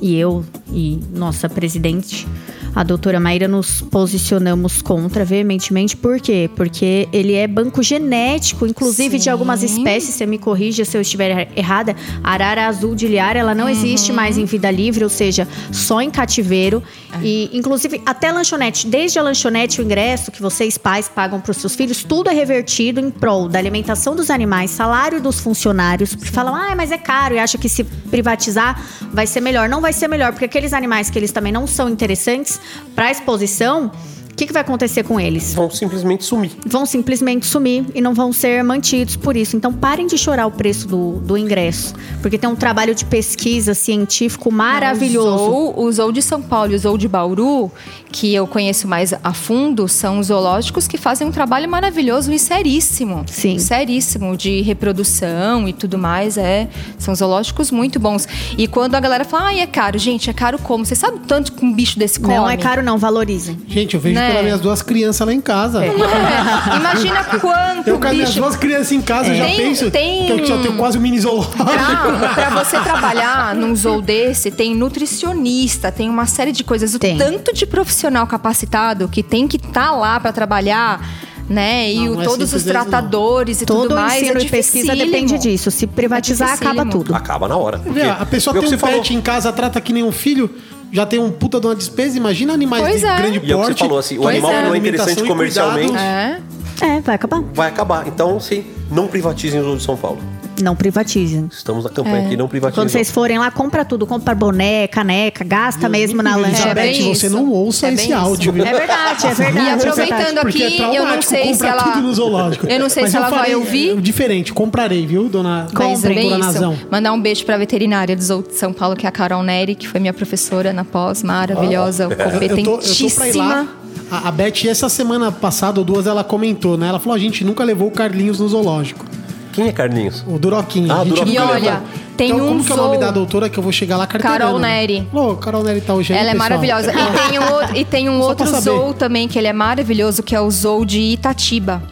e eu e nossa presidente, a doutora Maíra, nos posicionamos contra veementemente. Por quê? Porque ele é banco genético, inclusive de Sim. algumas espécies. Você me corrija se eu estiver errada. A arara azul de Liara, ela não existe Uhum. mais em vida livre, ou seja, só em cativeiro. É. E, inclusive, até lanchonete, desde a lanchonete, o ingresso que vocês, pais, pagam para os seus filhos, tudo é revertido em prol da alimentação dos animais, salário dos funcionários. Porque falam, ah, mas é caro, e acha que se privatizar vai ser melhor. Não vai ser melhor, porque aqueles animais que eles também não são interessantes para exposição, o que, que vai acontecer com eles? Vão simplesmente sumir. Vão simplesmente sumir e não vão ser mantidos por isso. Então parem de chorar o preço do, do ingresso. Porque tem um trabalho de pesquisa científico maravilhoso. Zoo, o zoo de São Paulo e o zoo de Bauru, que eu conheço mais a fundo, são zoológicos que fazem um trabalho maravilhoso e seríssimo. Sim. Seríssimo, de reprodução e tudo mais. É, são zoológicos muito bons. E quando a galera fala, ai, é caro. Gente, é caro como? Você sabe tanto que um bicho desse come? Não é caro, não, valorizem. Gente, eu vejo Né? pelas minhas duas crianças lá em casa. É, Imagina quanto Eu com as minhas duas crianças em casa, eu já Tem- penso tem- que eu já tenho quase um mini zoológico. Pra, pra você trabalhar num zoo desse, tem nutricionista, tem uma série de coisas. O Tem. tanto de profissional capacitado que tem que estar lá pra trabalhar, né? E Não, o- não é todos os tratadores e Todo tudo mais. ensino é e pesquisa depende disso. Se privatizar, É acaba tudo. Acaba na hora. porque- a pessoa é o tem que um você pet falou. em casa, trata que nem um filho, já tem um puta de uma despesa. Imagina animais Pois de é. grande E é o que porte. você falou, assim, o Pois animal é. que não é interessante comercialmente. É. É, vai acabar. vai acabar. Então, sim, não privatizem o Zoo de São Paulo. Não privatizem. Estamos na campanha aqui, não privatizem. Quando vocês forem lá, compra tudo. Compra boné, caneca, gasta mesmo na lanchonete. É bem você isso. não ouça É bem esse isso. áudio, viu? É verdade, é verdade. E é aproveitando aqui, é eu não sei se ela. tudo no zoológico. Eu não sei Mas se eu ela vai falei, ouvir. é Diferente, comprarei, viu, dona é doutora isso. Nazão? Mandar um beijo pra veterinária do Zoo de São Paulo, que é a Carol Neri, que foi minha professora na pós, maravilhosa, Eu tô, eu tô competentíssima. lá. A, a Beth, essa semana passada ou duas, ela comentou, né? Ela falou: a gente nunca levou o Carlinhos no zoológico. Quem é Carlinhos? O Duroquinho. Ah, Duroquinho. E olha, tem então, um Como que é o nome da doutora que eu vou chegar lá carteirando? Carol Neri. Ô, Carol Neri tá hoje aí, Ela é pessoal? maravilhosa. E tem um, outro- e tem um outro zoo também, que ele é maravilhoso, que é o zoo de Itatiba.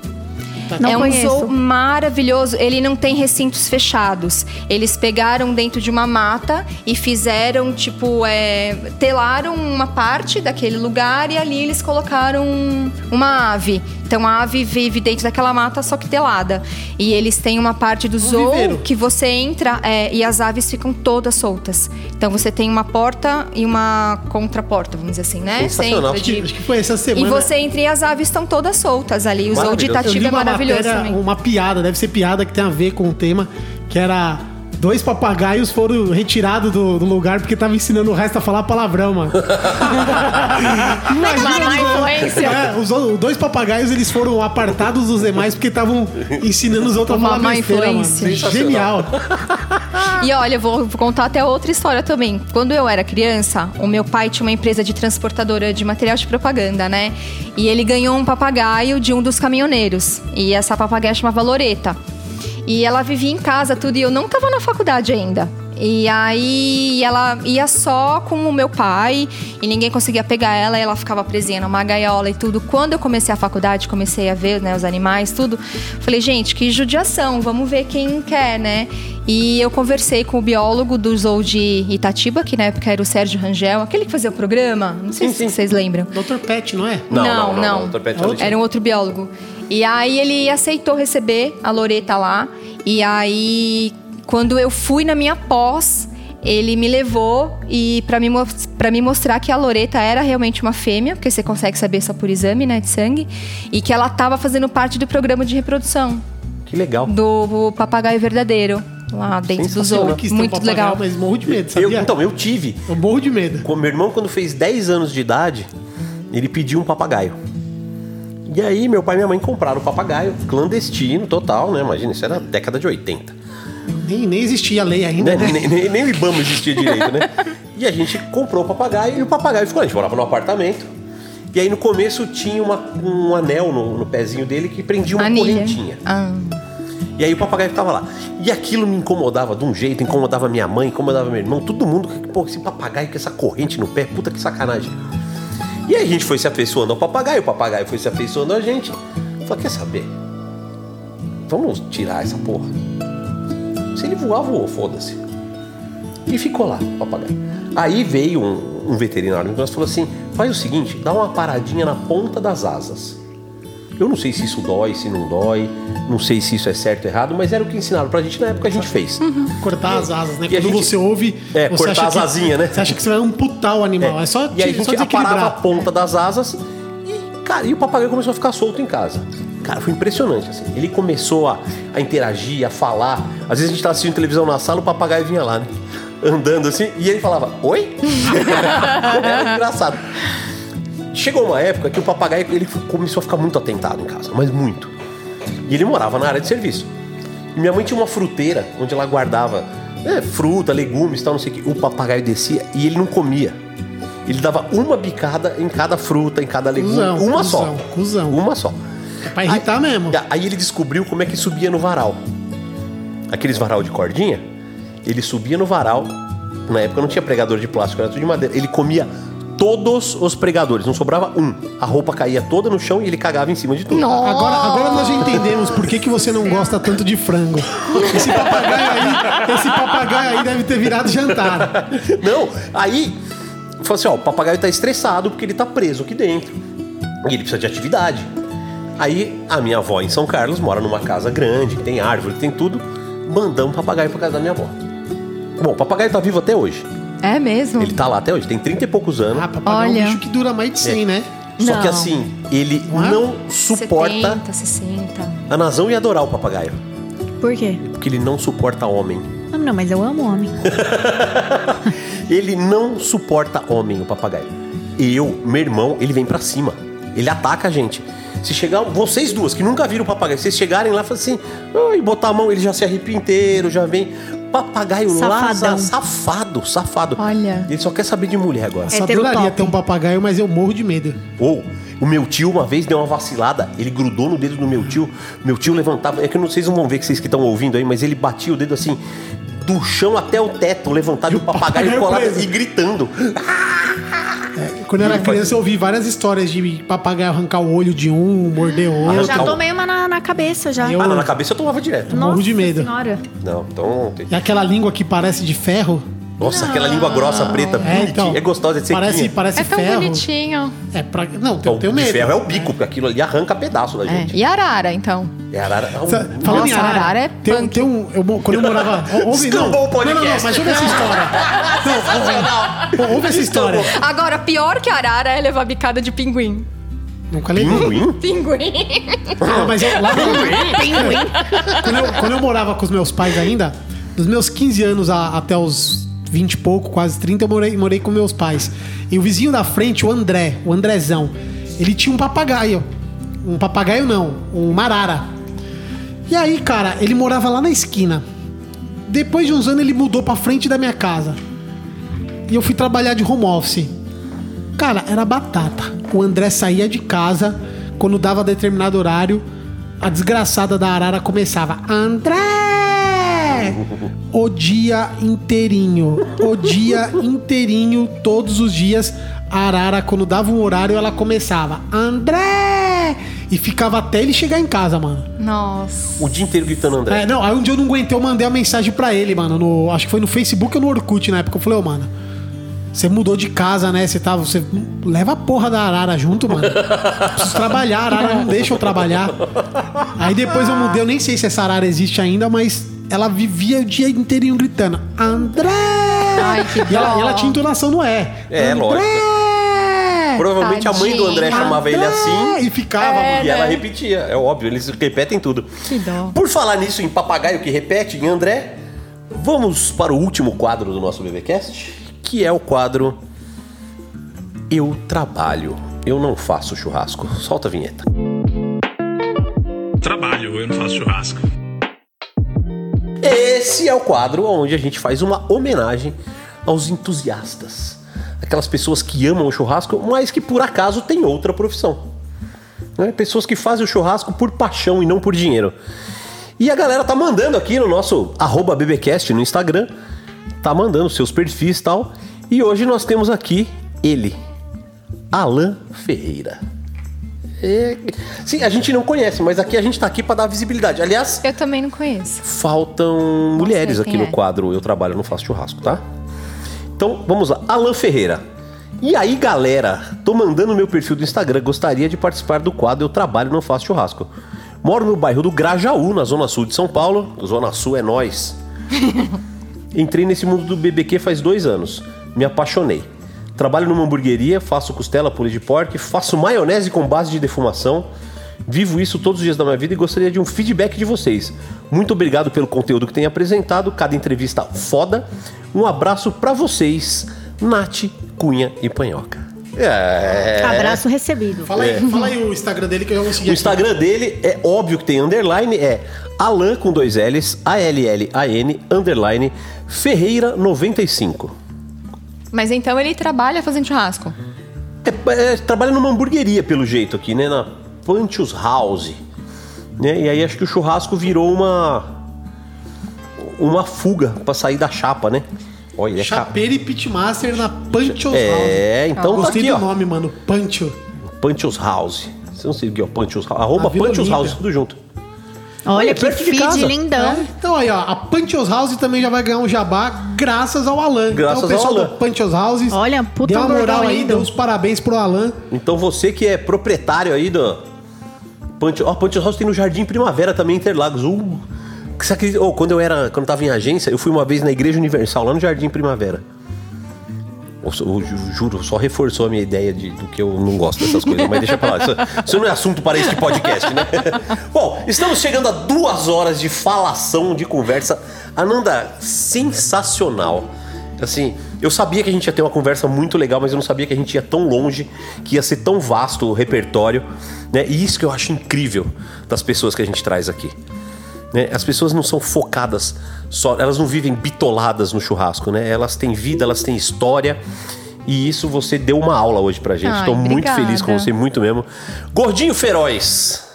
Não é um conheço. zoo maravilhoso. Ele não tem recintos fechados. Eles pegaram dentro de uma mata e fizeram, tipo, é, telaram uma parte daquele lugar e ali eles colocaram uma ave. Então a ave vive dentro daquela mata, só que telada. E eles têm uma parte do zoo viveiro. que você entra é, e as aves ficam todas soltas. Então você tem uma porta e uma contraporta, vamos dizer assim, né? Sensacional. Você Acho que, acho que foi essa semana. E você entra e as aves estão todas soltas ali. O zoo de Maravilhoso. Itatiba é uma maravilhoso matéria, também. uma piada, deve ser piada que tem a ver com o tema, que era dois papagaios foram retirados do, do lugar porque tava ensinando o resto a falar palavrão, mano. Imagina. É, os, os dois papagaios eles foram apartados dos demais porque estavam ensinando os outros a Uma falar má besteira, mano. influência. Genial. E olha, eu vou vou contar até outra história também. Quando eu era criança, o meu pai tinha uma empresa de transportadora de material de propaganda, né? E ele ganhou um papagaio de um dos caminhoneiros. E essa papagaia chamava Loreta. E ela vivia em casa, tudo, e eu não tava na faculdade ainda. E aí ela ia só com o meu pai e ninguém conseguia pegar ela, e ela ficava presinha numa gaiola e tudo. Quando eu comecei a faculdade, comecei a ver né, os animais, tudo, falei, gente, que judiação, vamos ver quem quer, né? E eu conversei com o biólogo do Zoo de Itatiba, que na época era o Sérgio Rangel, aquele que fazia o programa, não sei Sim, se sim. vocês lembram. Dr. Pet, não é? Não, Não, não, não, não. não, Dr. Pet Alexandre. Era um outro biólogo. E aí ele aceitou receber a Loreta lá. E aí, quando eu fui na minha pós, ele me levou e para me, pra me mostrar que a Loreta era realmente uma fêmea, porque você consegue saber só por exame, né, de sangue, e que ela estava fazendo parte do programa de reprodução Que legal. do papagaio verdadeiro lá dentro do zoo. Eu quis ter um Muito papagaio, legal. Mas morro de medo, Eu, sabia? então, eu tive. Eu morro de medo. Com meu irmão, quando fez 10 anos de idade, ele pediu um papagaio. E aí, meu pai e minha mãe compraram o papagaio, clandestino, total, né? Imagina, isso era década de 80. Nem, nem existia lei ainda, Né? né? Nem, nem, nem o Ibama existia direito, né? E a gente comprou o papagaio e o papagaio ficou. A gente morava no apartamento. E aí no começo tinha uma- um anel no, no pezinho dele que prendia uma Anilha. correntinha. Ah. E aí o papagaio ficava lá. E aquilo me incomodava de um jeito, incomodava minha mãe, incomodava meu irmão, todo mundo. que, Pô, esse papagaio com essa corrente no pé, puta que sacanagem. E aí a gente foi se afeiçoando ao papagaio, o papagaio foi se afeiçoando a gente. Falei, quer saber? Vamos tirar essa porra. Se ele voar, voou, foda-se. E ficou lá, o papagaio. Aí veio um, um veterinário e falou assim: faz o seguinte, dá uma paradinha na ponta das asas. Eu não sei se isso dói, se não dói, não sei se isso é certo ou errado, mas era o que ensinaram pra gente na época a gente fez. Cortar as asas, né? E Quando gente- você ouve. É, você cortar acha as asinhas, né? Você acha que você vai amputar o animal. É, só, E aí a gente aparava a ponta das asas e, cara, e o papagaio começou a ficar solto em casa. Cara, foi impressionante, assim. Ele começou a, a interagir, a falar. Às vezes a gente tava assistindo televisão na sala, o papagaio vinha lá, né? Andando assim, e ele falava, oi? Era engraçado. Chegou uma época que o papagaio ele começou a ficar muito atentado em casa, mas muito. E ele morava na área de serviço. E minha mãe tinha uma fruteira onde ela guardava é, fruta, legumes, tal, não sei o que. O papagaio descia e ele não comia. Ele dava uma bicada em cada fruta, em cada legume. Cusão, uma só. cuzão, cuzão. Uma só. É pra irritar mesmo. Aí ele descobriu como é que subia no varal. Aqueles varal de cordinha, ele subia no varal. Na época não tinha pregador de plástico, era tudo de madeira. Ele comia todos os pregadores, não sobrava um. A roupa caía toda no chão e ele cagava em cima de tudo. Agora, agora nós já entendemos por que, que você não gosta tanto de frango. Esse papagaio aí, esse papagaio aí deve ter virado jantar. Não, aí falou assim: ó, o papagaio tá estressado porque ele tá preso aqui dentro. E ele precisa de atividade. Aí a minha avó em São Carlos mora numa casa grande, que tem árvore, que tem tudo. Mandamos o papagaio pra casa da minha avó. Bom, o papagaio tá vivo até hoje. É mesmo? Ele tá lá até hoje, tem 30 e poucos anos. Ah, papagaio é um Olha. bicho que dura mais de 100, né? Só Não. que assim, ele Não é? não suporta. 70, 60. A Nazão ia adorar o papagaio. Por quê? Porque ele não suporta homem. Ah, não, mas eu amo homem. Ele não suporta homem, o papagaio. Eu, meu irmão, ele vem pra cima. Ele ataca a gente. Se chegar, vocês duas que nunca viram o papagaio, vocês chegarem lá e falam assim, "Ah", e botar a mão, ele já se arrepia inteiro, já vem. Papagaio lá, Safadão. safado, safado. Olha. Ele só quer saber de mulher agora. Só Hétero adoraria ter um papagaio, mas eu morro de medo. Ou o meu tio uma vez deu uma vacilada, ele grudou no dedo do meu tio. Meu tio levantava, é que eu não- vocês não vão ver que vocês que estão ouvindo aí, mas ele batia o dedo assim do chão até o teto, levantado e o papagaio papagaio colado e gritando. Quando eu era criança, eu ouvi várias histórias de papagaio arrancar o olho de um, morder Eu outro. já Calma. tomei uma na, na cabeça já. Eu- Ah, não, na cabeça eu tomava direto. morro Nossa de medo. Senhora. Não, então. tem- E aquela língua que parece de ferro. Nossa, aquela língua grossa, preta, É, bonitinha. então. É gostosa de ser Parece, parece É tão ferro. bonitinho. É pra... Não, eu O tenho de medo. ferro é o bico, porque aquilo ali arranca pedaço da É. gente. E arara, então? É, arara. é um- Sa- Falando em Nossa, arara, arara é tem, punk. tem um. Eu, quando eu morava. Ouve, não, o não, não, não, mas ouve essa história. Não, ó, ouve essa história. Agora, pior que arara é levar bicada de pinguim. Nunca levei. Pinguim? Pinguim. Não, mas eu, lá quando, eu, quando eu morava com os meus pais ainda, dos meus 15 anos a- até os 20 e pouco, quase 30, eu morei, morei com meus pais. E o vizinho da frente, o André, o Andrezão, ele tinha um papagaio. Um papagaio não, um marara. E aí, cara, ele morava lá na esquina. Depois de uns anos, ele mudou pra frente da minha casa. E eu fui trabalhar de home office. Cara, era batata. O André saía de casa, quando dava determinado horário, a desgraçada da arara começava: André! O dia inteirinho. O dia inteirinho, todos os dias. A Arara, quando dava um horário, ela começava. André! E ficava até ele chegar em casa, mano. Nossa. O dia inteiro gritando André. É, não, aí um dia eu não aguentei, eu mandei uma mensagem pra ele, mano. No, acho que foi no Facebook ou no Orkut na época. Eu falei, ô, mano, você mudou de casa, né? Você tava. Você leva a porra da Arara junto, mano. Preciso trabalhar, a Arara não deixa eu trabalhar. Aí depois eu mudei, eu nem sei se essa Arara existe ainda, mas ela vivia o dia inteirinho gritando: André! Ai, que E ela, e ela tinha entonação no é. É, André! Provavelmente a mãe do André Tadinha. chamava ele assim. E ficava, mano. E ela repetia, é óbvio, eles repetem tudo. Que dó. Por falar nisso, em papagaio que repete, em André, vamos para o último quadro do nosso BBcast, que é o quadro Eu Trabalho, Eu Não Faço Churrasco. Solta a vinheta. Trabalho, eu não faço churrasco. Esse é o quadro onde a gente faz uma homenagem aos entusiastas. Aquelas pessoas que amam o churrasco, mas que por acaso têm outra profissão. Né? Pessoas que fazem o churrasco por paixão e não por dinheiro. E a galera tá mandando aqui no nosso BBcast no Instagram, tá mandando seus perfis e tal. E hoje nós temos aqui ele, Alan Ferreira. É, Sim, a gente não conhece, mas aqui a gente tá aqui para dar visibilidade. Aliás, Eu também não conheço. faltam mulheres aqui no é. quadro Eu Trabalho, Não Faço Churrasco, tá? Então, vamos lá. Alan Ferreira. E aí, galera? Tô mandando meu perfil do Instagram. Gostaria de participar do quadro Eu Trabalho, Não Faço Churrasco. Moro no bairro do Grajaú, na Zona Sul de São Paulo. Zona Sul é nós. Entrei nesse mundo do BBQ faz dois anos. Me apaixonei. Trabalho numa hamburgueria, faço costela, pulê de porco, faço maionese com base de defumação. Vivo isso todos os dias da minha vida e gostaria de um feedback de vocês. Muito obrigado pelo conteúdo que tem apresentado, cada entrevista foda. Um abraço pra vocês, Nath, Cunha e Panhoca. É. Abraço recebido. Fala aí, fala aí o Instagram dele que eu já vou seguir. O aqui. Instagram dele é óbvio que tem underline, é Alan com dois L's, A-L-L-A-N, underline, Ferreira 95. Mas então ele trabalha fazendo churrasco. É, é, trabalha numa hamburgueria, pelo jeito aqui, né? Na Panchos House. Né? E aí acho que o churrasco virou uma. Uma fuga pra sair da chapa, né? Olha, é ca- Chapeira e Pitmaster na Panchos É, House. então tá Gostei aqui, do ó. nome, mano. Pancho. Panchos House. Você não sei o que é o Panchos House. Arroba Olímpia. House, tudo junto. Olha Olha, que perto de feed casa. lindão. É, Então aí, ó, a Panchos House também já vai ganhar um jabá graças ao Alan. Graças então, o pessoal ao Alan. do Panchos House. Olha, puta deu uma moral aí, deu os parabéns pro Alan. Então você que é proprietário aí do. Pancho, ó, House tem no Jardim Primavera também, Interlagos. Uh, que você acredita- oh, quando eu era. Quando eu tava em agência, eu fui uma vez na Igreja Universal, lá no Jardim Primavera. Juro, só reforçou a minha ideia de, do que eu não gosto dessas coisas, mas deixa pra lá. Isso, isso não é assunto para este podcast, né? Bom, estamos chegando a duas horas de falação, de conversa. Ananda, sensacional. Assim, eu sabia que a gente ia ter uma conversa muito legal, mas eu não sabia que a gente ia tão longe, que ia ser tão vasto o repertório, né? E isso que eu acho incrível das pessoas que a gente traz aqui. Né? As pessoas não são focadas só, elas não vivem bitoladas no churrasco, né? Elas têm vida, elas têm história. E isso você deu uma aula hoje pra gente. Estou muito feliz com você, muito mesmo. Gordinho Feroz,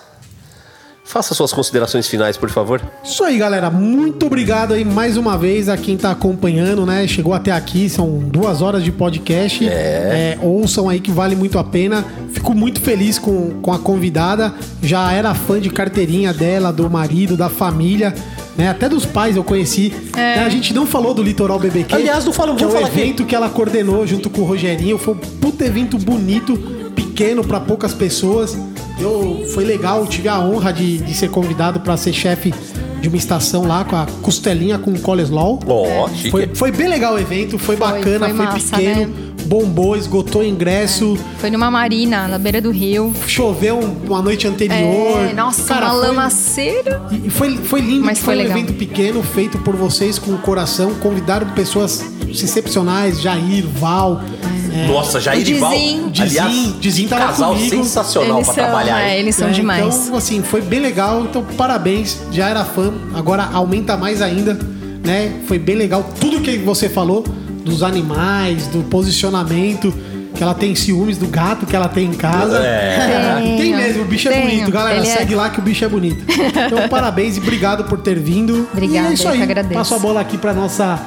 faça suas considerações finais, por favor. Isso aí, galera. Muito obrigado aí mais uma vez a quem tá acompanhando, né? Chegou até aqui, são duas horas de podcast. É, ouçam aí que vale muito a pena. Fico muito feliz com, com a convidada. Já era fã de carteirinha dela, do marido, da família. Né? Até dos pais eu conheci. Né? A gente não falou do Litoral BBQ. Aliás, não falamos, que é um evento que ela coordenou junto com o Rogerinho. Foi um puta evento bonito, pequeno pra poucas pessoas. Eu, foi legal, tive a honra de, de ser convidado pra ser chefe de uma estação lá com a costelinha com coleslaw. Ó, chique. Foi, foi bem legal o evento, foi, bacana, foi foi, massa, pequeno, né? bombou, esgotou ingresso, Foi numa marina, na beira do rio. choveu um- uma noite anterior. É, nossa, Cara, uma lamaceira. e foi, foi lindo, Mas foi, foi um legal. evento pequeno, feito por vocês com o coração. Convidaram pessoas excepcionais, Jair, Val. é, Nossa, Jair O e Val. Dizinho. Aliás, que tava casal comigo. sensacional Eles pra são, trabalhar. é, eles são É, demais. Então, assim, foi bem legal. Então, parabéns. Já era fã, agora aumenta mais ainda, né? Foi bem legal. Tudo que você falou dos animais, do posicionamento. que ela tem ciúmes do gato que ela tem em casa. É. Tem, Tenho. mesmo, o bicho é Tenho. bonito, galera. Ele é- segue lá que o bicho é bonito. Então, parabéns e obrigado por ter vindo. Obrigada, e é isso eu aí. que agradeço. Passo a bola aqui pra nossa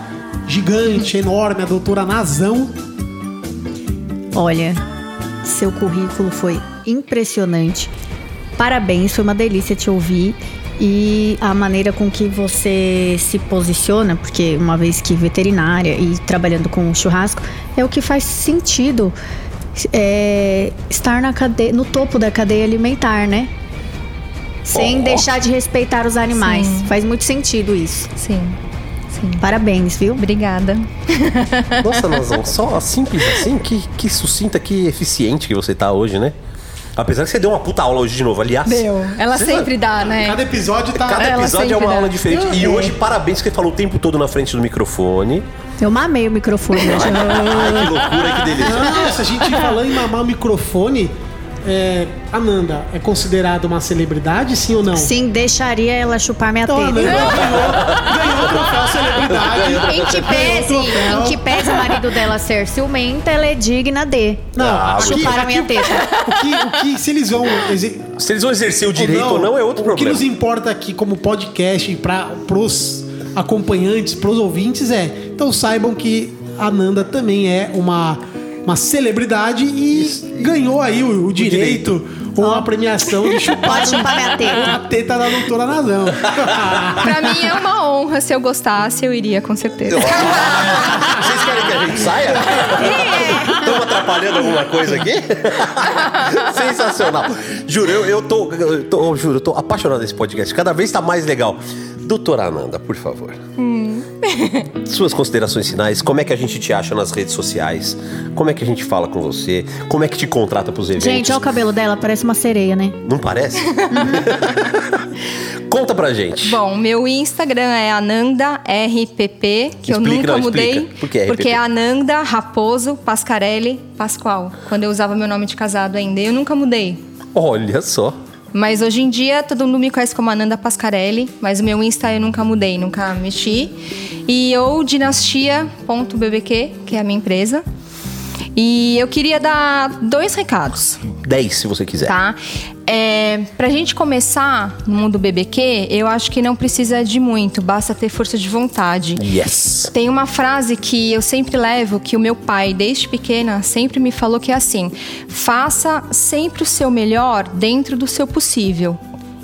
gigante, enorme, a doutora Nazão. Olha, seu currículo foi impressionante. Parabéns, foi uma delícia te ouvir. E a maneira com que você se posiciona, porque uma vez que veterinária e trabalhando com churrasco, é o que faz sentido é, estar na cadeia, no topo da cadeia alimentar, né? Sem Ó. deixar de respeitar os animais. Sim. Faz muito sentido isso. Sim. Sim. Parabéns, viu? Obrigada. Nossa, Nazão, só simples assim, que, que sucinta, que eficiente que você tá hoje, né? Apesar que você deu uma puta aula hoje de novo, aliás. Ela Você sempre dá, né? Cada episódio tá. Cada Ela episódio é uma dá. aula diferente. E hoje, parabéns que você falou o tempo todo na frente do microfone. Eu mamei o microfone hoje. Ai, que loucura, que delícia. Nossa, a gente falando em mamar o microfone. É, Ananda é considerada uma celebridade, sim ou não? Sim, deixaria ela chupar minha Então, a teta. Ananda ganhou, ganhou o troféu celebridade. Em que pese, o em que pese o marido dela ser ciumenta, ela é digna de Não, Ah, aqui- chupar a minha aqui- teta. O que, o que, se eles vão Se eles vão exercer o direito ou não, é outro o que problema. nos importa aqui como podcast para pros acompanhantes, pros ouvintes é, então saibam que a Nanda também é uma uma celebridade e ganhou aí o, o direito ou a premiação de chupar, chupar minha teta. a teta da doutora Nazão. Pra mim é uma honra. Se eu gostasse, eu iria, com certeza. Vocês querem que a gente saia? Estamos atrapalhando alguma coisa aqui? Sensacional. Juro, eu, eu, tô, eu tô- juro, eu tô apaixonado nesse podcast. Cada vez tá mais legal. Doutora Ananda, por favor. Suas considerações finais, como é que a gente te acha nas redes sociais? Como é que a gente fala com você? Como é que te contrata pros eventos? Gente, olha o cabelo dela, parece uma sereia, né? Não parece? Conta pra gente. Bom, meu Instagram é AnandaRPP, que eu Explica, nunca não, mudei. explica. Por que RPP? Porque é Ananda Raposo Pascarelli Pascoal. Quando eu usava meu nome de casado ainda. Eu nunca mudei. Olha só. Mas hoje em dia todo mundo me conhece como Ananda Pascarelli, mas o meu Insta eu nunca mudei, nunca mexi. E ou dinastia.bbq, que é a minha empresa. E eu queria dar dois recados. 10, se você quiser. Tá? É, pra gente começar no mundo BBQ, eu acho que não precisa de muito, basta ter força de vontade. Yes. Tem uma frase que eu sempre levo, que o meu pai, desde pequena, sempre me falou que é assim: faça sempre o seu melhor dentro do seu possível.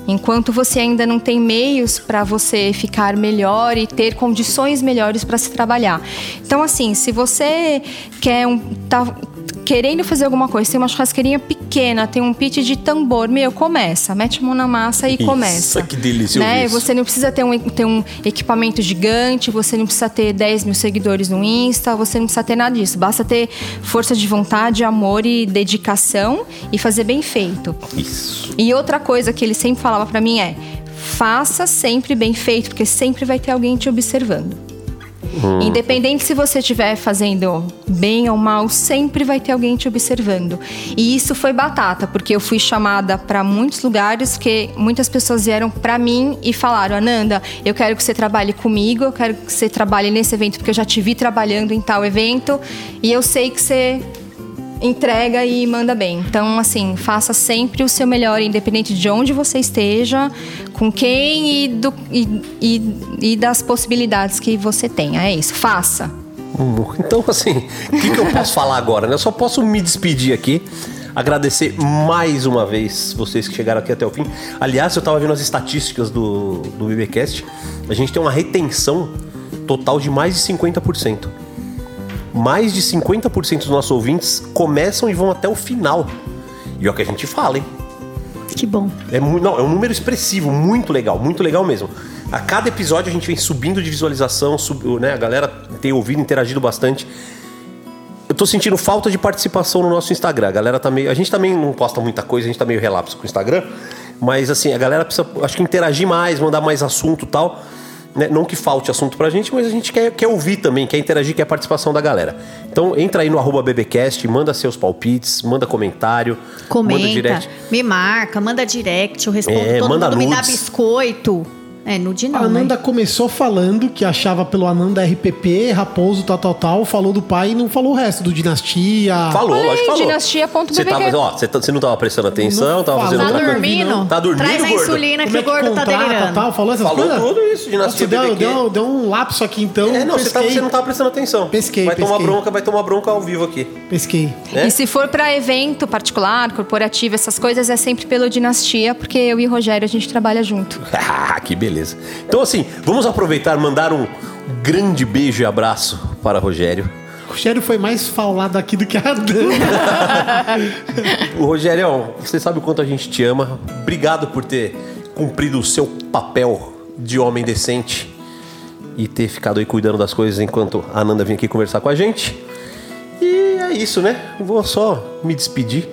Enquanto você ainda não tem meios para você ficar melhor e ter condições melhores para se trabalhar. Então, assim, se você quer um. Tá, querendo fazer alguma coisa, tem uma churrasqueirinha pequena, tem um pit de tambor, meu, começa, mete a mão na massa e Isso, começa. que delícia Né? isso. Você não precisa ter um, ter um equipamento gigante, você não precisa ter 10 mil seguidores no Insta, você não precisa ter nada disso. Basta ter força de vontade, amor e dedicação e fazer bem feito. Isso. E outra coisa que ele sempre falava pra mim é: faça sempre bem feito, porque sempre vai ter alguém te observando. Independente se você estiver fazendo bem ou mal, sempre vai ter alguém te observando. E isso foi batata, porque eu fui chamada para muitos lugares, porque muitas pessoas vieram para mim e falaram: Ananda, eu quero que você trabalhe comigo, eu quero que você trabalhe nesse evento, porque eu já te vi trabalhando em tal evento e eu sei que você entrega e manda bem. Então, assim, faça sempre o seu melhor, independente de onde você esteja, com quem e, do- e- e- e das possibilidades que você tenha. É isso, faça. Então, assim, o que, que eu posso falar agora? Né? Eu só posso me despedir aqui. Agradecer mais uma vez vocês que chegaram aqui até o fim. Aliás, eu tava vendo as estatísticas do, do BBcast. A gente tem uma retenção total de mais de 50%. Mais de 50% dos nossos ouvintes começam e vão até o final. E é o que a gente fala, hein? Que bom. É, não, é um número expressivo, muito legal, muito legal mesmo. A cada episódio a gente vem subindo de visualização, sub- né, a galera tem ouvido, interagido bastante. Eu tô sentindo falta de participação no nosso Instagram. A galera tá meio. A gente também não posta muita coisa, a gente tá meio relapso com o Instagram. Mas assim, a galera precisa, acho que interagir mais, mandar mais assunto e tal. Né? Não que falte assunto pra gente, mas a gente quer, quer ouvir também, quer interagir, quer a participação da galera. Então entra aí no arroba BBcast, manda seus palpites, manda comentário, manda Comenta, direct. me marca, manda direct, eu respondo É, todo manda mundo, me dá nudes. biscoito. É, nude não. A Ananda né? começou falando que achava pelo Ananda RPP, Raposo, tal, tal, tal. Falou do pai e não falou o resto, do Dinastia. Falou, Olha lógico falou. dinastia.bbq. Você tava, ó, você, tá- você não tava prestando atenção, tava Não fazendo outra Tá coisa. dormindo? Tá dormindo, Traz a insulina que é o gordo tá delirando. tal? Falou essas Falou coisas? tudo isso, Dinastia Nossa, deu, BBQ. deu, deu um lapso aqui então. É, não, você, tava, você não tava prestando atenção. Pesquei, Vai tomar pesquei. bronca, vai tomar bronca ao vivo aqui. Pesquei. né? E se for pra evento particular, corporativo, essas coisas, é sempre pelo Dinastia, porque eu e o Rogério a gente trabalha junto. Ah, que beleza. Então, assim, vamos aproveitar mandar um grande beijo e abraço para Rogério. O Rogério foi mais falado aqui do que a Dana. O Rogério, você sabe o quanto a gente te ama. Obrigado por ter cumprido o seu papel de homem decente e ter ficado aí cuidando das coisas enquanto a Ananda vinha aqui conversar com a gente. E é isso, né? Vou só me despedir.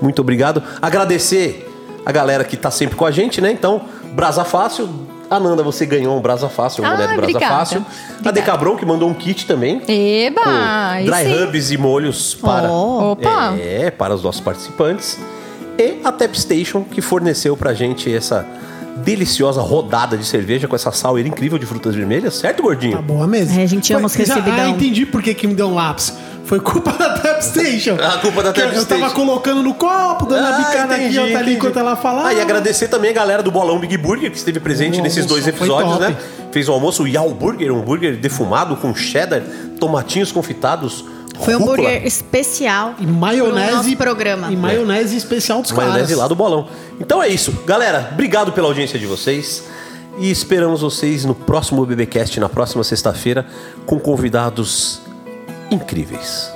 Muito obrigado. Agradecer a galera que tá sempre com a gente, né? Então, Brasa Fácil. Ananda, você ganhou um Brasa Fácil, Ah, mulher do Brasa obrigada. Fácil. A Obrigada. Decabron, que mandou um kit também. Eba! dry sim. hubs e molhos para, Oh. É, para os nossos participantes. E a Tapstation, que forneceu pra gente essa deliciosa rodada de cerveja com essa sauer incrível de frutas vermelhas, certo, gordinho? Tá boa mesmo. É, a gente ama os recebidão. Ah, entendi por que, que me deu um lapso. Foi culpa da Tapstation. A culpa da Que eu- tava colocando no copo, dando a bicada aqui, outra ali, enquanto ela falava. Ah, e agradecer também a galera do Bolão Big Burger, que esteve presente O nesses dois almoço episódios, né? Fez o almoço, o Yao Burger, um hambúrguer defumado com cheddar, tomatinhos confitados, Foi um hambúrguer especial E maionese. pro nosso programa. E maionese especial dos maionese caras. lá do Bolão. Então é isso. Galera, obrigado pela audiência de vocês. E esperamos vocês no próximo BBcast, na próxima sexta-feira, com convidados incríveis.